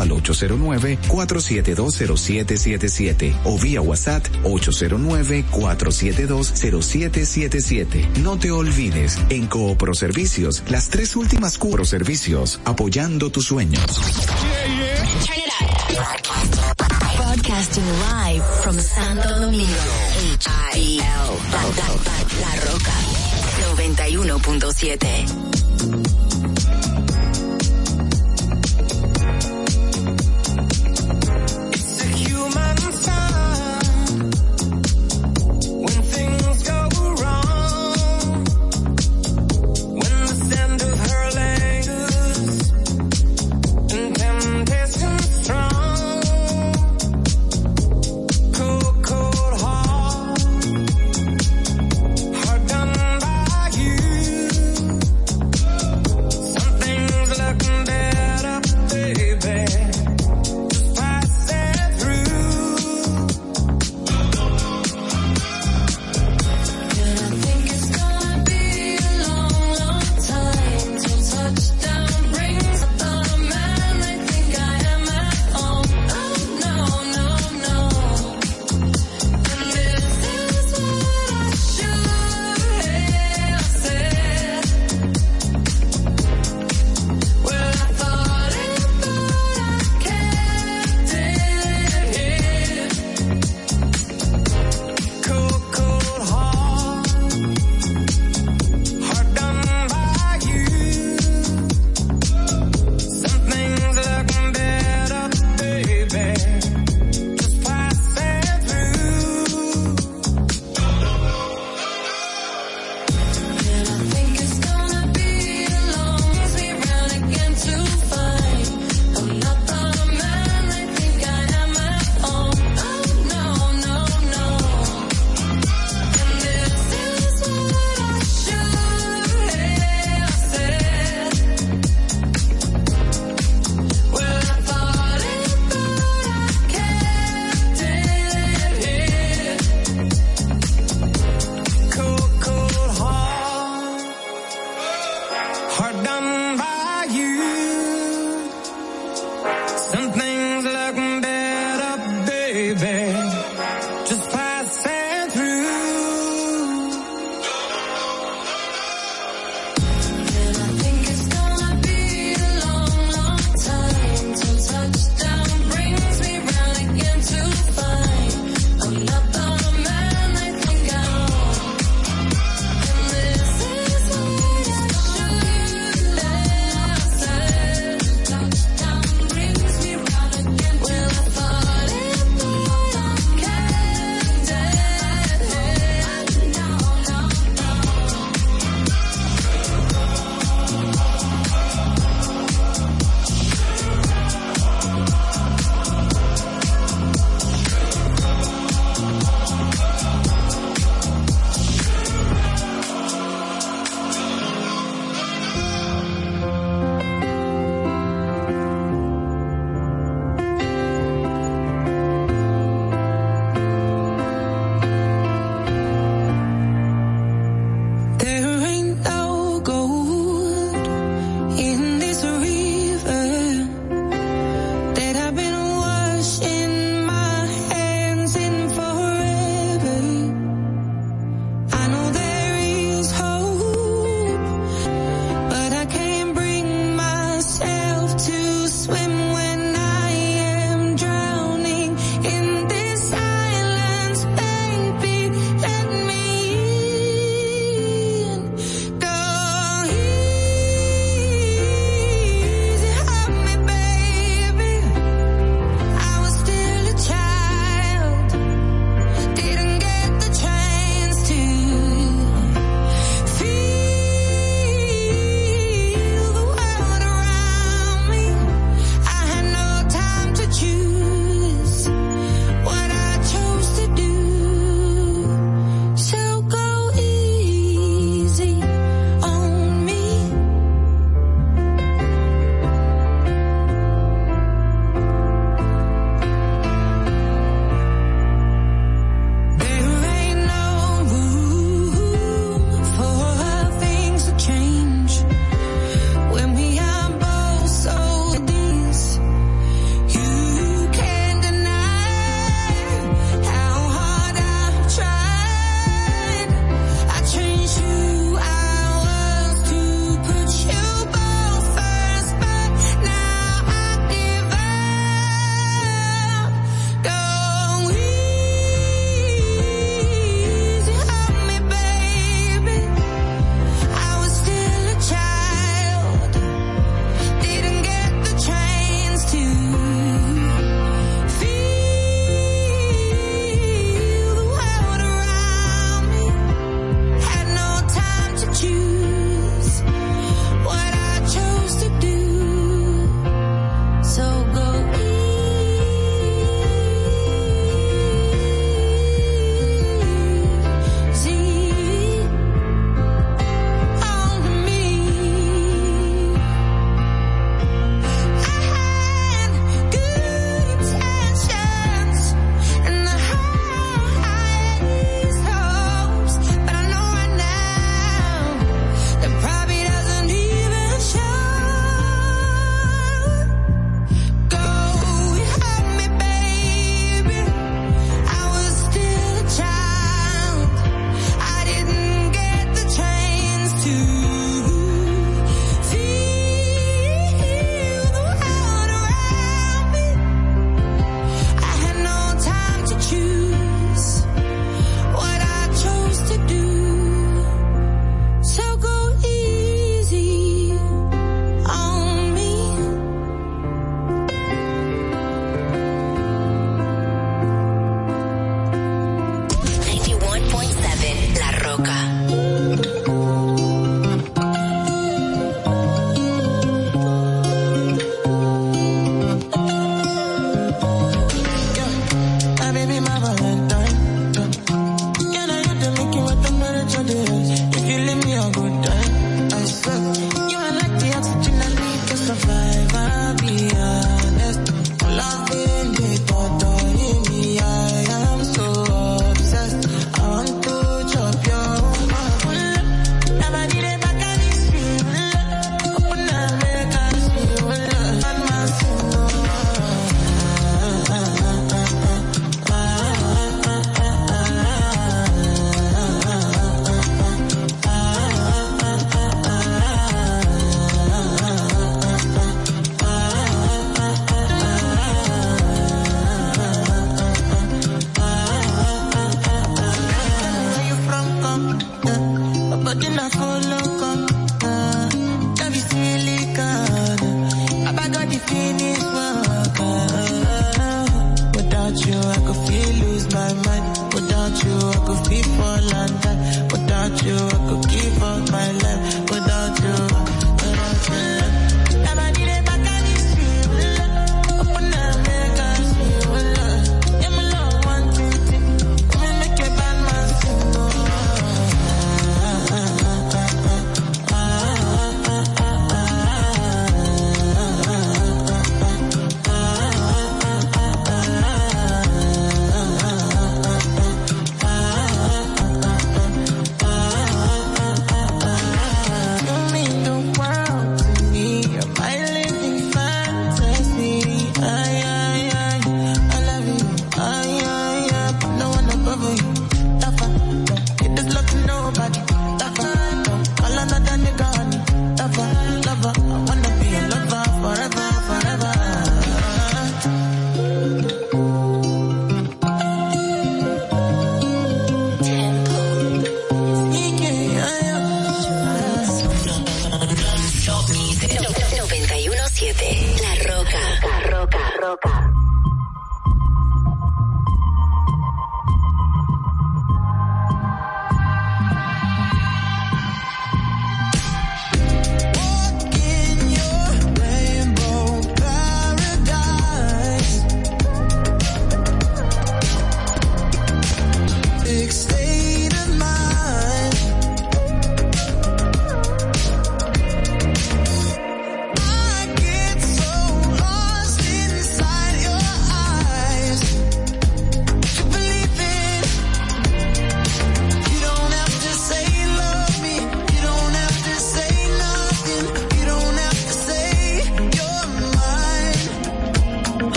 al 809-4720777 o vía WhatsApp 809-4720777. No te olvides, en Coopro Servicios, las tres últimas Coopro Servicios, apoyando tus sueños.
Podcasting live from Santo Domingo, H-I-L, La Roca, 91.7.